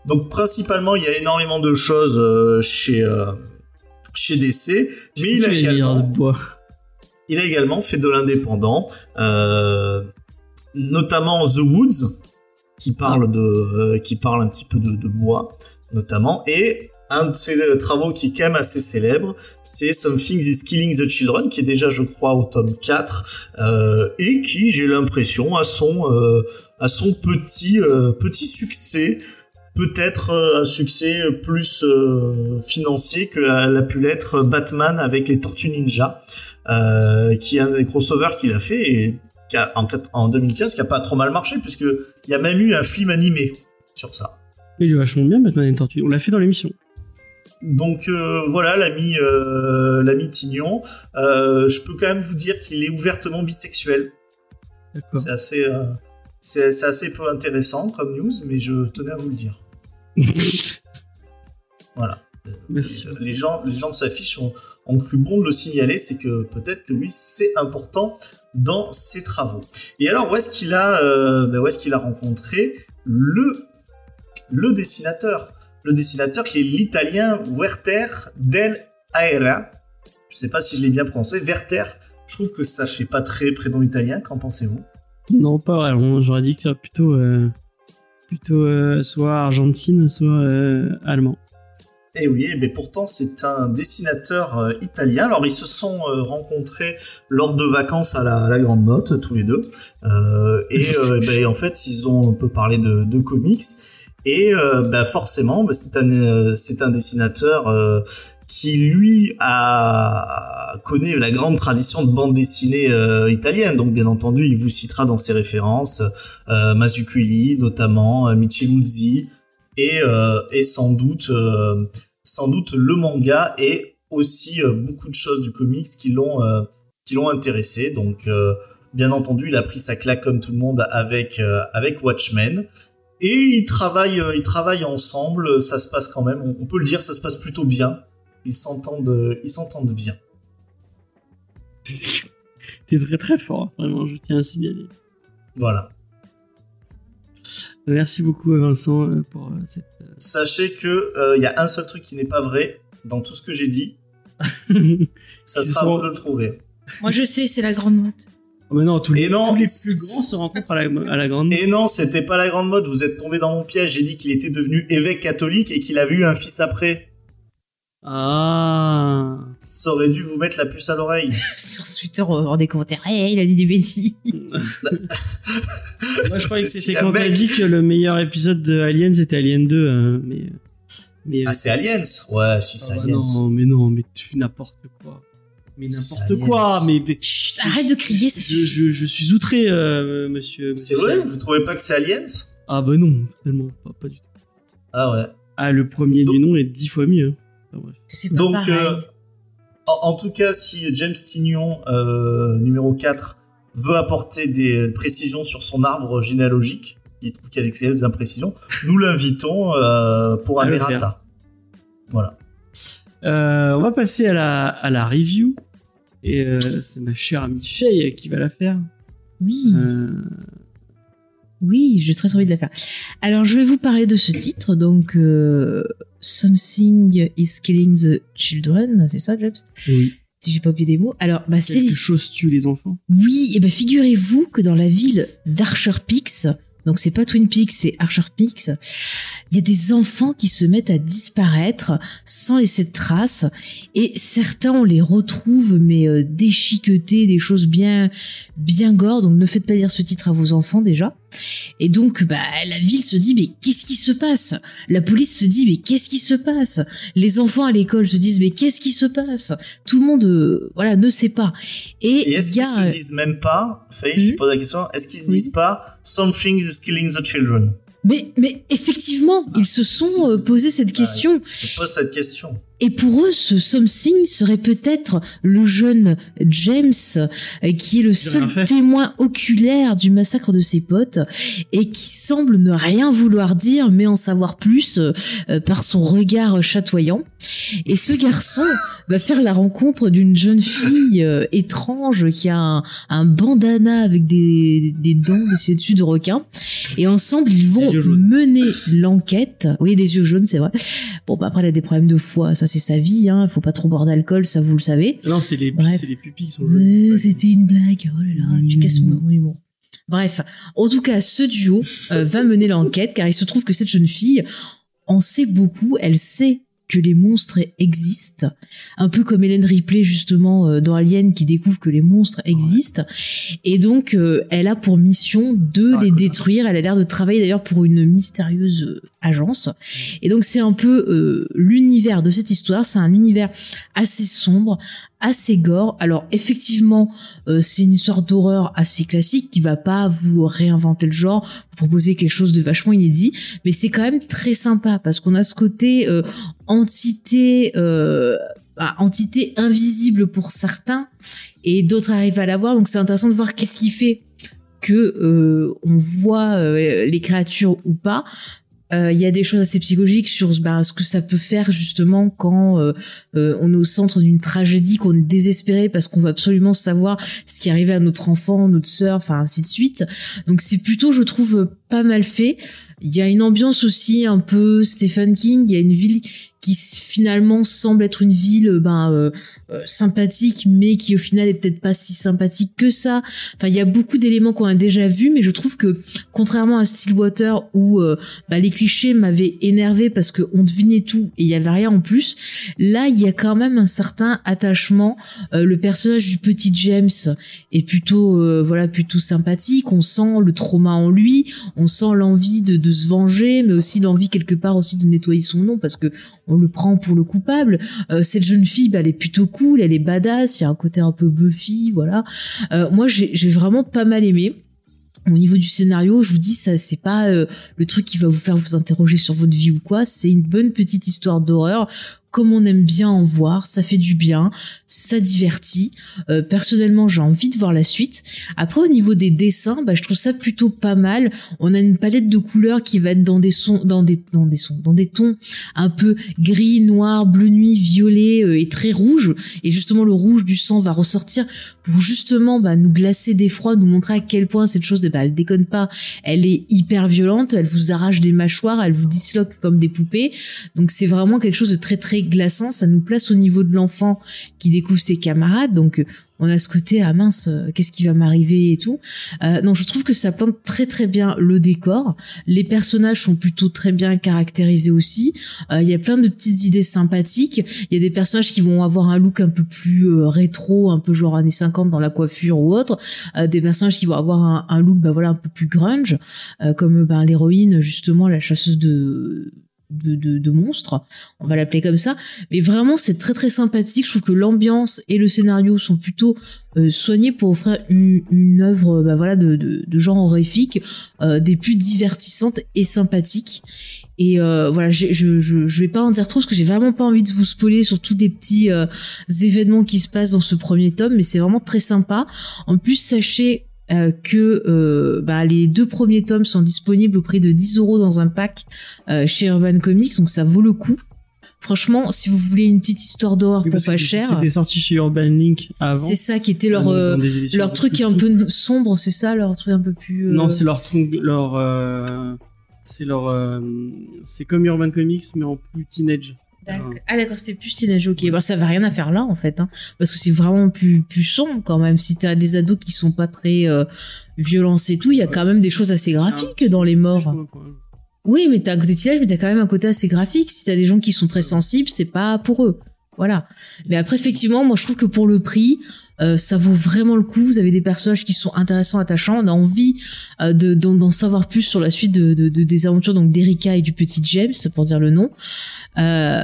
Speaker 3: Donc principalement, il y a énormément de choses chez chez DC, mais il a également
Speaker 1: de bois.
Speaker 3: il a également fait de l'indépendant, notamment The Woods, qui parle de euh, qui parle un petit peu de, de bois, notamment, et un de ses euh, travaux qui est quand même assez célèbre, c'est Something is Killing the Children, qui est déjà, je crois, au tome 4, euh, et qui, j'ai l'impression, a son euh, a son petit euh, petit succès peut-être euh, un succès plus euh, financier que l'a pu l'être Batman avec les Tortues Ninja, qui est un des crossovers qu'il a fait et qui a, en, en 2015 qui a pas trop mal marché puisque il y a même eu un film animé sur ça.
Speaker 1: Il est vachement bien, Batman et les Tortues. On l'a fait dans l'émission.
Speaker 3: Donc euh, voilà l'ami euh, l'ami Tignon. Euh, je peux quand même vous dire qu'il est ouvertement bisexuel. C'est assez c'est assez peu intéressant comme news, mais je tenais à vous le dire. Voilà.
Speaker 1: Merci.
Speaker 3: Les gens, les gens de sa fiche ont, ont cru bon de le signaler, c'est que peut-être que lui c'est important dans ses travaux. Et alors où est-ce qu'il a, ben, où est-ce qu'il a rencontré le le dessinateur, le dessinateur qui est l'italien Werther del Aera. Je sais pas si je l'ai bien prononcé. Werther. Je trouve que ça fait pas très prénom italien. Qu'en pensez-vous?
Speaker 1: Non, pas vraiment. J'aurais dit que c'était plutôt, euh, plutôt euh, soit Argentine, soit euh, allemand.
Speaker 3: Et oui, mais pourtant c'est un dessinateur euh, italien. Alors ils se sont euh, rencontrés lors de vacances à la, à la Grande Motte, tous les deux. Euh, et euh, ben, en fait ils ont un peu parlé de, de comics. Et ben, forcément, ben, c'est un c'est un dessinateur qui lui a connaît la grande tradition de bande dessinée euh, italienne. Donc bien entendu, il vous citera dans ses références euh, Mazzucchelli notamment, euh, Micheluzzi et euh, et sans doute euh, sans doute le manga et aussi euh, beaucoup de choses du comics qui l'ont qui l'ont intéressé. Donc bien entendu, il a pris sa claque comme tout le monde avec avec Watchmen. Et ils travaillent, ils travaillent ensemble. Ça se passe quand même. On, peut le dire, ça se passe plutôt bien. Ils s'entendent, ils s'entendent bien.
Speaker 1: T'es très très fort, vraiment, je tiens à signaler.
Speaker 3: Voilà.
Speaker 1: Merci beaucoup Vincent euh, pour euh, cette...
Speaker 3: Sachez que euh, il y a un seul truc qui n'est pas vrai dans tout ce que j'ai dit. Ça sera vous de le trouver.
Speaker 2: Moi, je sais, c'est la grande mode.
Speaker 1: Oh, mais non, tous les,
Speaker 3: Et non,
Speaker 1: tous les
Speaker 3: c'est-
Speaker 1: plus grands se rencontrent à la, à la grande...
Speaker 3: Et non, c'était pas la grande mode. Vous êtes tombé dans mon piège. J'ai dit qu'il était devenu évêque catholique et qu'il avait eu un fils après.
Speaker 1: Ah
Speaker 3: Ça aurait dû vous mettre la puce à l'oreille.
Speaker 2: Sur Twitter, on va des commentaires. Hey, il a dit des bêtises.
Speaker 1: Moi je croyais que c'était quand t'as dit que le meilleur épisode de Alien c'était Alien 2, euh, mais... mais
Speaker 3: Ah, c'est Aliens. Ouais, si
Speaker 1: Ah
Speaker 3: c'est
Speaker 1: bah
Speaker 3: Aliens.
Speaker 1: non, mais non, mais tu n'importe quoi. Mais n'importe quoi, mais... mais-
Speaker 2: Chut, arrête de crier, ça
Speaker 1: je, je, je suis outré, euh, monsieur.
Speaker 3: C'est vrai? Vous trouvez pas que c'est Aliens?
Speaker 1: Ah bah non, tellement, pas, pas du tout.
Speaker 3: Ah ouais.
Speaker 1: Ah, le premier
Speaker 3: Donc-
Speaker 1: du nom est dix fois mieux.
Speaker 2: C'est pas
Speaker 3: Donc, euh, en, en tout cas, si James Tignon, euh, numéro 4, veut apporter des précisions sur son arbre généalogique, il trouve qu'il y a des imprécisions, nous l'invitons euh, pour un errata. Voilà.
Speaker 1: Euh, on va passer à la, à la review. Et euh, c'est ma chère amie Faye qui va la faire.
Speaker 2: Oui,
Speaker 1: Euh,
Speaker 2: oui, j'ai très envie de la faire. Alors, je vais vous parler de ce titre. Donc, euh, Something is Killing the Children, c'est ça, James?
Speaker 1: Oui.
Speaker 2: Si j'ai pas oublié des mots. Alors, bah, c'est
Speaker 1: Quelque chose tue les enfants.
Speaker 2: Oui, et ben figurez-vous que dans la ville d'Archer Peaks, donc c'est pas Twin Peaks, c'est Archer Peaks, il y a des enfants qui se mettent à disparaître sans laisser de traces, et certains on les retrouve mais euh, déchiquetés, des choses bien bien gore, donc ne faites pas lire ce titre à vos enfants déjà. Et donc bah la ville se dit mais qu'est-ce qui se passe? La police se dit mais qu'est-ce qui se passe? Les enfants à l'école se disent mais qu'est-ce qui se passe? Tout le monde euh, voilà ne sait pas. Et
Speaker 3: Et est-ce qu'ils se disent même pas, Faye, je te
Speaker 2: Mhm.
Speaker 3: pose la question, est-ce qu'ils se disent pas Something is killing the children?
Speaker 2: Mais, mais effectivement, ils se sont euh, posé cette question.
Speaker 3: C'est pas cette question.
Speaker 2: Et pour eux, ce something serait peut-être le jeune James, euh, qui est le seul témoin oculaire du massacre de ses potes, et qui semble ne rien vouloir dire, mais en savoir plus euh, par son regard chatoyant. Et ce garçon va faire la rencontre d'une jeune fille euh, étrange qui a un, un bandana avec des, des dents dessus de requin. Et ensemble, ils vont mener l'enquête. Oui, des yeux jaunes, c'est vrai. Bon, bah après, elle a des problèmes de foie. Ça, c'est sa vie. Hein. Faut pas trop boire d'alcool, ça, vous le savez.
Speaker 1: Non, c'est les, c'est les pupilles qui sont
Speaker 2: c'était une blague. Oh là là, tu
Speaker 1: Mm.
Speaker 2: casses mon, mon humour. Bref, en tout cas, ce duo euh, va mener l'enquête car il se trouve que cette jeune fille en sait beaucoup. Elle sait que les monstres existent, un peu comme Hélène Ripley justement euh, dans Alien qui découvre que les monstres existent. Et donc, euh, elle a pour mission de
Speaker 1: Ça
Speaker 2: les détruire. Elle a l'air de travailler d'ailleurs pour une mystérieuse euh, agence. Et donc, c'est un peu euh, l'univers de cette histoire. C'est un univers assez sombre, assez gore. Alors effectivement, euh, c'est une histoire d'horreur assez classique qui va pas vous réinventer le genre, vous proposer quelque chose de vachement inédit, mais c'est quand même très sympa parce qu'on a ce côté euh, entité euh, bah, entité invisible pour certains et d'autres arrivent à la voir. Donc c'est intéressant de voir qu'est-ce qui fait que euh, on voit les créatures ou pas. Euh, Il y a des choses assez psychologiques sur bah, ce que ça peut faire justement quand euh, euh, on est au centre d'une tragédie, qu'on est désespéré parce qu'on veut absolument savoir ce qui arrivait à notre enfant, notre sœur, enfin ainsi de suite. Donc c'est plutôt, je trouve, euh, pas mal fait. Il y a une ambiance aussi un peu Stephen King. Il y a une ville qui finalement semble être une ville euh, ben euh, sympathique mais qui au final est peut-être pas si sympathique que ça. Enfin il y a beaucoup d'éléments qu'on a déjà vus mais je trouve que contrairement à Stillwater où euh, bah, les clichés m'avaient énervé parce que on devinait tout et il y avait rien en plus là il y a quand même un certain attachement Euh, le personnage du petit James est plutôt euh, voilà plutôt sympathique. On sent le trauma en lui on sent l'envie de, de se venger mais aussi l'envie quelque part aussi de nettoyer son nom parce que on le prend pour le coupable. Cette jeune fille bah, elle est plutôt cool elle est badass il y a un côté un peu Buffy voilà. Euh, moi j'ai vraiment pas mal aimé. Au niveau du scénario, je vous dis ça, c'est pas euh, le truc qui va vous faire vous interroger sur votre vie ou quoi. C'est une bonne petite histoire d'horreur, comme on aime bien en voir. Ça fait du bien, ça divertit. Euh, personnellement, j'ai envie de voir la suite. Après, au niveau des dessins, bah, je trouve ça plutôt pas mal. On a une palette de couleurs qui va être dans des sons, dans des, dans des sons, dans des tons un peu gris, noir, bleu nuit, violet euh, et très rouge. Et justement, le rouge du sang va ressortir pour justement bah, nous glacer d'effroi, nous montrer à quel point cette chose, eh bah, elle déconne pas, elle est hyper violente, elle vous arrache des mâchoires, elle vous disloque comme des poupées. Donc c'est vraiment quelque chose de très très glaçant. Ça nous place au niveau de l'enfant qui découvre ses camarades. Donc euh, on a ce côté ah mince, euh, qu'est-ce qui va m'arriver et tout. Euh, non, je trouve que ça plante très très bien le décor. Les personnages sont plutôt très bien caractérisés aussi. Euh, Il y a plein de petites idées sympathiques. Il y a des personnages qui vont avoir un look un peu plus rétro, un peu genre années 50 dans la coiffure ou autre. Des personnages qui vont avoir un, un look bah voilà un peu plus grunge, comme ben l'héroïne justement la chasseuse de de, de, de monstres, on va l'appeler comme ça. Mais vraiment, c'est très très sympathique. Je trouve que l'ambiance et le scénario sont plutôt euh, soignés pour offrir une, une œuvre bah voilà, de, de, de genre horrifique, euh, des plus divertissantes et sympathiques. Et euh, voilà, je, je, je, je vais pas en dire trop parce que j'ai vraiment pas envie de vous spoiler sur tous des petits euh, événements qui se passent dans ce premier tome, mais c'est vraiment très sympa. En plus, sachez euh, que euh, bah, les deux premiers tomes sont disponibles au prix de 10 euros dans un pack euh, chez Urban Comics, donc ça vaut le coup. Franchement, si vous voulez une petite histoire d'horreur
Speaker 1: Oui,
Speaker 2: pour pas cher,
Speaker 1: C'était sorti chez Urban Link avant.
Speaker 2: c'est ça qui était leur euh, leur truc un peu sombre, c'est ça leur truc un peu plus. euh,
Speaker 1: Non, c'est leur leur euh, c'est leur c'est comme Urban Comics mais en plus teenage.
Speaker 2: Ah d'accord, c'était plus teenage, ok. Bah ça va rien à faire là en fait, hein, parce que c'est vraiment plus plus sombre quand même. Si t'as des ados qui sont pas très euh, violents et tout, il y a quand même des choses assez graphiques dans les morts. Oui, mais t'as un côté teenage, mais t'as quand même un côté assez graphique. Si t'as des gens qui sont très sensibles, c'est pas pour eux. Voilà. Mais après, effectivement, moi je trouve que pour le prix, euh, ça vaut vraiment le coup. Vous avez des personnages qui sont intéressants, attachants. On a envie euh, de d'en savoir plus sur la suite de, de- de- des aventures donc d'Erika et du petit James, pour dire le nom. Euh,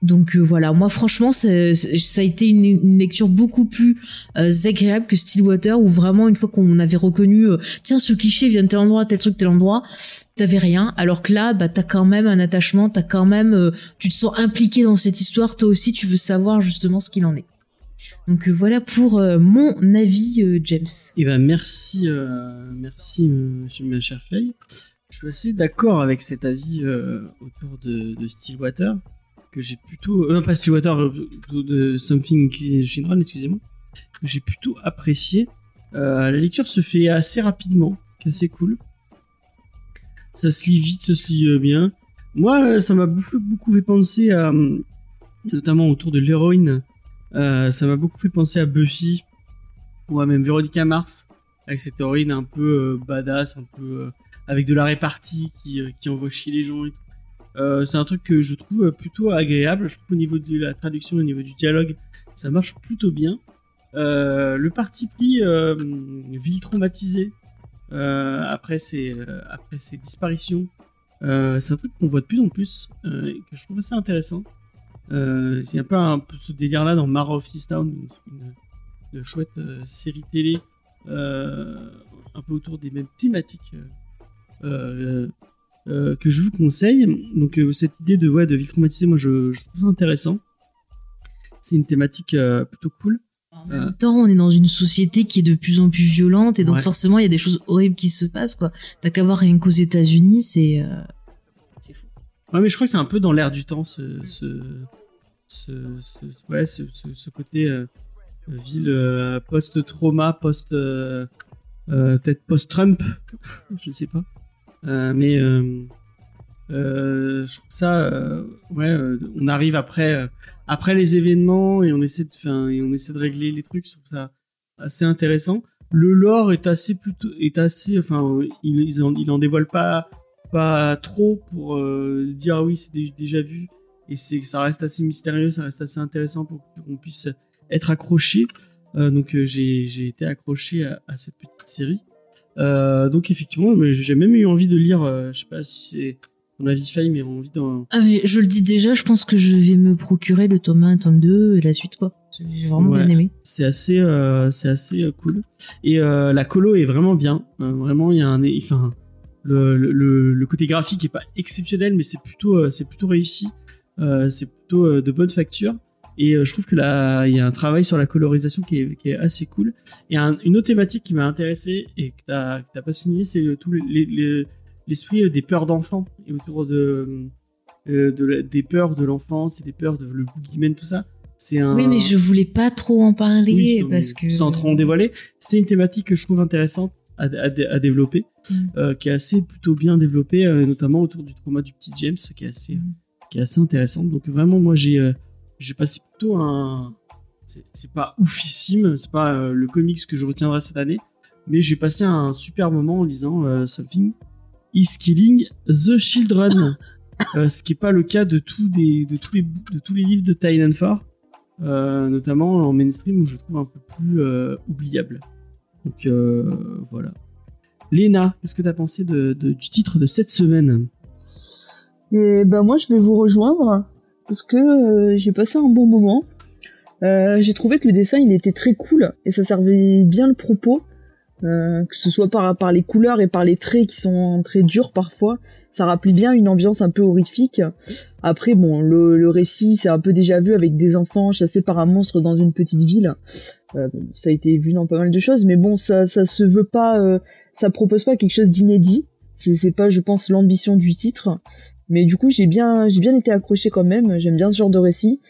Speaker 2: donc euh, voilà, moi franchement, ça a été une, une lecture beaucoup plus euh, agréable que Stillwater, où vraiment une fois qu'on avait reconnu, euh, tiens, ce cliché vient de tel endroit, tel truc, tel endroit, t'avais rien. Alors que là, bah t'as quand même un attachement, t'as quand même, euh, tu te sens impliqué dans cette histoire. Toi aussi, tu veux savoir justement ce qu'il en est. Donc euh, voilà pour euh, mon avis, euh, James.
Speaker 1: Et ben merci merci ma chère Faye. Je suis assez d'accord avec cet avis autour de, Stillwater que j'ai plutôt euh, pas Stillwater plutôt de Something Shinron excusez-moi que j'ai plutôt apprécié. La lecture se fait assez rapidement, qui est assez cool. Ça se lit vite, ça se lit bien. Moi, ça m'a beaucoup fait penser à, notamment autour de l'héroïne, euh, ça m'a beaucoup fait penser à Buffy ou à même Veronica Mars, avec cette héroïne un peu euh, badass, un peu euh, avec de la répartie qui, envoie chier les gens c'est un truc que je trouve plutôt agréable. Je trouve qu'au niveau de la traduction, au niveau du dialogue, ça marche plutôt bien. Le parti pris ville traumatisée après ces disparitions, c'est un truc qu'on voit de plus en plus et que je trouve assez intéressant. Euh, Il y a peu, un peu ce délire là dans Mara of Easttown, une, une, chouette euh, série télé euh, un peu autour des mêmes thématiques que je vous conseille. Donc cette idée de ouais, de ville traumatisée, moi je, je trouve ça intéressant. C'est une thématique plutôt cool.
Speaker 2: En même temps, on est dans une société qui est de plus en plus violente et donc
Speaker 1: Ouais.
Speaker 2: forcément, il y a des choses horribles qui se passent, quoi. T'as qu'à voir rien qu'aux États-Unis, c'est euh, c'est fou.
Speaker 1: Ouais, mais je crois que c'est un peu dans l'air du temps, ce, ce, ce, ouais, ce, ce- côté euh, ville euh, post-trauma, post, euh, peut-être post-Trump, je sais pas. Mais, je trouve ça, ouais, on arrive après, après les événements et on essaie de, enfin, et on essaie de régler les trucs. Je trouve ça assez intéressant. Le lore est assez plutôt, est assez, enfin, il, ils en, il en dévoile pas, pas trop pour euh, dire ah oui c'est dé- déjà vu et c'est, ça reste assez mystérieux, ça reste assez intéressant pour qu'on puisse être accroché. Euh, donc euh, j'ai, été accroché à, à cette petite série. Donc effectivement, mais j'ai même eu envie de lire, je sais pas si c'est mon avis faille, mais envie d'en,
Speaker 2: Ah mais je le dis déjà, je pense que je vais me procurer le tome 1, tome 2 et la suite quoi. J'ai vraiment
Speaker 1: Ouais.
Speaker 2: bien aimé.
Speaker 1: c'est assez euh, c'est assez euh, cool et euh, la colo est vraiment bien vraiment il y a un enfin le, le- le, le côté graphique est pas exceptionnel mais c'est plutôt euh, c'est plutôt réussi. Euh, c'est plutôt euh, de bonne facture. Et je trouve que là il y a un travail sur la colorisation qui est, qui est assez cool. Et un- une autre thématique qui m'a intéressé et que t'as que t'as pas souligné c'est tout les- les- les- l'esprit des peurs d'enfants et autour de de la- des peurs de l'enfance et des peurs de le boogeyman tout ça. C'est un
Speaker 2: Oui mais je voulais pas trop en parler
Speaker 1: oui, donc,
Speaker 2: parce que
Speaker 1: sans trop en dévoiler, c'est une thématique que je trouve intéressante à, à dé- à développer,
Speaker 2: Mm.
Speaker 1: euh, qui est assez plutôt bien développée, euh, notamment autour du trauma du petit James, qui est assez,
Speaker 2: Mm.
Speaker 1: qui est assez intéressante. Donc vraiment, moi, j'ai, euh, j'ai passé plutôt un, c'est, pas oufissime, c'est pas euh, le comics que je retiendrai cette année, mais j'ai passé un super moment en lisant Something is Killing the Children, ce qui est pas le cas de tous des, de tous les, de tous les livres de Ford euh, notamment en mainstream où je trouve un peu plus euh, oubliable. Donc euh, voilà. Léna, qu'est-ce que tu as pensé du titre de cette semaine?
Speaker 4: Et ben moi je vais vous rejoindre parce que euh, j'ai passé un bon moment. Euh, j'ai trouvé que le dessin il était très cool et ça servait bien le propos, que ce soit par les couleurs et par les traits qui sont très durs parfois. Ça rappelait bien une ambiance un peu horrifique. Après bon le, récit c'est un peu déjà vu avec des enfants chassés par un monstre dans une petite ville. Euh, ça a été vu dans pas mal de choses, mais bon ça ça se veut pas, euh, ça propose pas quelque chose d'inédit. C'est pas je pense l'ambition du titre. Mais du coup, j'ai bien, été accroché quand même. J'aime bien ce genre de récit.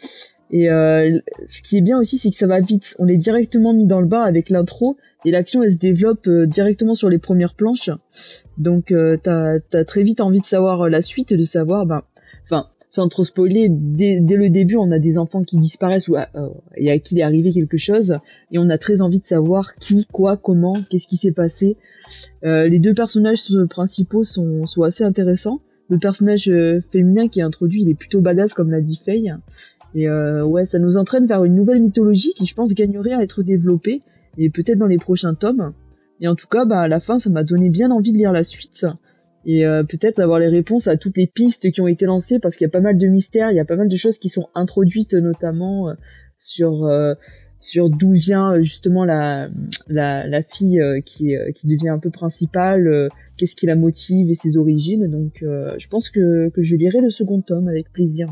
Speaker 4: Et euh, ce qui est bien aussi, c'est que ça va vite. On est directement mis dans le bas avec l'intro et l'action elle se développe directement sur les premières planches. Donc euh, t'as as très vite envie de savoir euh, la suite de savoir, ben, enfin, sans trop spoiler, dès, le début, on a des enfants qui disparaissent ou à- euh, et à qui il est arrivé quelque chose, et on a très envie de savoir qui, quoi, comment, qu'est-ce qui s'est passé. Euh, les deux personnages euh, principaux sont, sont assez intéressants le personnage euh, féminin qui est introduit, il est plutôt badass comme l'a dit Faye. Et euh, ouais, ça nous entraîne vers une nouvelle mythologie qui, je pense, gagnerait à être développée et peut-être dans les prochains tomes. Et en tout cas, bah à la fin, ça m'a donné bien envie de lire la suite et euh, peut-être avoir les réponses à toutes les pistes qui ont été lancées parce qu'il y a pas mal de mystères, il y a pas mal de choses qui sont introduites notamment euh, sur euh, sur d'où vient euh, justement la la, la fille euh, qui euh, qui devient un peu principale, qu'est-ce qui la motive et ses origines. Donc je pense que, que je lirai le second tome avec plaisir.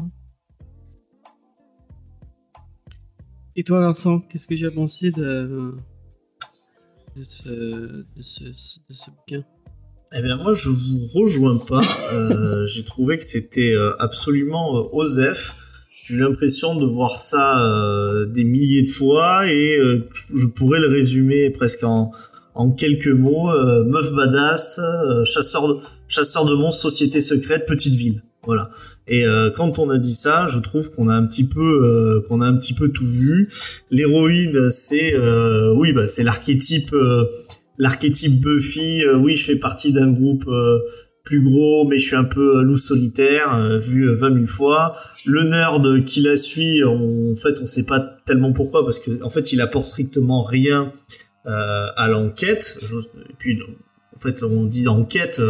Speaker 1: Et toi, Vincent, qu'est-ce que tu as pensé de,
Speaker 3: Eh bien, moi, je vous rejoins pas. Euh, j'ai trouvé que c'était euh, absolument euh, osef. J'ai eu l'impression de voir ça euh, des milliers de fois et je, pourrais le résumer presque en, quelques mots. Meuf badass, chasseur, de, chasseur de monstres, société secrète, petite ville. Voilà. Et euh, quand on a dit ça, je trouve qu'on a un petit peu, euh, qu'on a un petit peu tout vu. L'héroïne, c'est, euh, oui, bah, c'est l'archétype. l'archétype Buffy, oui, je fais partie d'un groupe plus gros, mais je suis un peu loup solitaire, vu euh, 20 000 fois. Le nerd qui la suit, on- en fait, on sait pas tellement pourquoi, parce que en fait, il apporte strictement rien à l'enquête. Et puis, en fait, on dit enquête.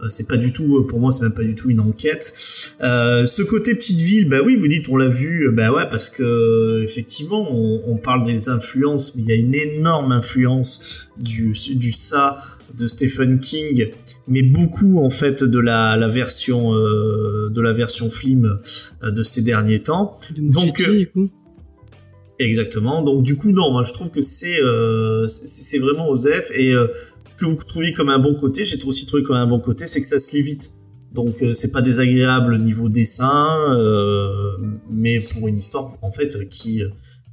Speaker 3: Euh, euh, c'est pas du tout, pour moi, c'est même pas du tout une enquête. Euh, ce côté petite ville, bah oui, vous dites, on l'a vu, bah ouais, parce que effectivement, on, on parle des influences, mais il y a une énorme influence du, du ça de Stephen King, mais beaucoup en fait de la, la version euh, de la version film euh, de ces derniers temps.
Speaker 1: De
Speaker 3: Donc, euh, Exactement. Donc du coup, non, moi je trouve que c'est euh, c'est vraiment Osef et euh, que vous trouviez comme un bon côté, j'ai aussi trouvé comme un bon côté, c'est que ça se lit vite. Donc euh, c'est pas désagréable niveau dessin, euh, mais pour une histoire en fait qui,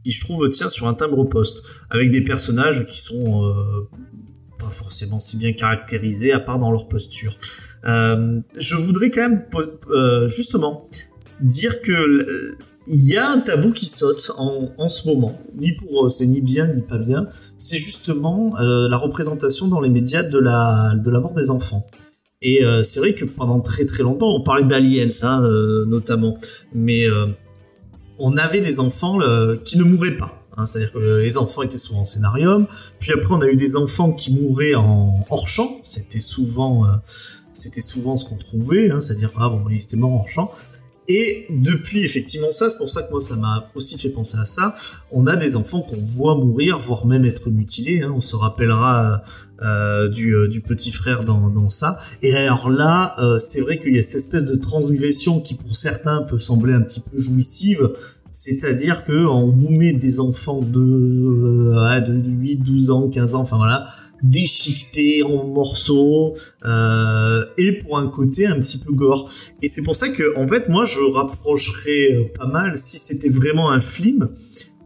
Speaker 3: qui je trouve tient sur un timbre poste avec des personnages qui sont euh, pas forcément si bien caractérisés, à part dans leur posture. Euh, je voudrais quand même, euh, justement, dire que euh, il y a un tabou qui saute en, en ce moment. Ni pour, euh, c'est ni bien ni pas bien. C'est justement euh, la représentation dans les médias de la de la mort des enfants. Et euh, c'est vrai que pendant très très longtemps, on parlait d'aliens, hein, notamment, mais on avait des enfants qui ne mouraient pas. hein. C'est-à-dire que les enfants étaient souvent en scénarium. Puis après, on a eu des enfants qui mouraient en hors champ. C'était souvent, c'était souvent ce qu'on trouvait. hein. C'est-à-dire ah bon, ils étaient morts hors champ. Et depuis effectivement ça, c'est pour ça que moi ça m'a aussi fait penser à ça. On a des enfants qu'on voit mourir, voire même être mutilés. hein. On se rappellera euh, du, euh, du petit frère dans, dans ça. Et alors là, euh, c'est vrai qu'il y a cette espèce de transgression qui pour certains peut sembler un petit peu jouissive. C'est-à-dire que on vous met des enfants de, euh, de 8, 12 ans, 15 ans, enfin voilà, déchiquetés en morceaux euh, et pour un côté un petit peu gore. Et c'est pour ça que en fait moi je rapprocherais euh, pas mal si c'était vraiment un film.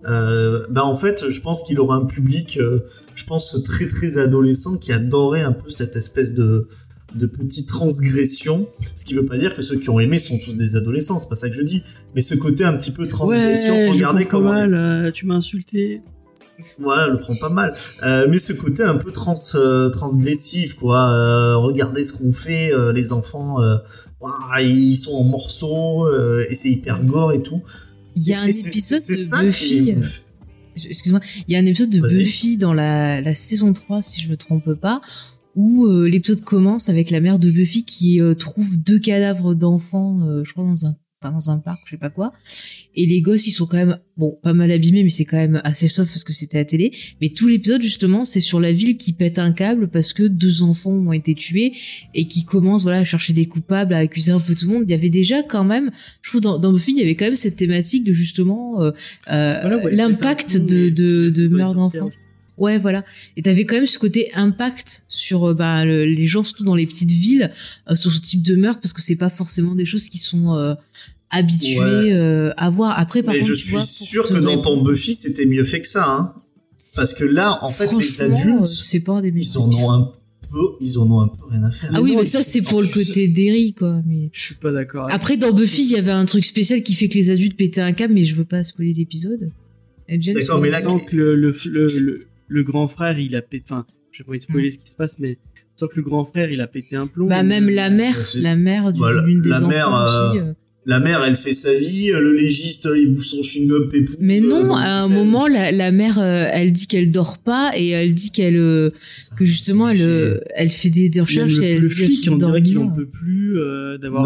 Speaker 3: Euh, ben en fait je pense qu'il aura un public, euh, je pense très très adolescent qui adorait un peu cette espèce de de petites transgressions, ce qui veut pas dire que ceux qui ont aimé sont tous des adolescents, c'est pas ça que je dis, mais ce côté un petit peu transgression,
Speaker 1: Ouais,
Speaker 3: regardez comment
Speaker 1: mal, euh, tu m'as insulté.
Speaker 3: Voilà, le prend pas mal. Euh, mais ce côté un peu trans, euh, transgressif, quoi. Euh, regardez ce qu'on fait, les enfants, ouah, ils sont en morceaux, et c'est hyper gore et tout.
Speaker 2: Il y a un épisode de Buffy. Excuse-moi, il y a un épisode de. Buffy dans la, la saison 3, si je me trompe pas, où l'épisode commence avec la mère de Buffy qui trouve deux cadavres d'enfants, je crois dans un, enfin, dans un parc, je sais pas quoi. Et les gosses, ils sont quand même, bon, pas mal abîmés, mais c'est quand même assez soft parce que c'était à télé. Mais tout l'épisode, justement, c'est sur la ville qui pète un câble parce que deux enfants ont été tués et qui commence, voilà, à chercher des coupables, à accuser un peu tout le monde. Il y avait déjà quand même, je trouve, dans, dans Buffy, il y avait quand même cette thématique de justement euh, euh,
Speaker 1: elle
Speaker 2: l'impact de, de, de meurtre d'enfants. Ouais, voilà. Et t'avais quand même ce côté impact sur euh, bah, le- les gens, surtout dans les petites villes, euh, sur ce type de meurtre, parce que c'est pas forcément des choses qui sont euh, habitués
Speaker 3: Ouais.
Speaker 2: euh, à voir. Après, par
Speaker 3: Mais
Speaker 2: contre,
Speaker 3: je
Speaker 2: tu
Speaker 3: suis sûr que dans ton Buffy, c'était mieux fait que ça, hein. Parce que là, en fait, les
Speaker 2: euh,
Speaker 3: adultes,
Speaker 2: c'est pas des
Speaker 3: ils en ont un peu, ils en ont un peu rien à faire.
Speaker 2: Ah oui,
Speaker 1: non,
Speaker 2: mais ça, c'est pour le côté Derry, quoi. Mais...
Speaker 1: Je suis pas d'accord.
Speaker 2: Après, dans Buffy, il y avait un truc spécial qui fait que les adultes pétaient un câble, mais je veux pas spoiler l'épisode.
Speaker 3: D'accord, mais là,
Speaker 1: sens que le, le, le, le, le grand frère, il a pété. Enfin, je vais pas spoiler ce qui se passe, mais sans que le grand frère, il a pété un plomb.
Speaker 2: Bah, même la mère, la mère d'une des
Speaker 3: la
Speaker 2: enfants
Speaker 3: mère, euh,
Speaker 2: aussi.
Speaker 3: La mère, elle fait sa vie, le légiste, il bouffe son chewing-gum pépou.
Speaker 2: Mais non,
Speaker 3: euh,
Speaker 2: à un moment, la, la mère, euh, elle dit qu'elle dort pas et elle dit qu'elle, euh, que justement, elle, elle fait des, des recherches et
Speaker 1: le,
Speaker 2: elle
Speaker 1: le
Speaker 2: dit qu'elle
Speaker 1: flic, on dirait qu'il en peut plus euh, d'avoir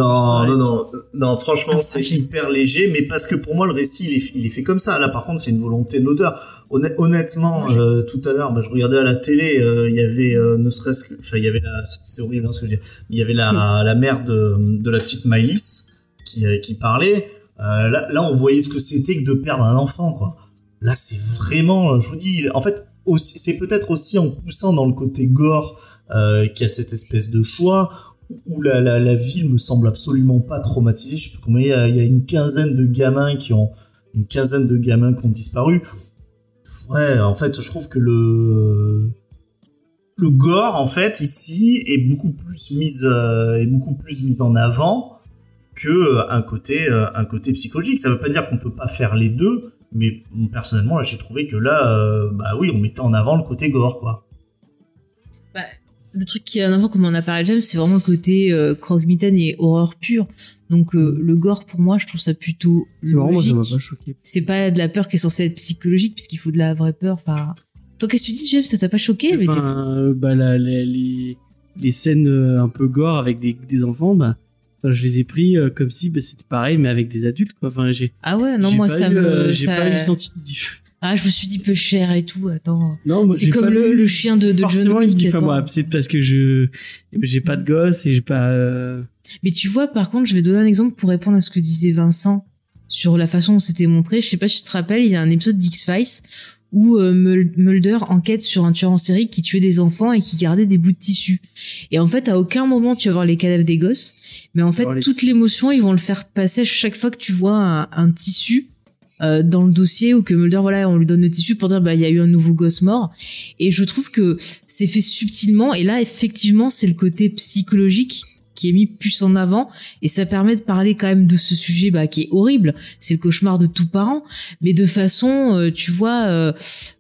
Speaker 3: Non, non, non, non, franchement,
Speaker 2: Ah,
Speaker 3: c'est hyper léger, mais parce que pour moi, le récit, il est, il est fait comme ça. Là, par contre, c'est une volonté de l'auteur. Honn- honnêtement, euh, tout à l'heure, bah, je regardais à la télé, euh, il y avait, euh, ne serait-ce que, enfin, il y avait la, c'est horrible, hein, ce que je dis. Il y avait la, la mère de, de la petite Maïlis qui, euh, qui parlait. Euh, là, on voyait ce que c'était que de perdre un enfant, quoi. Là, c'est vraiment, je vous dis, en fait, c'est peut-être aussi en poussant dans le côté gore euh, qu'il y a cette espèce de choix où la, la, la ville me semble absolument pas traumatisée. Je sais plus combien il y a, une quinzaine de gamins qui ont une quinzaine de gamins qui ont disparu. Ouais, en fait, je trouve que le le gore en fait ici est beaucoup plus mise euh, est beaucoup plus mis en avant que euh, un côté euh, un côté psychologique. Ça veut pas dire qu'on peut pas faire les deux, mais personnellement là j'ai trouvé que là euh, bah oui on mettait en avant le côté gore quoi.
Speaker 2: Le truc qui est en avant, comme on a parlé James, c'est vraiment le côté euh, croque-mitaine et horreur pure. Donc, euh, le gore, pour moi, je trouve ça plutôt logique. C'est pas de la peur qui est censée être psychologique, puisqu'il faut de la vraie peur. Enfin, toi, qu'est-ce que tu dis, James? Ça t'a pas choqué mais
Speaker 1: euh, bah, la- la- les, les scènes euh, un peu gore avec des, des enfants, bah, enfin, je les ai pris euh, comme si bah, c'était pareil, mais avec des adultes, quoi. Enfin, j'ai,
Speaker 2: Ah ouais, non, moi, ça
Speaker 1: eu,
Speaker 2: me.
Speaker 1: euh, j'ai
Speaker 2: ça-
Speaker 1: pas eu senti.
Speaker 2: Ah, je me suis dit peu cher et tout. Attends.
Speaker 1: Non,
Speaker 2: C'est comme le, chien de, de John Wick.
Speaker 1: enfin, c'est parce que je, j'ai pas de gosse et j'ai pas, euh,
Speaker 2: Mais tu vois, par contre, je vais donner un exemple pour répondre à ce que disait Vincent sur la façon dont c'était montré. Je sais pas si tu te rappelles, il y a un épisode d'X-Files où euh, Mul- Mulder enquête sur un tueur en série qui tuait des enfants et qui gardait des bouts de tissu. Et en fait, à aucun moment tu vas voir les cadavres des gosses, mais en fait, toute l'émotion, ils vont le faire passer à chaque fois que tu vois un, un tissu euh, dans le dossier ou que Mulder voilà on lui donne le tissu pour dire bah il y a eu un nouveau gosse mort et je trouve que c'est fait subtilement et là effectivement c'est le côté psychologique qui est mis plus en avant. Et ça permet de parler quand même de ce sujet bah, qui est horrible. C'est le cauchemar de tout parent. Mais de façon euh, tu vois euh,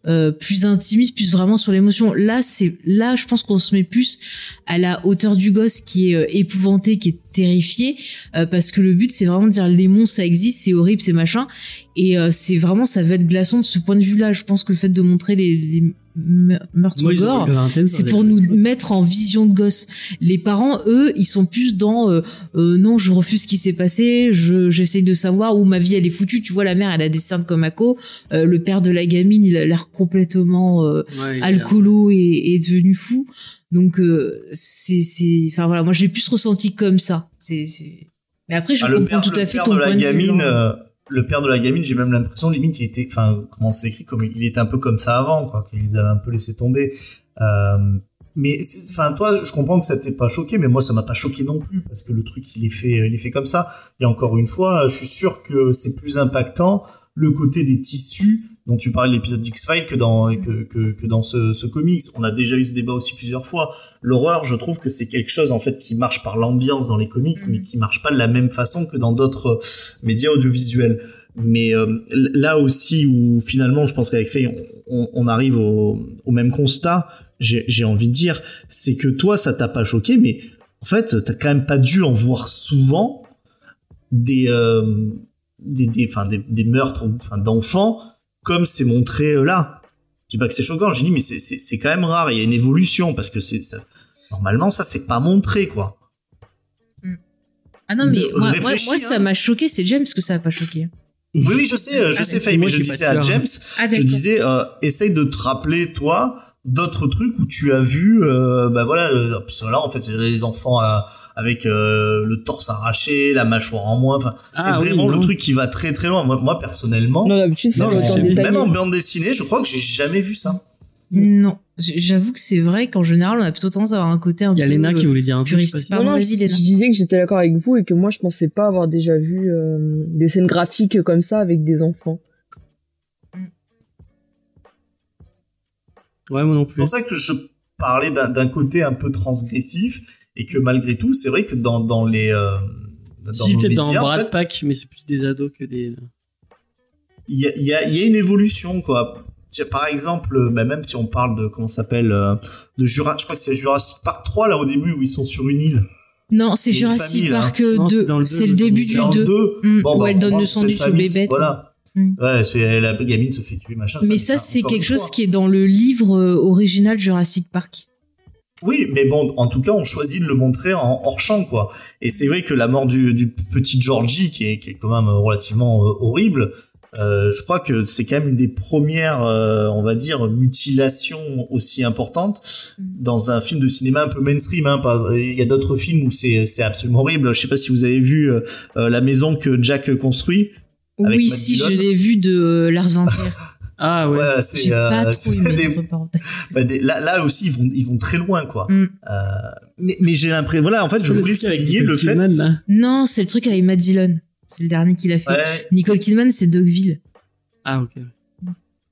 Speaker 2: euh, plus intimiste plus vraiment sur l'émotion. Là c'est là je pense qu'on se met plus à la hauteur du gosse qui est épouvanté qui est terrifié parce que le but c'est vraiment de dire les monstres ça existe c'est horrible c'est machin. Et c'est vraiment ça va être glaçant de ce point de vue là je pense que le fait de montrer les, les me- meurtres
Speaker 1: Moi,
Speaker 2: gore c'est pour nous mettre en vision de gosse. Les parents, eux, ils sont plus dans euh, euh, non, je refuse ce qui s'est passé, je j'essaye de savoir où ma vie elle est foutue. Tu vois, la mère, elle a des cernes comme Ako, euh, le père de la gamine, il a l'air complètement euh,
Speaker 1: Ouais,
Speaker 2: alcoolo et, et devenu fou. Donc euh, c'est c'est enfin voilà, moi j'ai plus ressenti comme ça. C'est c'est mais après je
Speaker 3: Ah,
Speaker 2: comprends
Speaker 3: père,
Speaker 2: tout à fait
Speaker 3: père
Speaker 2: ton
Speaker 3: de
Speaker 2: point de vue.
Speaker 3: gamine,
Speaker 2: hein.
Speaker 3: Le père de la gamine, j'ai même l'impression limite il était, enfin comment c'est écrit, comme il était un peu comme ça avant, quoi, qu'ils avaient un peu laissé tomber. Euh, mais enfin toi, je comprends que ça t'ait pas choqué, mais moi ça m'a pas choqué non plus parce que le truc il est fait, il est fait comme ça. Et encore une fois, je suis sûr que c'est plus impactant le côté des tissus dont tu parlais de l'épisode d'X-Files que dans que, que, que dans ce, ce comics. On a déjà eu ce débat aussi plusieurs fois. L'horreur, je trouve que c'est quelque chose en fait qui marche par l'ambiance dans les comics, mais qui marche pas de la même façon que dans d'autres euh, médias audiovisuels. Mais euh, là aussi où finalement, je pense qu'avec Faye, on, on, on arrive au, au même constat. J'ai j'ai envie de dire, c'est que toi, ça t'a pas choqué, mais en fait, t'as quand même pas dû en voir souvent des euh, des, des, enfin, des, des meurtres enfin, d'enfants comme c'est montré euh, là. Je dis pas que c'est choquant, je dis mais c'est- c'est c'est quand même rare, il y a une évolution parce que c'est normalement ça c'est pas montré quoi.
Speaker 2: Ah non mais
Speaker 3: de-
Speaker 2: moi, moi,
Speaker 3: réfléchis,
Speaker 2: moi, ça
Speaker 3: hein.
Speaker 2: m'a choqué, c'est James que ça a pas choqué.
Speaker 3: Oui oui je sais, euh, je
Speaker 1: Ah,
Speaker 3: sais Faye,
Speaker 1: moi
Speaker 3: mais je disais à. James,
Speaker 2: Ah
Speaker 3: je disais euh, essaye de te rappeler toi d'autres trucs où tu as vu euh, bah voilà euh, parce que là en fait c'est les enfants euh, avec euh, le torse arraché, la mâchoire en moins, enfin c'est
Speaker 1: Ah oui,
Speaker 3: vraiment le
Speaker 1: non.
Speaker 3: truc qui va très très loin. Moi, moi personnellement,
Speaker 4: Non, d'habitude, c'est
Speaker 1: Non,
Speaker 4: détaillé.
Speaker 3: même en bande dessinée, je crois que j'ai jamais vu ça.
Speaker 2: Non, j'avoue que c'est vrai qu'en général, on a plutôt tendance à avoir un côté un
Speaker 1: Il y a Léna qui
Speaker 2: euh,
Speaker 1: voulait dire un
Speaker 2: puriste. Pardon, vas-y,
Speaker 4: je,
Speaker 2: Léna.
Speaker 4: je disais que j'étais d'accord avec vous et que moi, je pensais pas avoir déjà vu euh, des scènes graphiques comme ça avec des enfants.
Speaker 1: Ouais, moi non
Speaker 3: C'est
Speaker 1: plus.
Speaker 3: pour ça que je parlais d'un d'un côté un peu transgressif et que malgré tout, c'est vrai que dans, dans les euh, dans
Speaker 1: Si, peut-être dans
Speaker 3: médias, en
Speaker 1: Brad
Speaker 3: fait,
Speaker 1: Pack, mais c'est plus des ados que des.
Speaker 3: il y a, il y, a, y a une évolution quoi. Par exemple, euh, bah, même si on parle de comment ça s'appelle euh, de Jura, je crois que c'est Jurassic Park 3 là au début où ils sont sur une île.
Speaker 2: Non, c'est Jurassic. Park
Speaker 1: c'est
Speaker 2: 2.
Speaker 1: dans le
Speaker 2: C'est le début du
Speaker 3: C'est en
Speaker 2: 2.
Speaker 3: deux.
Speaker 2: Mm,
Speaker 3: Bon,
Speaker 2: où
Speaker 3: bah,
Speaker 2: elle
Speaker 3: on
Speaker 2: donne le sandwich au bébé.
Speaker 3: Voilà.
Speaker 2: Mm.
Speaker 3: Ouais, c'est la gamine se fait tuer machin.
Speaker 2: Mais
Speaker 3: ça,
Speaker 2: ça, c'est quelque chose qui est dans le livre euh, original Jurassic Park.
Speaker 3: Oui, mais bon, en tout cas, on choisit de le montrer en hors champ, quoi. Et c'est vrai que la mort du, du petit Georgie, qui est, qui est quand même relativement euh, horrible, euh, je crois que c'est quand même une des premières, euh, on va dire, mutilations aussi importantes dans un film de cinéma un peu mainstream. Hein, pas- il y a d'autres films où c'est c'est absolument horrible. Je sais pas si vous avez vu euh, la maison que Jack construit. Avec
Speaker 2: oui,
Speaker 3: Matt
Speaker 2: si,
Speaker 3: Dillon.
Speaker 2: je l'ai vu de euh, Lars von Trier.
Speaker 1: Ah ouais.
Speaker 3: Ouais, c'est euh, des- bah, des- là, là aussi, ils vont, ils vont très loin, quoi.
Speaker 2: Mm.
Speaker 3: Euh, mais mais j'ai l'impression, voilà, en fait, je
Speaker 1: le
Speaker 3: voulais souligner le fait.
Speaker 1: Kidman, là.
Speaker 2: Non, c'est le truc avec Matt Dillon. C'est le dernier qu'il a fait.
Speaker 3: Ouais,
Speaker 2: Nicole Kidman, c'est Dogville.
Speaker 1: Ah ok.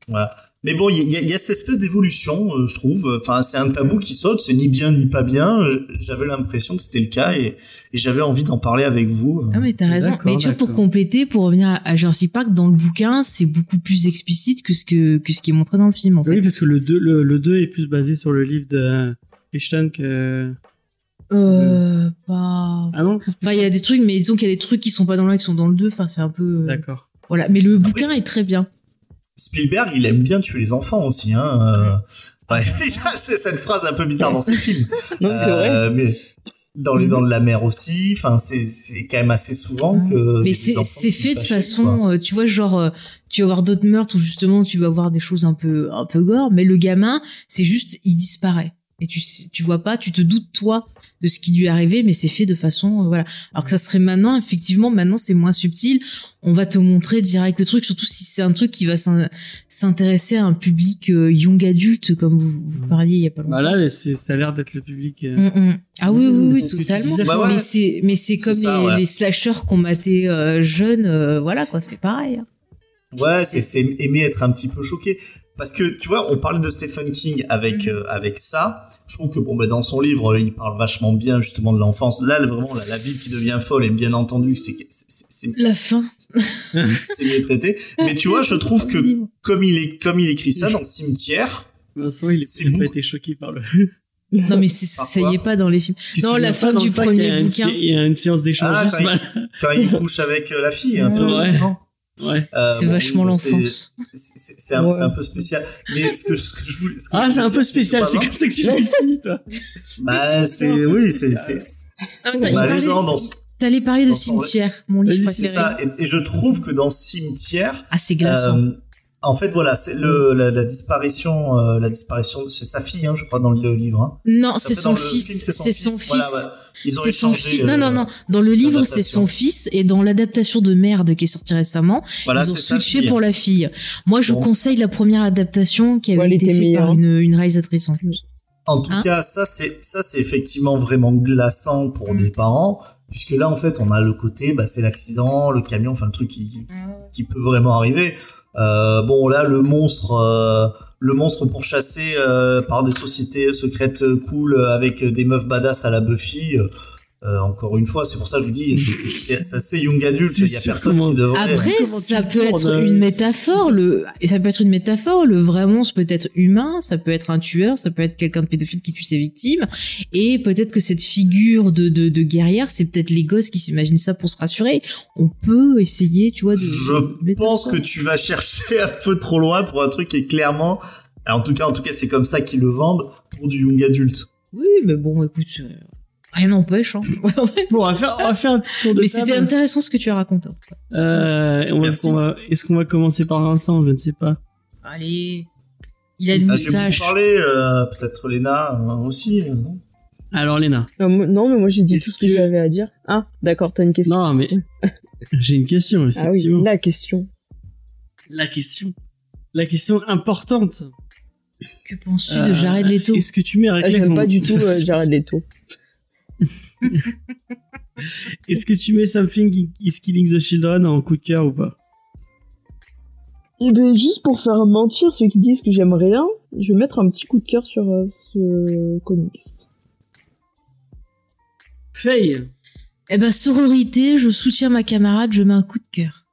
Speaker 3: Voilà. Mais bon, il y, a- il y a cette espèce d'évolution, euh, je trouve. Enfin, c'est un tabou qui saute, c'est ni bien ni pas bien. Euh, J'avais l'impression que c'était le cas et, et j'avais envie d'en parler avec vous.
Speaker 2: Ah mais t'as raison. Mais tu vois, pour compléter, pour revenir à- à Jurassic Park, dans le bouquin, c'est beaucoup plus explicite que ce que, que ce qui est montré dans le film, en fait.
Speaker 1: Oui, parce que le 2, le, le 2 est plus basé sur le livre de Crichton que.
Speaker 2: Euh, pas...
Speaker 1: Ah non
Speaker 2: Enfin, il y a des trucs, mais disons qu'il y a des trucs qui sont pas dans le 1 qui sont dans le 2. Enfin, c'est un peu... euh,
Speaker 1: D'accord.
Speaker 2: Voilà. Mais le
Speaker 3: Après,
Speaker 2: bouquin est très bien.
Speaker 3: Spielberg, il aime bien tuer les enfants aussi. Hein. euh. C'est cette phrase un peu bizarre dans ses films.
Speaker 4: Non, c'est vrai.
Speaker 3: Euh, mais dans les
Speaker 2: Mhm.
Speaker 3: dents de la mer aussi. Enfin, c'est c'est quand même assez souvent que.
Speaker 2: Mais c'est c'est fait de façon,
Speaker 3: quoi.
Speaker 2: euh, tu vois, genre, euh, tu vas voir d'autres meurtres où justement tu vas voir des choses un peu, un peu gore, mais le gamin, c'est juste, il disparaît. Et tu, tu vois pas, tu te doutes toi de ce qui lui est arrivé, mais c'est fait de façon, euh, voilà. Alors que ça serait maintenant, effectivement, maintenant c'est moins subtil. On va te montrer direct le truc, surtout si c'est un truc qui va s'in- s'intéresser à un public euh, young adulte, comme vous, vous parliez il y a pas longtemps.
Speaker 1: Bah là, c'est- ça a l'air d'être le public. euh,
Speaker 2: Mm, mm. Ah oui,
Speaker 1: Mm,
Speaker 2: oui, oui, totalement.
Speaker 1: disais,
Speaker 3: Bah ouais.
Speaker 2: Mais c'est, mais c'est
Speaker 3: C'est
Speaker 2: comme
Speaker 3: ça,
Speaker 2: les,
Speaker 3: ouais.
Speaker 2: les slashers qu'on matait euh, jeunes, euh, voilà quoi, c'est pareil. hein.
Speaker 3: Ouais, c'est c'est aimer être un petit peu choqué. Parce que tu vois, on parlait de Stephen King avec euh, avec ça. Je trouve que bon, ben dans son livre, il parle vachement bien justement de l'enfance. Là, vraiment, la, la vie qui devient folle et bien entendu, c'est c'est c'est-
Speaker 2: La fin.
Speaker 3: c'est mieux traité. Mais tu vois, je trouve que comme il est comme il écrit ça dans le cimetière,
Speaker 1: Vincent, il
Speaker 3: C'est
Speaker 1: a pas été choqué par le.
Speaker 2: Non, mais c'est- ça y est pas dans les films.
Speaker 1: Tu
Speaker 2: Non, la fin du premier bouquin.
Speaker 1: Il y a une séance
Speaker 3: Ah,
Speaker 1: d'échangisme.
Speaker 3: quand quand il couche avec euh, la fille, un peu.
Speaker 1: Ouais.
Speaker 3: non?
Speaker 1: Ouais.
Speaker 3: Euh,
Speaker 2: C'est
Speaker 3: bon,
Speaker 2: vachement
Speaker 3: oui, c'est-
Speaker 2: l'enfance.
Speaker 3: C'est c'est- c'est un,
Speaker 4: Ouais.
Speaker 3: c'est un peu spécial. Mais ce que, ce que je voulais. ce que
Speaker 1: Ah, c'est un peu spécial. C'est comme ça que tu l'as fini, toi.
Speaker 3: Bah, c'est, oui, c'est, c'est,
Speaker 2: Ah,
Speaker 3: c'est malaisant dans ce-
Speaker 2: T'allais parler de cimetière, mon livre
Speaker 3: c'est
Speaker 2: préféré.
Speaker 3: ça. Et, et je trouve que dans Cimetière,
Speaker 2: Ah, c'est glaçant.
Speaker 3: euh, en fait, voilà, c'est le, la, la disparition, euh, la disparition, c'est sa fille, hein, je crois, dans le livre, hein.
Speaker 2: non, c'est son fils. C'est son fils.
Speaker 3: Voilà, ouais. Ils ont
Speaker 2: C'est son fils. Non, non,
Speaker 3: euh,
Speaker 2: non. Dans le livre, c'est son fils, et dans l'adaptation de Merde qui est sortie récemment,
Speaker 3: Voilà,
Speaker 2: ils ont switché pour la fille. Moi, je
Speaker 3: Bon.
Speaker 2: conseille la première adaptation qui avait
Speaker 4: Ouais,
Speaker 2: été faite par une, une réalisatrice en plus.
Speaker 3: En tout
Speaker 2: Hein
Speaker 3: cas, ça c'est ça c'est effectivement vraiment glaçant pour
Speaker 2: Mm.
Speaker 3: des parents, puisque là en fait on a le côté, bah c'est l'accident, le camion, enfin le truc qui qui peut vraiment arriver. Euh, bon là le monstre, euh, le monstre pourchassé euh, par des sociétés secrètes euh, cool euh, avec des meufs badass à la Buffy. Euh, encore une fois, c'est pour ça que je vous dis, c'est- c'est c'est- c'est assez young adulte.
Speaker 1: C'est
Speaker 3: Il y a personne
Speaker 1: comment-
Speaker 3: qui devrait.
Speaker 2: Après, ça peut être
Speaker 1: euh,
Speaker 2: une métaphore. Le, et ça peut être une métaphore. Le vrai monstre peut être humain, ça peut être un tueur, ça peut être quelqu'un de pédophile qui tue ses victimes. Et peut-être que cette figure de, de, de guerrière, c'est peut-être les gosses qui s'imaginent ça pour se rassurer. On peut essayer, tu vois, de.
Speaker 3: Je pense que tu vas chercher un peu trop loin pour un truc qui est clairement, en tout cas, en tout cas, c'est comme ça qu'ils le vendent pour du young adulte.
Speaker 2: Oui, mais bon, écoute, euh, rien n'empêche. Hein.
Speaker 1: Bon, on va faire, on va faire un petit tour de
Speaker 2: mais c'était intéressant ce que tu as raconté.
Speaker 1: Euh, va- Est-ce qu'on va commencer par Vincent Je ne sais pas.
Speaker 2: Allez. Il a une
Speaker 3: Ah, je vais
Speaker 2: moustache.
Speaker 3: vous parler, euh, peut-être Léna euh, aussi. euh, non?
Speaker 1: Alors, Léna.
Speaker 4: Non, mais moi j'ai dit tout ce que,
Speaker 1: que-
Speaker 4: j'avais à dire. Ah, d'accord, t'as une question.
Speaker 1: Non, mais j'ai une question,
Speaker 4: ah oui,
Speaker 1: effectivement.
Speaker 4: la question.
Speaker 1: La question. La question importante.
Speaker 2: Que penses-tu
Speaker 1: Euh,
Speaker 2: de Jared Leto?
Speaker 1: Est-ce que tu mets
Speaker 4: Ah, J'aime pas du tout euh, Jared Leto.
Speaker 1: Est-ce que tu mets Something is Killing the Children en coup de cœur ou pas?
Speaker 4: Et ben juste pour faire mentir ceux qui disent que j'aime rien, je vais mettre un petit coup de cœur sur euh, ce comics.
Speaker 1: Faye.
Speaker 2: Eh ben, sororité, je soutiens ma camarade, je mets un coup de cœur.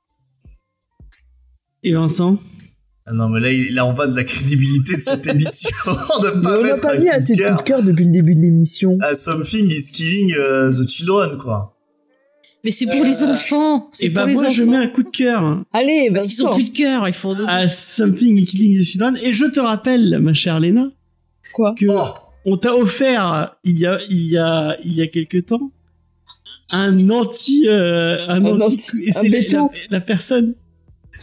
Speaker 1: Et Vincent?
Speaker 3: Ah non, mais là, là, on va de la crédibilité de cette émission. de
Speaker 4: Mais
Speaker 3: pas
Speaker 4: on n'a pas mis assez
Speaker 3: de
Speaker 4: coup
Speaker 3: cœur
Speaker 4: de cœur depuis le début de l'émission.
Speaker 3: à Something is Killing euh, the Children, quoi.
Speaker 2: Mais c'est pour les enfants. C'est
Speaker 1: Et
Speaker 2: pour
Speaker 1: bah
Speaker 2: les
Speaker 1: moi
Speaker 2: enfants.
Speaker 1: je mets un coup de cœur
Speaker 4: Allez,
Speaker 2: Parce qu'ils ont plus de cœur, il faut.
Speaker 1: à Something is Killing the Children. Et je te rappelle, ma chère Léna,
Speaker 4: Quoi
Speaker 1: que
Speaker 3: Oh,
Speaker 1: on t'a offert il y a il y a il y a quelque temps un anti euh, un,
Speaker 4: Un
Speaker 1: anti
Speaker 4: anti-
Speaker 1: et c'est
Speaker 4: un
Speaker 1: la,
Speaker 4: béton.
Speaker 1: la- la personne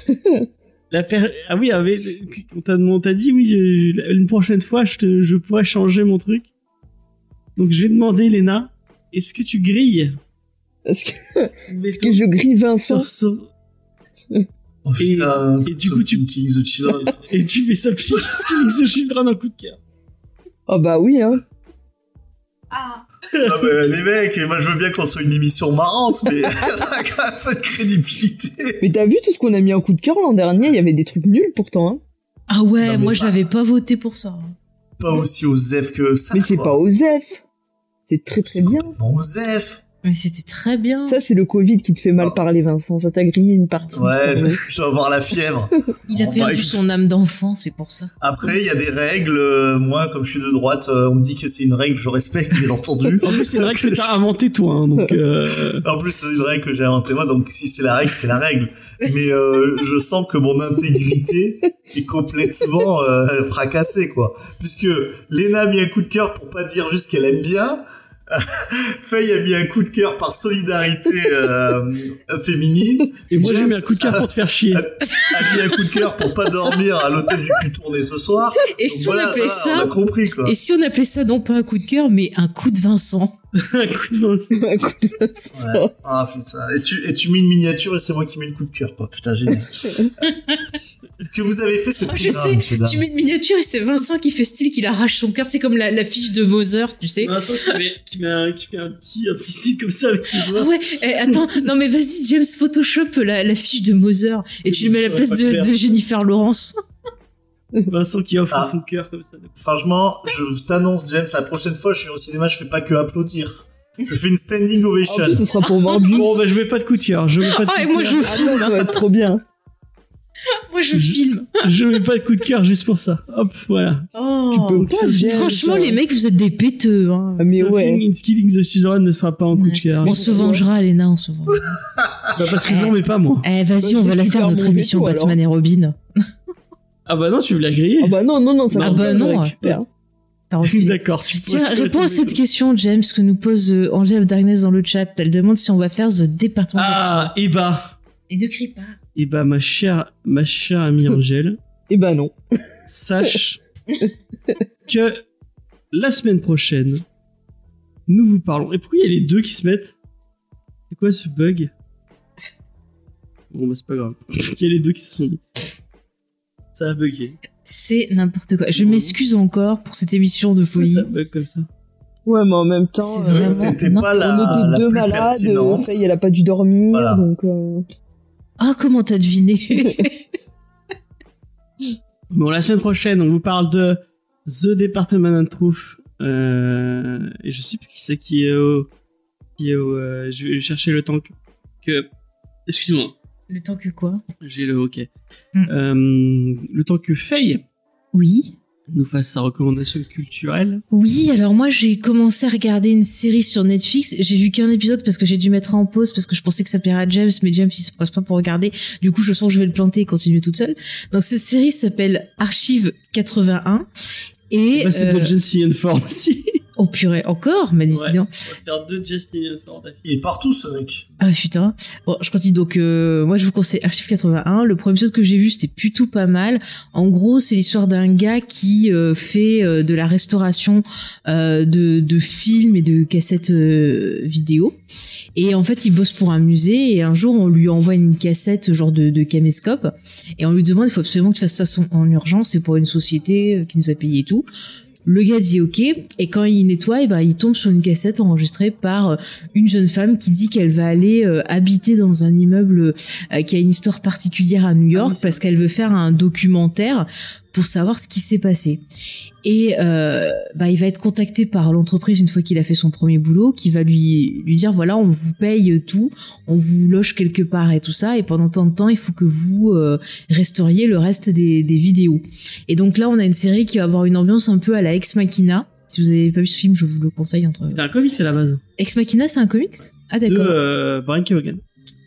Speaker 1: la per- ah oui avec, on t'a on t'a dit oui je- une prochaine fois je te je pourrais changer mon truc. Donc je vais demander Léna est-ce que tu grilles?
Speaker 4: Est-ce que,
Speaker 1: béton
Speaker 4: que je grille Vincent?
Speaker 1: sur,
Speaker 3: oh
Speaker 1: Et-
Speaker 3: putain,
Speaker 1: et du coup, tu-
Speaker 3: Killing the Children.
Speaker 1: et tu fais ça Killing the Children en coup de cœur.
Speaker 4: Oh bah oui, hein.
Speaker 3: Ah bah, les mecs, moi je veux bien qu'on soit une émission marrante, mais ça a quand même pas de crédibilité.
Speaker 4: Mais t'as vu tout ce qu'on a mis en coup de cœur l'an dernier? Il y avait des trucs nuls pourtant, hein.
Speaker 2: Ah ouais,
Speaker 3: Non, mais
Speaker 2: moi je
Speaker 3: pas-
Speaker 2: l'avais pas voté pour ça.
Speaker 3: Pas aussi osef que ça.
Speaker 4: Mais c'est pas Osef. C'est très très
Speaker 3: C'est
Speaker 4: bien.
Speaker 3: osef.
Speaker 2: Mais c'était très bien.
Speaker 4: Ça, c'est le Covid qui te fait mal
Speaker 3: Oh.
Speaker 4: parler, Vincent. Ça t'a grillé une partie.
Speaker 3: Ouais, je, vais avoir la fièvre.
Speaker 2: Il a
Speaker 3: Oh, bah,
Speaker 2: perdu
Speaker 3: écoute.
Speaker 2: son âme d'enfant, c'est pour ça.
Speaker 3: Après, il y a des règles. euh, moi, comme je suis de droite, euh, on me dit que c'est une règle, je respecte, bien entendu.
Speaker 1: en plus c'est une règle que t'as inventé toi hein, donc euh...
Speaker 3: En plus, c'est une règle que j'ai inventée moi, donc si c'est la règle, c'est la règle. Mais euh, je sens que mon intégrité est complètement euh, fracassée, quoi. Puisque Léna a mis un coup de cœur pour pas dire juste qu'elle aime bien. Faye a mis un coup de cœur par solidarité euh, féminine.
Speaker 1: et moi j'ai mis un coup de cœur pour te faire chier
Speaker 3: a mis un coup de cœur pour pas dormir à l'hôtel du cul tourné ce soir.
Speaker 2: Et
Speaker 3: Donc
Speaker 2: si
Speaker 3: voilà,
Speaker 2: on appelait
Speaker 3: ça, on
Speaker 2: ça,
Speaker 3: a compris, quoi.
Speaker 2: et si on appelait ça non pas un coup de cœur, mais un coup de Vincent
Speaker 1: un coup de Vincent
Speaker 4: Un coup de-
Speaker 3: Ouais. Ah putain. Et tu, et tu mets une miniature et c'est moi qui mets le coup de cœur, quoi. Putain, génial. Ce que vous avez fait, c'est
Speaker 2: Oh,
Speaker 3: très
Speaker 2: je
Speaker 3: grave,
Speaker 2: sais,
Speaker 3: monsieur Dame.
Speaker 2: tu mets une miniature et c'est Vincent qui fait style qu'il arrache son cœur. C'est comme la, la fiche de Mother, tu sais.
Speaker 1: Vincent qui, met, qui, met un, qui fait un petit, un petit site comme ça avec ses
Speaker 2: Ah
Speaker 1: doigts.
Speaker 2: ouais, eh, attends, non mais vas-y James, Photoshop la, la fiche de Mother et tu le mets à la place de, Jennifer Lawrence.
Speaker 1: Vincent qui offre
Speaker 3: Ah.
Speaker 1: son cœur comme ça.
Speaker 3: Franchement, je t'annonce, James, la prochaine fois, je suis au cinéma, je fais pas que applaudir. Je fais une standing
Speaker 4: En
Speaker 3: ovation.
Speaker 4: plus, ce sera pour Morbius.
Speaker 1: Bon, bah, je mets pas de cœur. Je mets pas de
Speaker 2: Ah, et moi je
Speaker 4: Ah non, ça va être trop bien.
Speaker 2: Moi je filme.
Speaker 1: Je mets pas de coup de cœur juste pour ça. Hop, voilà.
Speaker 2: Oh.
Speaker 4: Tu peux pas, James.
Speaker 2: Franchement les mecs vous êtes des péteux. Hein.
Speaker 4: Ah, mais
Speaker 1: Something
Speaker 4: ouais.
Speaker 1: in Killing the Children ne sera pas en coup de cœur.
Speaker 2: On se vengera Léna, on se vengera.
Speaker 1: Bah, parce que j'en mets pas moi.
Speaker 2: Eh vas-y
Speaker 4: Bah,
Speaker 2: on va la faire notre émission
Speaker 4: veto,
Speaker 2: Batman et Robin.
Speaker 1: Ah bah non, tu veux la griller
Speaker 4: Ah bah non, non, non, ça
Speaker 2: Ah bah
Speaker 4: je
Speaker 2: non,
Speaker 4: récupère.
Speaker 2: T'as refusé.
Speaker 1: D'accord, tu
Speaker 2: Tiens, réponds à cette question, James, que nous pose euh, Angèle of Darkness dans le chat. Elle demande si on va faire The Département
Speaker 1: Ah, et bah,
Speaker 2: Et ne crie pas.
Speaker 1: Et bah, ma chère, ma chère amie Angèle,
Speaker 4: Eh bah non.
Speaker 1: sache que la semaine prochaine, nous vous parlons. Et pourquoi il y a les deux qui se mettent? C'est quoi ce bug? Bon, bah, c'est pas grave. Il y a les deux qui se sont mis. Ça a bugué.
Speaker 2: C'est n'importe quoi. Je m'excuse encore pour cette émission de folie.
Speaker 1: ça bug comme ça
Speaker 4: Ouais, mais en même temps, euh,
Speaker 2: vraiment- non.
Speaker 3: pas la,
Speaker 4: on était
Speaker 3: la
Speaker 4: deux
Speaker 3: plus
Speaker 4: malades. Faye, elle a pas dû dormir,
Speaker 3: Voilà.
Speaker 4: donc... euh,
Speaker 2: Ah, comment t'as deviné?
Speaker 1: Bon, la semaine prochaine, on vous parle de The Department of Truth. Euh, et je sais plus qui c'est qui est au. Qui est au euh, je vais chercher le temps que. que Excuse-moi,
Speaker 2: Le temps que quoi?
Speaker 1: J'ai le OK.
Speaker 2: Mm.
Speaker 1: Euh, le temps que Faye
Speaker 2: Oui.
Speaker 1: Nous fasse sa recommandation culturelle.
Speaker 2: Oui, alors moi j'ai commencé à regarder une série sur Netflix. J'ai vu qu'un épisode parce que j'ai dû mettre en pause parce que je pensais que ça plairait à James, mais James il se presse pas pour regarder. Du coup, je sens que je vais le planter et continuer toute seule. Donc cette série s'appelle Archive 81 et
Speaker 1: Bah, c'est
Speaker 2: euh,
Speaker 1: de Jesse Ford aussi.
Speaker 2: oh purée encore, mais décidément.
Speaker 1: Va faire deux Ford.
Speaker 3: Il est partout, ce mec.
Speaker 2: Ah putain. Bon, je continue. Donc, euh, moi, je vous conseille Archive 81. Le premier épisode que j'ai vu, c'était plutôt pas mal. En gros, c'est l'histoire d'un gars qui euh, fait euh, de la restauration euh, de, de films et de cassettes euh, vidéo. Et en fait, il bosse pour un musée. Et un jour, on lui envoie une cassette, genre de, de caméscope. Et on lui demande, il faut absolument que tu fasses ça en urgence. C'est pour une société euh, qui nous a payé et tout. Le gars dit ok, et quand il nettoie, eh ben, il tombe sur une cassette enregistrée par euh, une jeune femme qui dit qu'elle va aller euh, habiter dans un immeuble euh, qui a une histoire particulière à New York
Speaker 1: Ah oui, c'est
Speaker 2: parce qu'elle veut faire un documentaire pour savoir ce qui s'est passé. Et euh, bah, il va être contacté par l'entreprise une fois qu'il a fait son premier boulot, qui va lui lui dire voilà on vous paye tout, on vous loge quelque part et tout ça, et pendant tant de temps il faut que vous euh, restauriez le reste des, des vidéos. Et donc là on a une série qui va avoir une ambiance un peu à la Ex Machina. Si vous avez pas vu ce film, je vous le conseille entre.
Speaker 1: C'est un comics à la base.
Speaker 2: Ex Machina, c'est un comics? Ah
Speaker 1: De
Speaker 2: d'accord.
Speaker 1: euh, Brian Keoghan.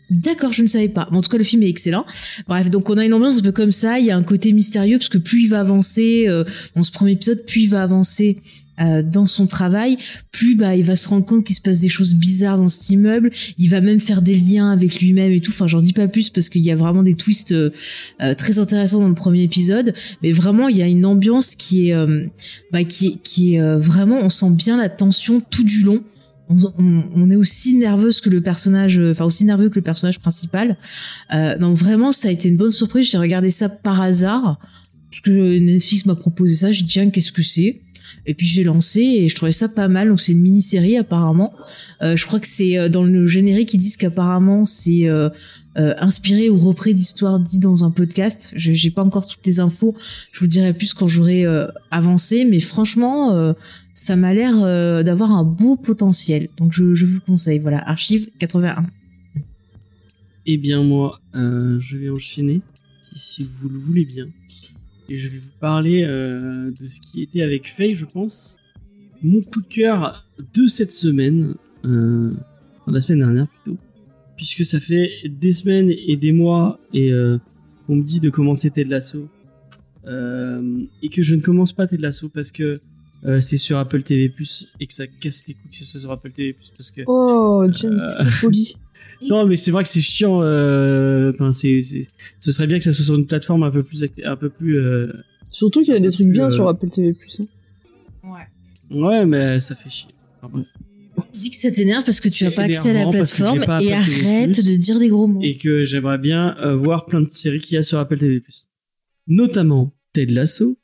Speaker 2: D'accord, je ne savais pas. Mais en tout cas, le film est excellent. Bref, donc on a une ambiance un peu comme ça. Il y a un côté mystérieux parce que plus il va avancer euh, dans ce premier épisode, plus il va avancer euh, dans son travail, plus bah il va se rendre compte qu'il se passe des choses bizarres dans cet immeuble. Il va même faire des liens avec lui-même et tout. Enfin, j'en dis pas plus parce qu'il y a vraiment des twists euh, euh, très intéressants dans le premier épisode. Mais vraiment, il y a une ambiance qui est, euh, bah, qui est, qui est euh, vraiment. On sent bien la tension tout du long on, on- est aussi nerveuse que le personnage, euh, enfin aussi nerveux que le personnage principal. Euh, donc vraiment, ça a été une bonne surprise. J'ai regardé ça par hasard parce que Netflix m'a proposé ça. J'ai dit tiens, qu'est-ce que c'est? Et puis j'ai lancé et je trouvais ça pas mal. Donc c'est une mini-série apparemment. Euh, je crois que c'est euh, dans le générique ils disent qu'apparemment c'est euh, inspiré ou repris d'histoires dites dans un podcast. Je- J'ai pas encore toutes les infos. Je vous dirai plus quand j'aurai avancé. Mais franchement, ça m'a l'air d'avoir un beau potentiel. Donc je, je vous conseille. Voilà, Archive 81.
Speaker 1: Eh bien moi, je vais enchaîner, si vous le voulez bien. Et je vais vous parler euh, de ce qui était avec Faye, je pense. Mon coup de cœur de cette semaine, euh, enfin, la semaine dernière plutôt. Puisque ça fait des semaines et des mois et euh, on me dit de commencer Ted Lasso. Euh, et que je ne commence pas Ted Lasso parce que c'est sur Apple TV+, et que ça casse les couilles que ce soit sur Apple TV+, parce que...
Speaker 4: Oh, James, c'est poli.
Speaker 1: Non, mais c'est vrai que c'est chiant. euh, Enfin, c'est, ce serait bien que ça soit sur une plateforme un peu plus, act- un peu plus. euh,
Speaker 4: Surtout qu'il y a des trucs bien
Speaker 1: euh,
Speaker 4: sur Apple TV+. Hein.
Speaker 2: Ouais.
Speaker 1: Ouais, mais ça fait chier. Enfin, bref.
Speaker 2: Dis que ça t'énerve parce que tu n'as pas accès à la plateforme et
Speaker 1: Apple TV+.
Speaker 2: arrête de dire des gros mots.
Speaker 1: Et que j'aimerais bien euh, voir plein de séries qu'il y a sur Apple TV+. notamment Ted Lasso,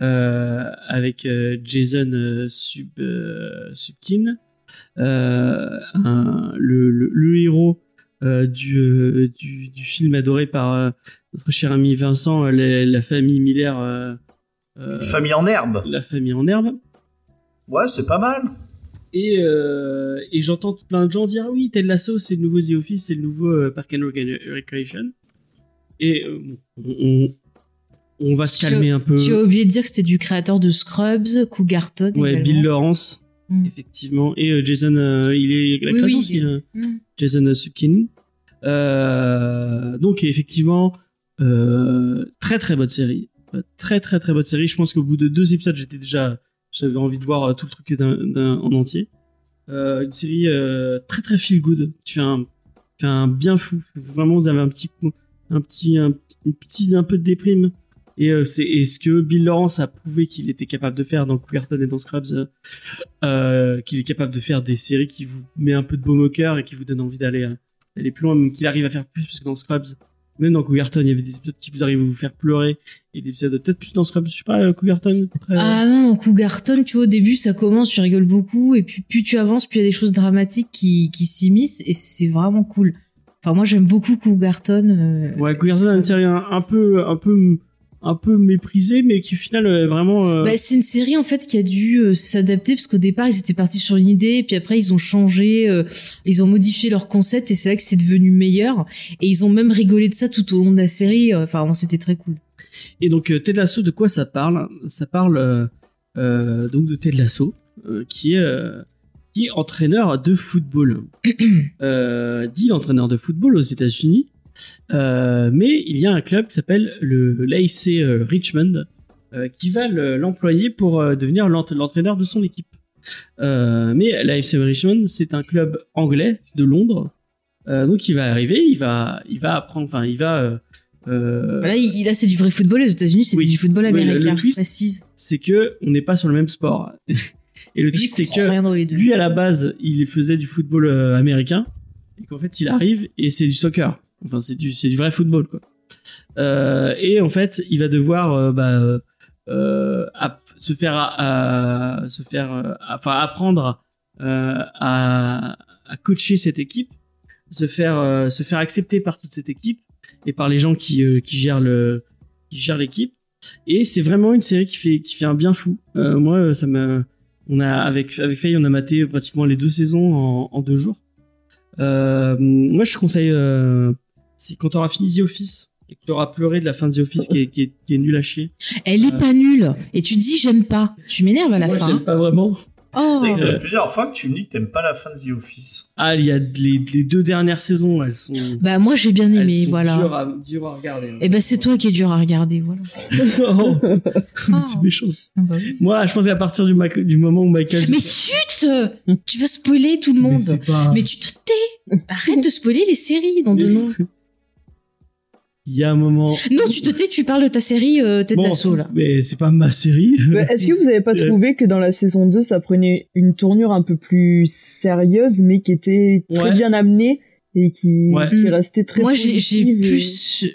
Speaker 1: euh, avec euh, Jason euh, Sub, euh, Subkin, un- le, le- le héros euh, du, euh, du, du film adoré par euh, notre cher ami Vincent, euh, la, la famille Miller, euh, euh,
Speaker 3: Famille en herbe.
Speaker 1: la famille en herbe.
Speaker 3: Ouais, c'est pas mal.
Speaker 1: Et, euh, et j'entends plein de gens dire ah oui, Ted Lasso, c'est le nouveau The Office, c'est le nouveau euh, Park and Rec- Recreation. Et euh, on, on, va se calmer un peu.
Speaker 2: Tu as oublié de dire que c'était du créateur de Scrubs, Cougarton.
Speaker 1: Ouais,
Speaker 2: également.
Speaker 1: Bill Lawrence,
Speaker 2: Mm.
Speaker 1: effectivement. Et euh, Jason, euh, il est la création
Speaker 2: oui,
Speaker 1: aussi, euh,
Speaker 2: Mm.
Speaker 1: Jason Sukin. Euh, donc effectivement, très très bonne série. Très très très bonne série. Je pense qu'au bout de deux épisodes, j'étais déjà, j'avais envie de voir tout le truc en entier. Euh, une série euh, très très feel good qui fait un, fait un bien fou. Vraiment, vous avez un petit coup, un petit, un, une petit, un peu de déprime. Et euh, c'est ce que Bill Lawrence a prouvé qu'il était capable de faire dans Cougarton et dans Scrubs, euh, euh, qu'il est capable de faire des séries qui vous met un peu de baume au cœur et qui vous donne envie d'aller euh, d'aller plus loin, même qu'il arrive à faire plus, parce que dans Scrubs, même dans Cougarton, il y avait des épisodes qui vous arrivent à vous faire pleurer, et des épisodes peut-être plus dans Scrubs, je sais pas, Cougarton.
Speaker 2: Ah non, dans Cougarton, tu vois, au début, ça commence, tu rigoles beaucoup, et puis plus tu avances, plus il y a des choses dramatiques qui, qui s'immiscent, et c'est vraiment cool. Enfin, moi, j'aime beaucoup Cougarton. euh,
Speaker 1: ouais, Cougarton a une série un, un peu, un peu, un peu méprisée, mais qui au final est vraiment. euh,
Speaker 2: Bah, c'est une série en fait qui a dû euh, s'adapter parce qu'au départ ils étaient partis sur une idée et puis après ils ont changé, euh, ils ont modifié leur concept et c'est là que c'est devenu meilleur et ils ont même rigolé de ça tout au long de la série. euh, Enfin vraiment, c'était très cool.
Speaker 1: Et donc euh, Ted Lasso, de quoi ça parle? Ça parle euh, euh, donc de Ted Lasso, euh, qui est euh, qui est entraîneur de football. euh, dit l'entraîneur de football aux États-Unis. Euh, mais il y a un club qui s'appelle le l'AIC euh, Richmond euh, qui va le- l'employer pour devenir l'ent- l'entraîneur de son équipe. Mais l'AIC Richmond, c'est un club anglais de Londres. Donc il va arriver, il va, il va apprendre, enfin il va euh,
Speaker 2: il, là c'est du vrai football aux États-Unis, c'est
Speaker 1: Oui.
Speaker 2: du football
Speaker 1: Oui, le-
Speaker 2: américain.
Speaker 1: le twist, c'est que on n'est pas sur le même sport. Et le
Speaker 2: Mais
Speaker 1: truc, c'est que lui, à la base, il faisait du football américain, et qu'en fait, il arrive et c'est du soccer. Enfin, c'est du, vrai football, quoi. Euh, et en fait, il va devoir, euh, bah, euh, se faire, à, se faire, euh, enfin, apprendre euh, à, coacher cette équipe, se faire, se faire accepter par toute cette équipe et par les gens qui, qui gèrent le, qui gèrent l'équipe. Et c'est vraiment une série qui fait, qui fait un bien fou. Moi, ça m'a, on a avec avec Faye, on a maté pratiquement les deux saisons en, en deux jours. Moi, je conseille, si quand t'auras fini The Office et que t'auras pleuré de la fin de The Office qui est, qui est, qui est nul à chier.
Speaker 2: Elle est
Speaker 1: Euh.
Speaker 2: pas nulle et tu dis j'aime pas. Tu m'énerves à la
Speaker 1: Moi,
Speaker 2: fin.
Speaker 1: j'aime pas vraiment.
Speaker 2: Oh.
Speaker 3: C'est vrai que ça fait plusieurs fois que tu me dis que t'aimes pas la fin de The Office.
Speaker 1: Ah, il y a les, les deux dernières saisons, elles sont.
Speaker 2: Bah moi j'ai bien
Speaker 1: elles
Speaker 2: aimé,
Speaker 1: sont
Speaker 2: voilà.
Speaker 1: dures à, dures à regarder. hein.
Speaker 2: Et ben c'est toi qui es dur à regarder, voilà.
Speaker 1: Oh, c'est méchant.
Speaker 2: Ah bah oui.
Speaker 1: Moi, je pense qu'à partir du, Mac- du moment où Michael.
Speaker 2: Mais chut Tu vas spoiler tout le monde.
Speaker 1: pas-
Speaker 2: Mais tu te tais Arrête de spoiler les séries dans de
Speaker 1: Mais-
Speaker 2: nom.
Speaker 1: Il y a un moment.
Speaker 2: Non, tu te tais, tu parles de ta série euh, Tête
Speaker 1: Bon,
Speaker 2: d'assaut là.
Speaker 1: Mais c'est pas ma série.
Speaker 4: Est-ce que vous avez pas
Speaker 1: Euh.
Speaker 4: trouvé que dans la saison 2, ça prenait une tournure un peu plus sérieuse, mais qui était très
Speaker 1: Ouais.
Speaker 4: bien amenée et qui,
Speaker 1: Ouais.
Speaker 4: qui
Speaker 2: Mm.
Speaker 4: restait très
Speaker 2: Moi j'ai
Speaker 4: et-
Speaker 2: plus...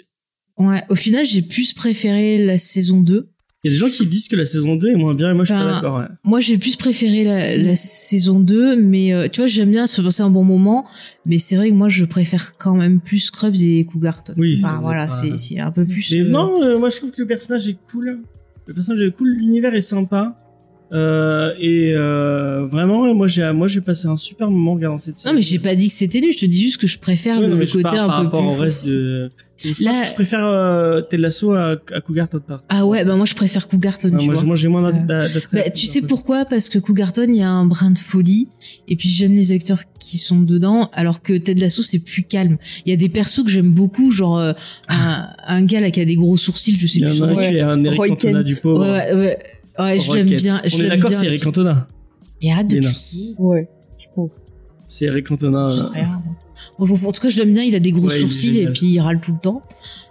Speaker 2: Ouais, au final j'ai plus préféré la saison 2.
Speaker 1: Il y a des gens qui disent que la saison 2 est moins bien et moi je suis pas
Speaker 2: Ben,
Speaker 1: d'accord. ouais.
Speaker 2: Moi j'ai plus préféré la, la saison 2, mais euh, tu vois j'aime bien se passer un bon moment, mais c'est vrai que moi je préfère quand même plus Scrubs et Cougarton.
Speaker 1: Oui,
Speaker 2: Enfin,
Speaker 1: c'est-
Speaker 2: voilà,
Speaker 1: pas-
Speaker 2: c'est c'est un peu plus...
Speaker 1: Mais
Speaker 2: euh,
Speaker 1: non, euh, moi je trouve que le personnage est cool. Le personnage est cool, l'univers est sympa. Euh, et euh, vraiment, moi j'ai moi j'ai passé un super moment en regardant cette série.
Speaker 2: Non mais j'ai pas dit que c'était nul, je te dis juste que je préfère
Speaker 1: Ouais,
Speaker 2: le, côté
Speaker 1: par
Speaker 2: un peu
Speaker 1: rapport
Speaker 2: plus...
Speaker 1: au reste de. Je,
Speaker 2: Là-
Speaker 1: pense que je préfère euh, Ted Lasso à, à Cougarton.
Speaker 2: Ah ouais, bah moi je préfère Cougarton,
Speaker 1: Ouais,
Speaker 2: tu
Speaker 1: moi,
Speaker 2: vois.
Speaker 1: j'ai- moi j'ai moins d'attrait
Speaker 2: Bah, tu sais pourquoi? Parce que Cougarton, il y a un brin de folie, et puis j'aime les acteurs qui sont dedans, alors que Ted Lasso, c'est plus calme. Il y a des persos que j'aime beaucoup, genre euh, un, un gars là qui a des gros sourcils, je sais
Speaker 1: Il y
Speaker 2: plus
Speaker 1: en a
Speaker 2: nom.
Speaker 1: un qui est un Eric
Speaker 4: Roy
Speaker 1: Cantona
Speaker 4: Kent.
Speaker 1: du
Speaker 2: Ouais,
Speaker 1: pauvre.
Speaker 2: ouais, ouais, ouais, je l'aime bien. Je
Speaker 1: On est
Speaker 2: l'aime
Speaker 1: d'accord, c'est Eric Cantona.
Speaker 2: Et arrête de crier.
Speaker 4: Ouais, je pense.
Speaker 1: C'est Eric Cantona.
Speaker 2: Je
Speaker 1: euh,
Speaker 2: en tout cas, je l'aime bien. Il a des gros
Speaker 1: Ouais,
Speaker 2: sourcils et puis il râle tout le temps.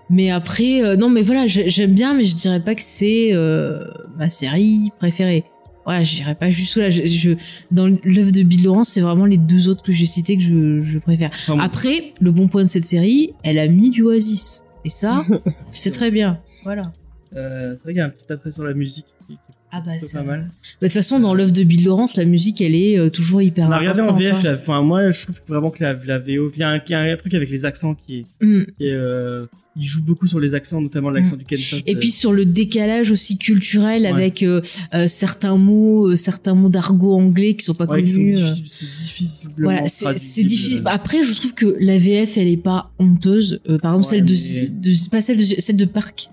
Speaker 2: Mais après, euh, non, mais voilà, j'ai- j'aime bien, mais je dirais pas que c'est euh, ma série préférée. Voilà, je dirais pas juste là. Je, je, dans l'œuvre de Bill Lawrence, c'est vraiment les deux autres que j'ai cités que je, je préfère.
Speaker 1: bon,
Speaker 2: Après, le bon point de cette série, elle a mis du Oasis. Et ça, c'est très bien. Voilà.
Speaker 1: Euh, c'est vrai qu'il y a un petit attrait sur la musique qui,
Speaker 2: Ah bah ça.
Speaker 1: pas mal.
Speaker 2: Bah, De toute façon, dans l'œuvre de Bill Lawrence, la musique, elle est euh, toujours hyper.
Speaker 1: On a regardé en VF,
Speaker 2: hein.
Speaker 1: la- enfin moi je trouve vraiment que la, la VO, il y, a un, il y a un truc avec les accents qui est,
Speaker 2: Mm.
Speaker 1: qui est, euh, il joue beaucoup sur les accents, notamment l'accent du Kansas.
Speaker 2: Et
Speaker 1: euh,
Speaker 2: puis sur le décalage aussi culturel
Speaker 1: Ouais.
Speaker 2: avec euh, euh, certains mots, euh, certains mots d'argot anglais qui sont pas
Speaker 1: ouais,
Speaker 2: connus.
Speaker 1: c'est difficilement
Speaker 2: Voilà, c'est c'est difficile. Après, je trouve que la VF, elle est pas honteuse. Par exemple,
Speaker 1: Ouais,
Speaker 2: celle de,
Speaker 1: mais-
Speaker 2: de, pas celle de, celle de Parc.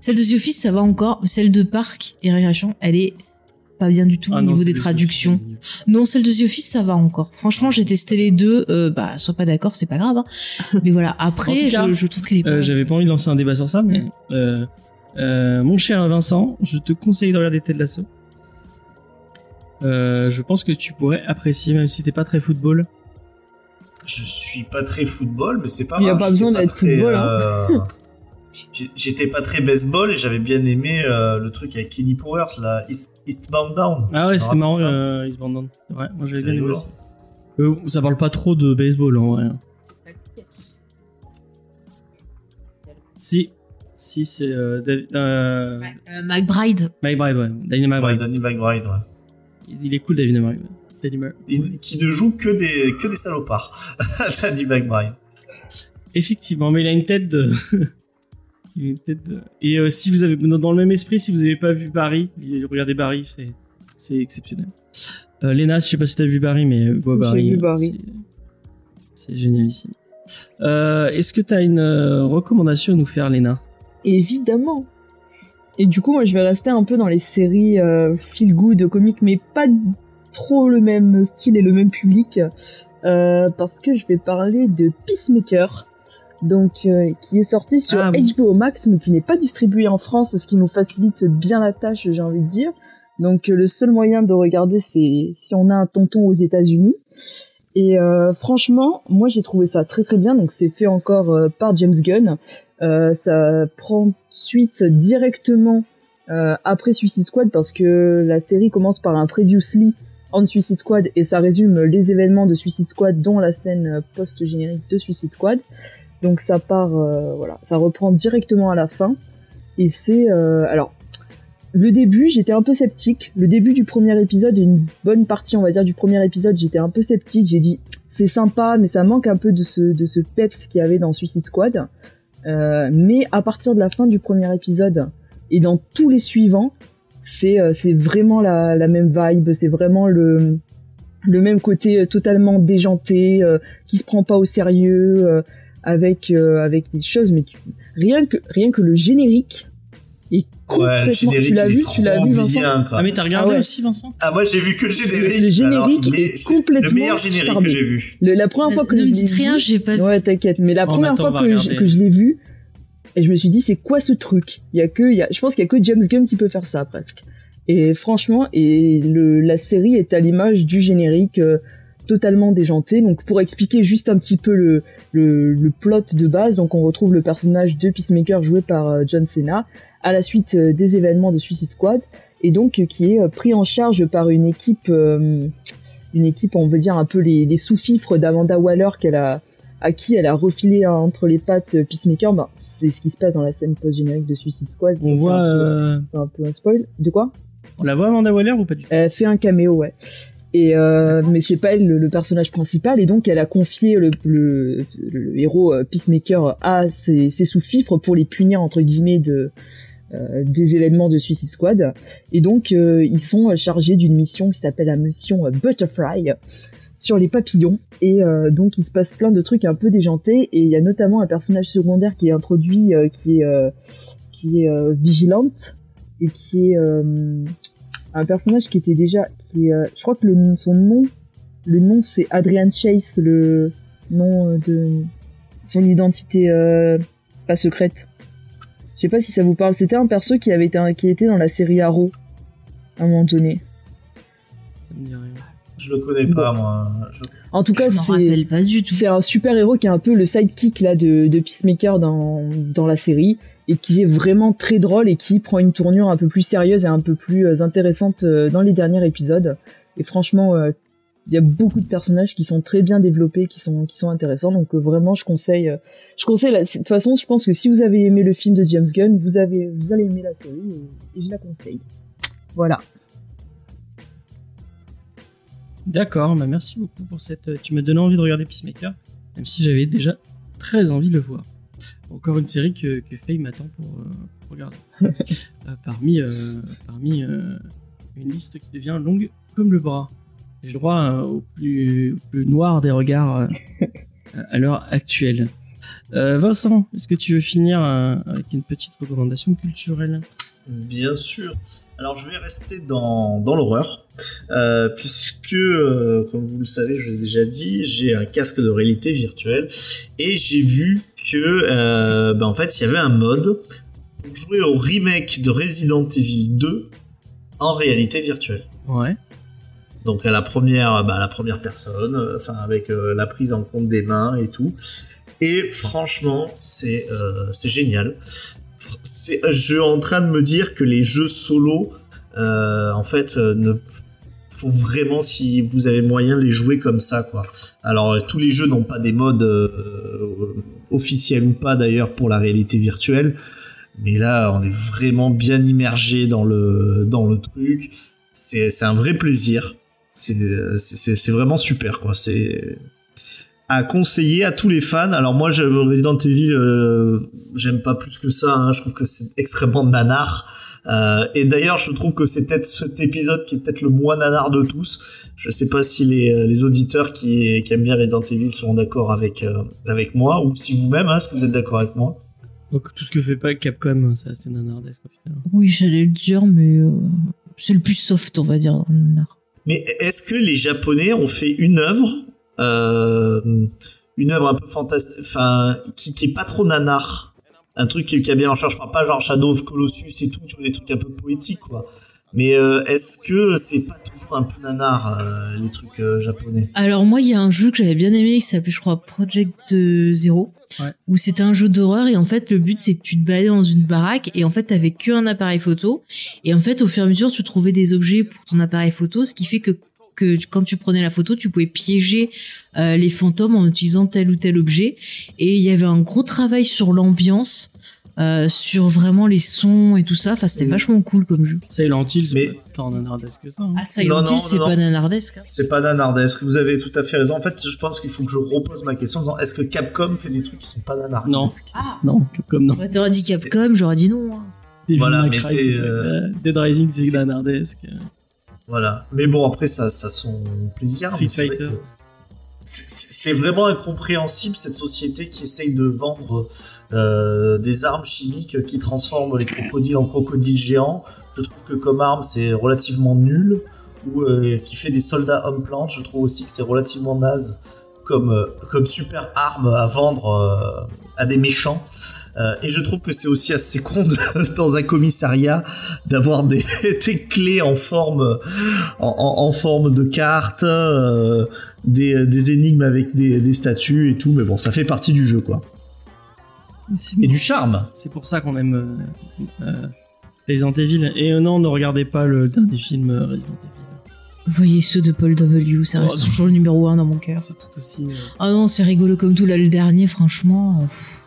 Speaker 2: Celle de The Office, ça va encore. Celle de Parc et Récréation, elle est pas bien du tout
Speaker 1: Ah
Speaker 2: au
Speaker 1: non,
Speaker 2: niveau des traductions. Non, celle de The Office, ça va encore. Franchement, j'ai testé les deux. Euh, bah, sois pas d'accord, c'est pas grave. hein. Mais voilà. Après,
Speaker 1: cas,
Speaker 2: je, je trouve qu'elle est pas.
Speaker 1: Euh, J'avais pas envie de lancer un débat sur ça, mais euh, euh, mon cher Vincent, je te conseille de regarder Ted Lasso. Euh, je pense que tu pourrais apprécier, même si t'es pas très football.
Speaker 3: Je suis pas très football, mais c'est pas
Speaker 4: Il y a pas besoin d'être football, hein.
Speaker 3: J'ai- J'étais pas très baseball et j'avais bien aimé euh, le truc avec Kenny Powers, la East, Eastbound Down.
Speaker 1: Ah ouais, c'était marrant, euh, Eastbound Down. Vrai, moi j'avais bien aimé aussi. Euh, ça parle pas trop de baseball en vrai. Si, si c'est euh, David- euh,
Speaker 2: Euh, McBride.
Speaker 1: McBride, ouais, Danny
Speaker 3: Ouais,
Speaker 1: McBride.
Speaker 3: Danny McBride, ouais.
Speaker 1: Il- Il est cool, David McBride. Danny Mc-
Speaker 3: Il- qui ne joue que des, que des salopards. Danny McBride.
Speaker 1: Effectivement, mais il a une tête de. de. Et euh, si vous avez dans le même esprit, si vous avez pas vu Barry, regardez Barry, c'est c'est exceptionnel. Euh, Léna, je sais pas si t'as vu Barry, mais euh, vois
Speaker 4: J'ai
Speaker 1: Barry.
Speaker 4: vu
Speaker 1: euh,
Speaker 4: Barry.
Speaker 1: c'est- génial ici. Euh, Est-ce que t'as une euh, recommandation à nous faire, Léna?
Speaker 4: Évidemment. Et du coup, moi, je vais rester un peu dans les séries euh, feel good comiques, mais pas trop le même style et le même public, euh, parce que je vais parler de Peacemaker, donc euh, qui est sorti sur
Speaker 1: Ah.
Speaker 4: HBO Max, mais qui n'est pas distribué en France, ce qui nous facilite bien la tâche, j'ai envie de dire. Donc, euh, le seul moyen de regarder, c'est si on a un tonton aux États-Unis. Et euh, franchement, moi j'ai trouvé ça très très bien. Donc c'est fait encore euh, par James Gunn. Euh, ça prend suite directement euh, après Suicide Squad parce que la série commence par un previously on Suicide Squad et ça résume les événements de Suicide Squad dont la scène post-générique de Suicide Squad. Donc ça part, euh, voilà, ça reprend directement à la fin et c'est euh, alors le début, j'étais un peu sceptique. Le début du premier épisode et une bonne partie, on va dire, du premier épisode, j'étais un peu sceptique. J'ai dit, c'est sympa, mais ça manque un peu de ce, de ce peps qu'il y avait dans Suicide Squad. Euh, mais à partir de la fin du premier épisode et dans tous les suivants, c'est vraiment la, la même vibe, c'est vraiment le le même côté totalement déjanté, euh, qui se prend pas au sérieux, avec euh, avec des choses. Mais tu- rien que rien que le générique est
Speaker 3: Ouais, le
Speaker 4: complètement.
Speaker 3: générique
Speaker 4: tu l'as vu,
Speaker 3: trop
Speaker 4: tu l'as vu, Vincent
Speaker 3: bien, quoi.
Speaker 1: Ah, mais t'as regardé
Speaker 4: Ah ouais.
Speaker 1: aussi, Vincent?
Speaker 3: Ah, moi j'ai vu que le générique.
Speaker 4: Le générique
Speaker 3: alors,
Speaker 4: est complètement
Speaker 3: Le meilleur générique
Speaker 4: charmé.
Speaker 3: que j'ai vu.
Speaker 4: Le- la première fois que
Speaker 2: ne me dites rien, j'ai pas vu.
Speaker 4: Ouais, t'inquiète. Mais la
Speaker 1: Bon,
Speaker 4: première fois que je, que je l'ai vu, et je me suis dit, c'est quoi ce truc? Il y a que, il y a, je pense qu'il y a que James Gunn qui peut faire ça presque. Et franchement, et le, la série est à l'image du générique euh, totalement déjanté. Donc pour expliquer juste un petit peu le, le, le plot de base, donc on retrouve le personnage de Peacemaker joué par euh, John Cena à la suite euh, des événements de Suicide Squad, et donc euh, qui est pris en charge par une équipe, euh, une équipe, on veut dire un peu les, les sous-fifres d'Amanda Waller qu'elle a à qui elle a refilé entre les pattes Peacemaker, ben, c'est ce qui se passe dans la scène post-générique de Suicide Squad.
Speaker 1: On
Speaker 4: C'est
Speaker 1: voit.
Speaker 4: un peu-
Speaker 1: euh,
Speaker 4: C'est un peu un spoil. De quoi?
Speaker 1: On la voit Amanda Waller ou pas du tout?
Speaker 4: Elle fait un caméo, ouais. Et euh, mais c'est pas elle le, le personnage principal, et donc elle a confié le, le, le héros euh, Peacemaker à ses, ses sous-fifres pour les punir entre guillemets de euh, des événements de Suicide Squad. Et donc euh, ils sont chargés d'une mission qui s'appelle la mission euh, Butterfly sur les papillons. Et euh, donc il se passe plein de trucs un peu déjantés, et il y a notamment un personnage secondaire qui est introduit, euh, qui est euh, qui est euh, vigilante et qui est euh, un personnage qui était déjà qui euh, je crois que le, son nom le nom c'est Adrian Chase le nom euh, de son identité euh, pas secrète. Je sais pas si ça vous parle. C'était un perso qui avait été qui était dans la série Arrow à un moment donné.
Speaker 3: Je le connais pas, moi. Je-
Speaker 4: en tout cas c'est un super héros qui est un peu le sidekick là de, de Peacemaker dans, dans la série et qui est vraiment très drôle et qui prend une tournure un peu plus sérieuse et un peu plus euh, intéressante euh, dans les derniers épisodes. Et franchement, euh, il y a beaucoup de personnages qui sont très bien développés, qui sont qui sont intéressants. Donc vraiment, je conseille. je conseille. De toute façon, je pense que si vous avez aimé le film de James Gunn, vous avez vous allez aimer la série et, et je la conseille. Voilà.
Speaker 1: D'accord, bah merci beaucoup pour cette. Tu m'as donné envie de regarder Peacemaker, même si j'avais déjà très envie de le voir. Encore une série que, que Faye m'attend pour, euh, pour regarder. Euh, parmi euh, parmi euh, une liste qui devient longue comme le bras. J'ai le droit euh, au, plus, au plus noir des regards euh, à l'heure actuelle. Euh, Vincent, est-ce que tu veux finir euh, avec une petite recommandation culturelle?
Speaker 3: Bien sûr. Alors je vais rester dans, dans l'horreur, euh, puisque, euh, comme vous le savez, je l'ai déjà dit, j'ai un casque de réalité virtuelle, et j'ai vu que, euh, ben, en fait, il y avait un mode pour jouer au remake de Resident Evil 2 en réalité virtuelle.
Speaker 1: Ouais.
Speaker 3: Donc à la première, bah, à la première personne, euh, enfin avec euh, la prise en compte des mains et tout. Et franchement, c'est c'est génial. C'est, je suis en train de me dire que les jeux solo, euh, en fait, euh, ne faut vraiment si vous avez moyen les jouer comme ça quoi. Alors euh, tous les jeux n'ont pas des modes officiels ou pas d'ailleurs pour la réalité virtuelle, mais là on est vraiment bien immergé dans le dans le truc. C'est c'est un vrai plaisir. C'est c'est c'est vraiment super quoi. C'est à conseiller à tous les fans. Alors moi, je, Resident Evil, euh, j'aime pas plus que ça. hein. Je trouve que c'est extrêmement nanar. Euh, et d'ailleurs, je trouve que c'est peut-être cet épisode qui est peut-être le moins nanar de tous. Je sais pas si les, les auditeurs qui, qui aiment bien Resident Evil sont d'accord avec euh, avec moi, ou si vous-même, hein, est-ce que vous êtes d'accord avec moi
Speaker 1: Donc tout ce que fait pas Capcom, ça c'est nanardesque au final.
Speaker 2: Oui, j'allais le dire, mais euh, c'est le plus soft, on va dire, dans le nanar.
Speaker 3: Mais est-ce que les Japonais ont fait une œuvre, euh, une œuvre un peu fantastique, enfin, qui, qui est pas trop nanar, un truc qui, qui a bien en charge, je parle pas genre Shadow of Colossus et tout, tu vois, des trucs un peu poétiques, quoi. Mais euh, est-ce que c'est pas toujours un peu nanar, euh, les trucs euh, japonais?
Speaker 2: Alors moi, il y a un jeu que j'avais bien aimé qui s'appelait, je crois, Project Zero,
Speaker 1: Ouais.
Speaker 2: où c'était un jeu d'horreur et en fait le but c'est que tu te baladais dans une baraque et en fait t'avais qu'un appareil photo et en fait au fur et à mesure tu trouvais des objets pour ton appareil photo, ce qui fait que que tu- quand tu prenais la photo, tu pouvais piéger euh, les fantômes en utilisant tel ou tel objet. Et il y avait un gros travail sur l'ambiance, euh, sur vraiment les sons et tout ça. Enfin, c'était
Speaker 3: Mhm.
Speaker 2: vachement cool comme jeu.
Speaker 1: Silent Hill, c'est
Speaker 3: Mais-
Speaker 1: pas tant nanardesque que ça. hein.
Speaker 2: Ah, Silent
Speaker 3: Non, non,
Speaker 2: Hill, c'est
Speaker 3: non,
Speaker 2: pas
Speaker 3: non.
Speaker 2: nanardesque. hein.
Speaker 3: C'est pas nanardesque, vous avez tout à fait raison. En fait, je pense qu'il faut que je repose ma question. en disant, Est-ce que Capcom fait des trucs qui sont pas nanardesques?
Speaker 2: Ah,
Speaker 1: Non, Capcom non.
Speaker 2: ouais, t'aurais dit Capcom, j'aurais dit non. hein.
Speaker 3: Voilà, mais c'est, euh,
Speaker 1: euh, Dead Rising, c'est nanardesque.
Speaker 3: Voilà. Mais bon, après, ça, ça son plaisir. C'est vrai vraiment incompréhensible cette société qui essaye de vendre euh, des armes chimiques qui transforment les crocodiles en crocodiles géants. Je trouve que comme arme, c'est relativement nul. Ou euh, qui fait des soldats hommes-plantes, je trouve aussi que c'est relativement naze comme, euh, comme super arme à vendre euh, à des méchants. Euh, et je trouve que c'est aussi assez con de- dans un commissariat d'avoir des, des clés en forme en, en- en forme de cartes, euh, des, des énigmes avec des, des statues et tout. Mais bon, ça fait partie du jeu, quoi. Et du charme.
Speaker 1: C'est pour ça qu'on aime euh, Resident Evil. Et non, ne regardez pas le dernier film Resident Evil.
Speaker 2: Voyez ceux de Paul W, ça reste
Speaker 1: Oh,
Speaker 2: toujours le numéro un dans mon cœur.
Speaker 1: C'est tout aussi. euh,
Speaker 2: Ah non, c'est rigolo comme tout. Là, le dernier, franchement. euh, pff.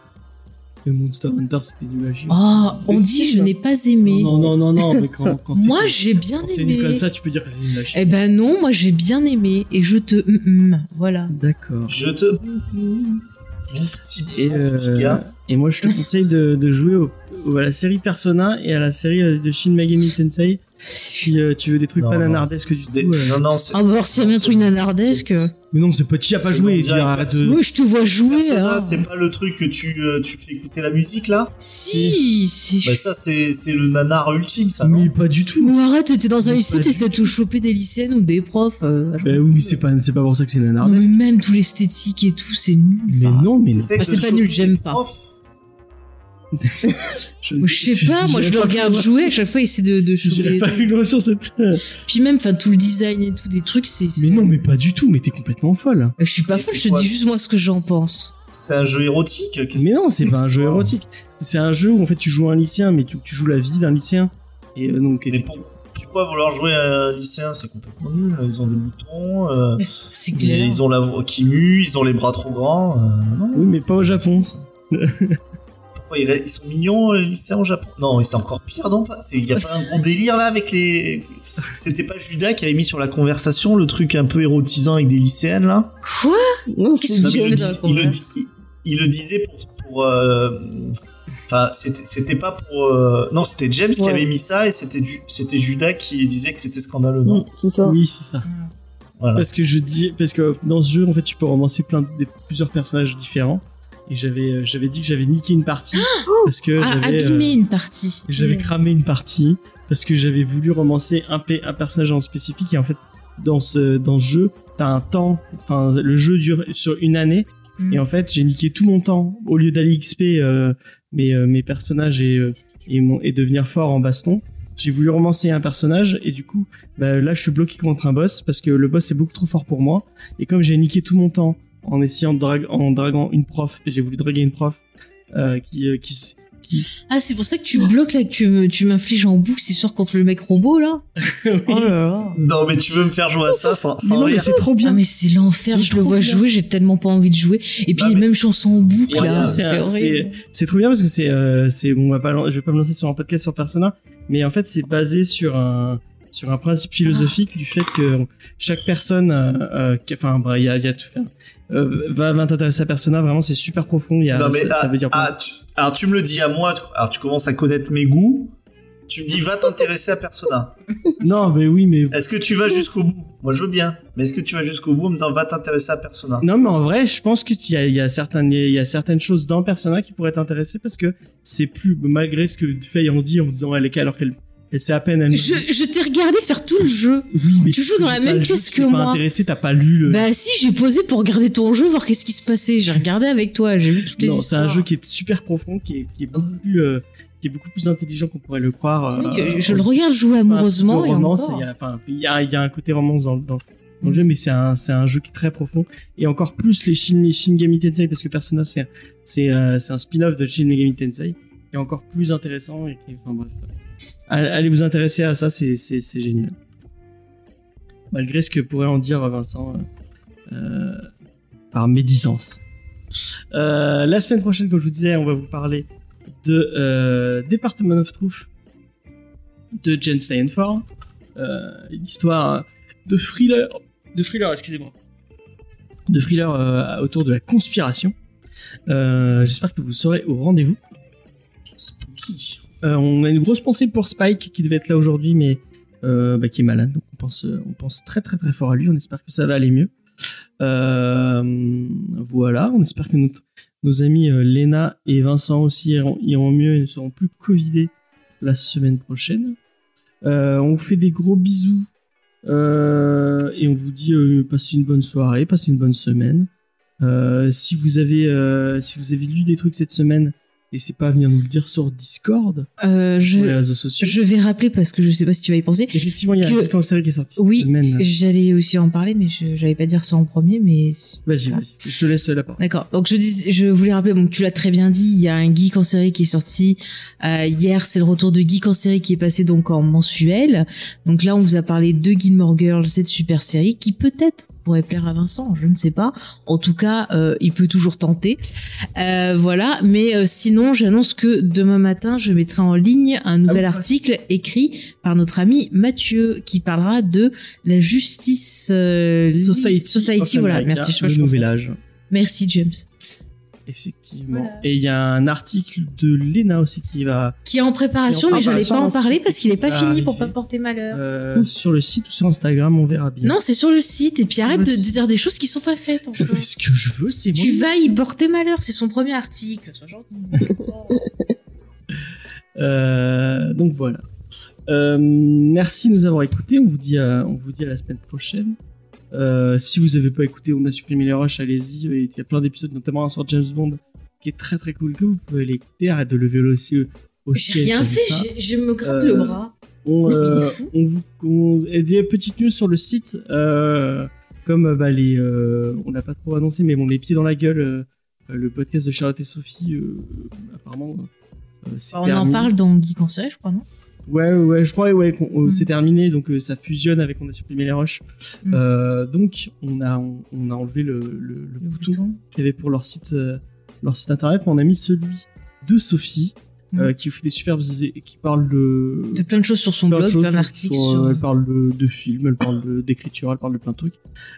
Speaker 1: le Monster Hunter, c'était nul à.
Speaker 2: Ah, on dit je n'ai pas aimé.
Speaker 1: Non, non, non, non, mais quand, quand c'est
Speaker 2: Moi, j'ai bien
Speaker 1: quand c'est
Speaker 2: aimé.
Speaker 1: comme ça, tu peux dire que c'est nul à.
Speaker 2: Eh ben non, moi j'ai bien aimé et je te hum, hum, voilà.
Speaker 1: D'accord.
Speaker 3: Je te. Mon petit,
Speaker 1: Et,
Speaker 3: mon petit
Speaker 1: euh,
Speaker 3: gars.
Speaker 1: et moi, je te conseille de, de jouer au- au- à la série Persona et à la série de Shin Megami Tensei si euh, tu veux des trucs
Speaker 3: Non,
Speaker 1: pas nanardesques du tout.
Speaker 3: Des-
Speaker 1: euh.
Speaker 3: Non, non, c'est.
Speaker 2: Ah bah alors s'il y avait un truc nanardesque,
Speaker 3: c'est-
Speaker 1: Mais non, c'est pas, tu y as pas
Speaker 3: C'est
Speaker 1: joué. arrête de...
Speaker 2: oui je te vois jouer.
Speaker 3: Persona,
Speaker 2: hein.
Speaker 3: c'est pas le truc que tu, euh, tu fais écouter la musique là
Speaker 2: Si, si.
Speaker 3: Bah, ça, c'est c'est le nanar ultime, ça, non
Speaker 1: Mais pas du tout.
Speaker 2: Ou arrête, t'es dans un
Speaker 1: Mais
Speaker 2: lycée, t'essaies de te choper des lycéennes ou des profs. euh,
Speaker 1: Bah oui, mais c'est pas, c'est pas pour ça que c'est nanardesque.
Speaker 2: mais même tout l'esthétique et tout, c'est nul.
Speaker 1: Mais
Speaker 2: Enfin,
Speaker 1: non, mais
Speaker 2: Ah, c'est pas nul, j'aime pas.
Speaker 1: Je,
Speaker 2: sais pas, moi je le regarde jouer, à chaque fois il essaie de, de.
Speaker 1: J'irai
Speaker 2: choper.
Speaker 1: pas plus loin sur cette. euh,
Speaker 2: Puis même, enfin tout le design et tout des trucs, c'est.
Speaker 1: Mais non, mais pas du tout. Mais t'es complètement folle.
Speaker 2: Je suis pas
Speaker 3: Mais
Speaker 2: folle, je te dis juste moi ce que j'en pense.
Speaker 3: C'est un jeu érotique qu'est-ce
Speaker 1: Mais
Speaker 3: que
Speaker 1: non, c'est pas un jeu érotique. C'est un jeu où en fait tu joues un lycéen, mais tu, tu joues la vie d'un lycéen. Et euh, donc
Speaker 3: Mais pour- pourquoi vouloir jouer à un lycéen? C'est complètement nul. Ils ont des boutons, euh,
Speaker 2: C'est
Speaker 3: et
Speaker 2: clair.
Speaker 3: ils ont la voix qui mue, ils ont les bras trop grands. euh, non.
Speaker 1: Oui, mais pas au Japon.
Speaker 3: Ils, ils sont mignons les lycéens au Japon Non, c'est encore pire, non pas C'est il y a pas un gros délire là avec les. C'était pas Judas qui avait mis sur la conversation le truc un peu érotisant avec des lycéennes là?
Speaker 2: Quoi?
Speaker 4: Non,
Speaker 2: tu
Speaker 3: il, il le dis- il- il le disait pour. pour euh, Enfin, c'était c'était pas pour. euh, Non, c'était James qui avait mis ça et c'était Ju- c'était Judas qui disait que c'était scandaleux, non?
Speaker 4: C'est ça.
Speaker 1: Oui, c'est ça.
Speaker 3: Voilà.
Speaker 1: Parce que je dis, parce que dans ce jeu, en fait, tu peux romancer plein de, plusieurs personnages différents. Et j'avais, euh, j'avais dit que j'avais niqué une partie parce que
Speaker 2: Ah,
Speaker 1: j'avais, euh,
Speaker 2: une partie.
Speaker 1: j'avais cramé une partie parce que j'avais voulu romancer un, un personnage en spécifique et en fait, dans ce, dans ce jeu, t'as un temps, enfin, le jeu dure sur une année
Speaker 2: Mm.
Speaker 1: et en fait, j'ai niqué tout mon temps au lieu d'aller XP euh, mes, euh, mes personnages et, euh, et, mon- et devenir fort en baston. J'ai voulu romancer un personnage et du coup, bah, là, je suis bloqué contre un boss parce que le boss est beaucoup trop fort pour moi. Et comme j'ai niqué tout mon temps en essayant de drag en draguant une prof, et j'ai voulu draguer une prof euh, qui, euh, qui,
Speaker 2: Ah, c'est pour ça que tu bloques là, que tu me- tu m'infliges en boucle, c'est sûr, contre le mec robot là. Oh là là.
Speaker 3: Non, mais tu veux me faire jouer à ça sans,
Speaker 1: Mais
Speaker 3: sans
Speaker 1: non, mais c'est trop
Speaker 2: Ah
Speaker 1: bien.
Speaker 2: mais c'est l'enfer,
Speaker 1: C'est
Speaker 2: je le vois
Speaker 1: bien.
Speaker 2: jouer, j'ai tellement pas envie de jouer. Et puis
Speaker 3: Non, mais-
Speaker 2: même chanson en boucle
Speaker 3: Ouais,
Speaker 2: là,
Speaker 1: c'est
Speaker 2: c'est horrible.
Speaker 1: C'est trop bien parce que c'est, euh, c'est, bon, on va pas, je vais pas me lancer sur un podcast sur Persona, mais en fait, c'est basé sur un, sur un principe philosophique du fait que chaque personne, euh, euh, enfin, bah, il y a, y a tout, euh, va, va t'intéresser à Persona, vraiment, c'est super profond. Il y a,
Speaker 3: Non, mais,
Speaker 1: ça, ça
Speaker 3: ah,
Speaker 1: veut dire.
Speaker 3: ah, tu- alors tu me le dis à moi, tu- alors tu commences à connaître mes goûts. Tu me dis va t'intéresser à Persona.
Speaker 1: Non, mais oui, mais
Speaker 3: Est-ce que tu vas jusqu'au bout? Moi je veux bien. Mais est-ce que tu vas jusqu'au bout en me disant va t'intéresser à Persona?
Speaker 1: Non, mais en vrai, je pense que il y a, y a certaines, il y a certaines choses dans Persona qui pourraient t'intéresser parce que c'est plus, malgré ce que Faye en dit en disant elle est alors qu'elle, elle sait à peine. Elle
Speaker 2: Je, je t'ai regardé faire tout le jeu.
Speaker 1: Oui, mais
Speaker 2: tu joues dans la même pièce que
Speaker 1: t'es pas
Speaker 2: moi.
Speaker 1: intéressé, t'as pas lu le.
Speaker 2: Bah si, j'ai posé pour regarder ton jeu, voir qu'est-ce qui se passait. J'ai regardé avec toi, j'ai vu toutes les
Speaker 1: non, c'est
Speaker 2: histoires.
Speaker 1: un jeu qui est super profond, qui est, qui est beaucoup plus, euh, qui est beaucoup plus intelligent qu'on pourrait le croire.
Speaker 2: Oui,
Speaker 1: euh,
Speaker 2: je le regarde jouer amoureusement
Speaker 1: il y a, y a, il y a un côté romance dans, dans, dans le jeu, mais c'est un, c'est un jeu qui est très profond. Et encore plus les Shin, les Shin Megami Tensei, parce que Persona, c'est, c'est, euh, c'est un spin-off de Shin Megami Tensei, qui est encore plus intéressant et qui, enfin bref. Allez vous intéresser à ça, c'est, génial. Malgré ce que pourrait en dire Vincent, euh, euh, par médisance. Euh, la semaine prochaine, comme je vous disais, on va vous parler de euh, Department of Truth de Jen Steinfort. Euh, une histoire de thriller, de thriller, excusez-moi, de thriller autour de la conspiration. J'espère que vous serez au rendez-vous.
Speaker 3: Spooky.
Speaker 1: Euh, on a une grosse pensée pour Spike qui devait être là aujourd'hui, mais euh, bah, qui est malade. Donc on pense, euh, on pense très très très fort à lui. On espère que ça va aller mieux. Voilà, on espère que nos amis Léna et Vincent aussi iront, mieux et ne seront plus covidés la semaine prochaine. On vous fait des gros bisous et on vous dit passez une bonne soirée, passez une bonne semaine. Si vous avez si vous avez lu des trucs cette semaine, n'hésitez pas à venir nous le dire sur Discord,
Speaker 2: Euh,
Speaker 1: sur les
Speaker 2: je,
Speaker 1: réseaux sociaux.
Speaker 2: je vais rappeler parce que je sais pas si tu vas y penser.
Speaker 1: Effectivement, il y a
Speaker 2: que-
Speaker 1: un série qui est sorti cette
Speaker 2: Oui,
Speaker 1: semaine.
Speaker 2: j'allais aussi en parler, mais je j'allais pas dire ça en premier, mais
Speaker 1: Vas-y, vas-y, je te laisse la parole.
Speaker 2: D'accord. Donc je dis, je voulais rappeler, donc tu l'as très bien dit, il y a un geek en série qui est sorti euh, hier. C'est le retour de geek en série qui est passé donc en mensuel. Donc là, on vous a parlé de Gilmore Girls, cette super série qui peut-être pourrait plaire à Vincent, je ne sais pas. En tout cas, euh, il peut toujours tenter. Euh, voilà. Mais euh, sinon, j'annonce que demain matin, je mettrai en ligne un nouvel
Speaker 1: c'est vrai.
Speaker 2: article écrit par notre ami Mathieu qui parlera de la justice
Speaker 1: Society,
Speaker 2: voilà.
Speaker 1: America,
Speaker 2: Merci, je
Speaker 1: le nouvel âge.
Speaker 2: Merci James.
Speaker 1: Effectivement.
Speaker 2: Voilà.
Speaker 1: Et il y a un article de Lena aussi qui va
Speaker 2: Qui est en préparation,
Speaker 1: Qui est en
Speaker 2: mais j'allais pas en parler parce qu'il est pas
Speaker 1: va
Speaker 2: fini pour
Speaker 1: arriver.
Speaker 2: pas porter malheur.
Speaker 1: euh, sur le site ou sur Instagram, on verra bien.
Speaker 2: Non, c'est sur le site. Et puis
Speaker 1: Sur
Speaker 2: arrête de, dire des choses qui sont pas faites.
Speaker 1: je fais ce que je veux, c'est
Speaker 2: Tu
Speaker 1: mon
Speaker 2: vas y porter malheur. C'est son premier article. Sois gentil.
Speaker 1: Euh, donc voilà. Euh, merci de nous avoir écoutés. On vous dit à, on vous dit à la semaine prochaine. Euh, si vous avez pas écouté, on a supprimé les rushs, allez-y. Il y a plein d'épisodes, notamment un sur James Bond, qui est très très cool que vous pouvez l'écouter. Arrête de lever le aussi au
Speaker 2: J'ai rien fait. Je me gratte
Speaker 1: Euh,
Speaker 2: le bras.
Speaker 1: On,
Speaker 2: Il est
Speaker 1: euh,
Speaker 2: fou.
Speaker 1: on vous on, et des petites news sur le site, euh, comme euh, bah, les, euh, on l'a pas trop annoncé, mais bon, les pieds dans la gueule, euh, euh, le podcast de Charlotte et Sophie, euh, apparemment, euh,
Speaker 2: Bah, on en parle dans Geek série, je crois, non?
Speaker 1: Ouais, ouais, je crois ouais, euh,
Speaker 2: Mm.
Speaker 1: c'est terminé, donc euh, ça fusionne avec on a supprimé les roches.
Speaker 2: Mm.
Speaker 1: Euh, donc on a on, on a enlevé le, le, le
Speaker 2: Le
Speaker 1: bouton
Speaker 2: bouton.
Speaker 1: qu'il y avait pour leur site euh, leur site internet, mais on a mis celui de Sophie
Speaker 2: Mm.
Speaker 1: qui fait des superbes et qui parle de
Speaker 2: De plein de choses sur son
Speaker 1: plein
Speaker 2: blog, plein d'articles
Speaker 1: sur, Elle parle de, de films, elle parle d'écriture, elle parle de plein de trucs.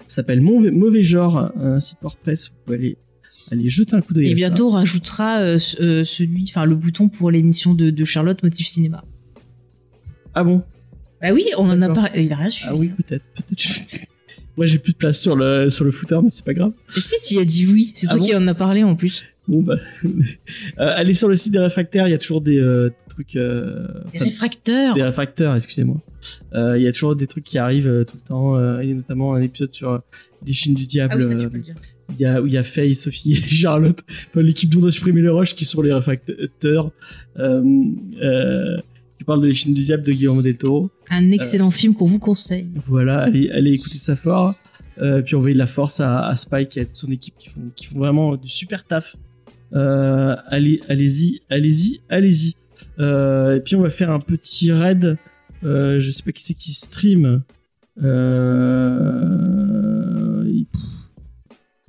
Speaker 1: Ça s'appelle Mauvais, Mauvais Genre, un site WordPress. Vous pouvez aller, aller jeter un coup d'œil.
Speaker 2: Et bientôt, on rajoutera ce- euh, celui, enfin le bouton pour l'émission de, de Charlotte Motif Cinéma.
Speaker 1: Ah bon
Speaker 2: Bah oui, on en a parlé. Il a rien suivi.
Speaker 1: Ah oui, peut-être. peut-être. Moi, j'ai plus de place sur le, sur le footer, mais c'est pas grave.
Speaker 2: Et si tu y as dit oui, c'est
Speaker 1: Ah
Speaker 2: toi
Speaker 1: bon
Speaker 2: qui en as parlé en plus.
Speaker 1: Bon, bah. euh, allez sur le site des réfractaires, il y a toujours des euh, trucs. euh,
Speaker 2: Des
Speaker 1: enfin,
Speaker 2: réfracteurs.
Speaker 1: des réfracteurs, excusez-moi. Il y a toujours des trucs qui arrivent tout le temps. Il y a notamment un épisode sur les chines du diable.
Speaker 2: Ah oui, ça tu peux le dire.
Speaker 1: Il y a, où il y a Faye, Sophie et Charlotte, enfin, l'équipe dont on a supprimé le rush qui sont les réfracteurs, euh, euh, qui parle de Les Chines du Diable de Guillermo del Toro.
Speaker 2: Un excellent film qu'on vous conseille.
Speaker 1: Voilà, allez, allez écouter ça fort. Euh, puis envoyer de la force à, à Spike et à toute son équipe qui font, qui font vraiment du super taf. Euh, allez, allez-y, allez-y, allez-y. Euh, et puis on va faire un petit raid. Euh, je sais pas qui c'est qui stream. Euh...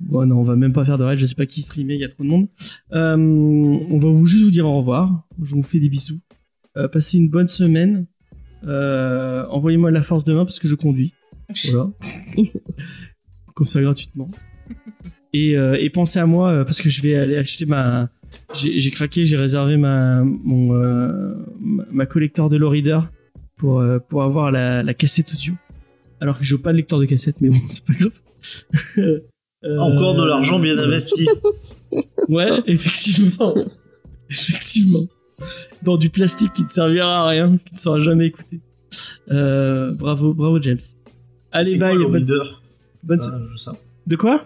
Speaker 1: Bon, non, on va même pas faire de raid. Je sais pas qui streamait. Il y a trop de monde. Euh, on va vous juste vous dire au revoir. Je vous fais des bisous. Euh, passez une bonne semaine. Euh, Envoyez-moi la force demain parce que je conduis. Voilà. Comme ça gratuitement. Et, euh, et pensez à moi parce que je vais aller acheter ma. J'ai craqué, j'ai réservé ma mon ma, ma collector de low reader pour pour avoir la, la cassette audio. Alors que j'ai pas de lecteur de cassette, mais bon, c'est pas grave. Euh,
Speaker 3: Encore de l'argent bien investi.
Speaker 1: Ouais, effectivement. effectivement. Dans du plastique qui ne servira à rien, qui ne sera jamais écouté. Euh, bravo, bravo James. Allez,
Speaker 3: quoi
Speaker 1: bye.
Speaker 3: le
Speaker 1: bonne-
Speaker 3: reader
Speaker 1: bonne-
Speaker 3: Ah, je.
Speaker 1: De quoi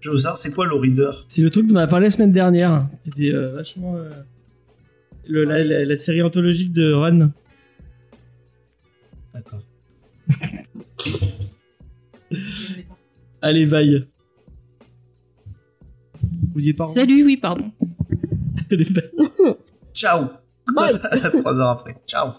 Speaker 3: Je veux savoir, c'est quoi le reader
Speaker 1: C'est le truc dont on a parlé la semaine dernière. C'était euh, vachement. euh, le- la, la- la série anthologique de Run.
Speaker 3: D'accord.
Speaker 1: Allez, bye. Vous dites pas au revoir
Speaker 2: Salut, oui, pardon.
Speaker 1: Allez, bye.
Speaker 3: Ciao
Speaker 4: Bye.
Speaker 3: Trois heures après. Ciao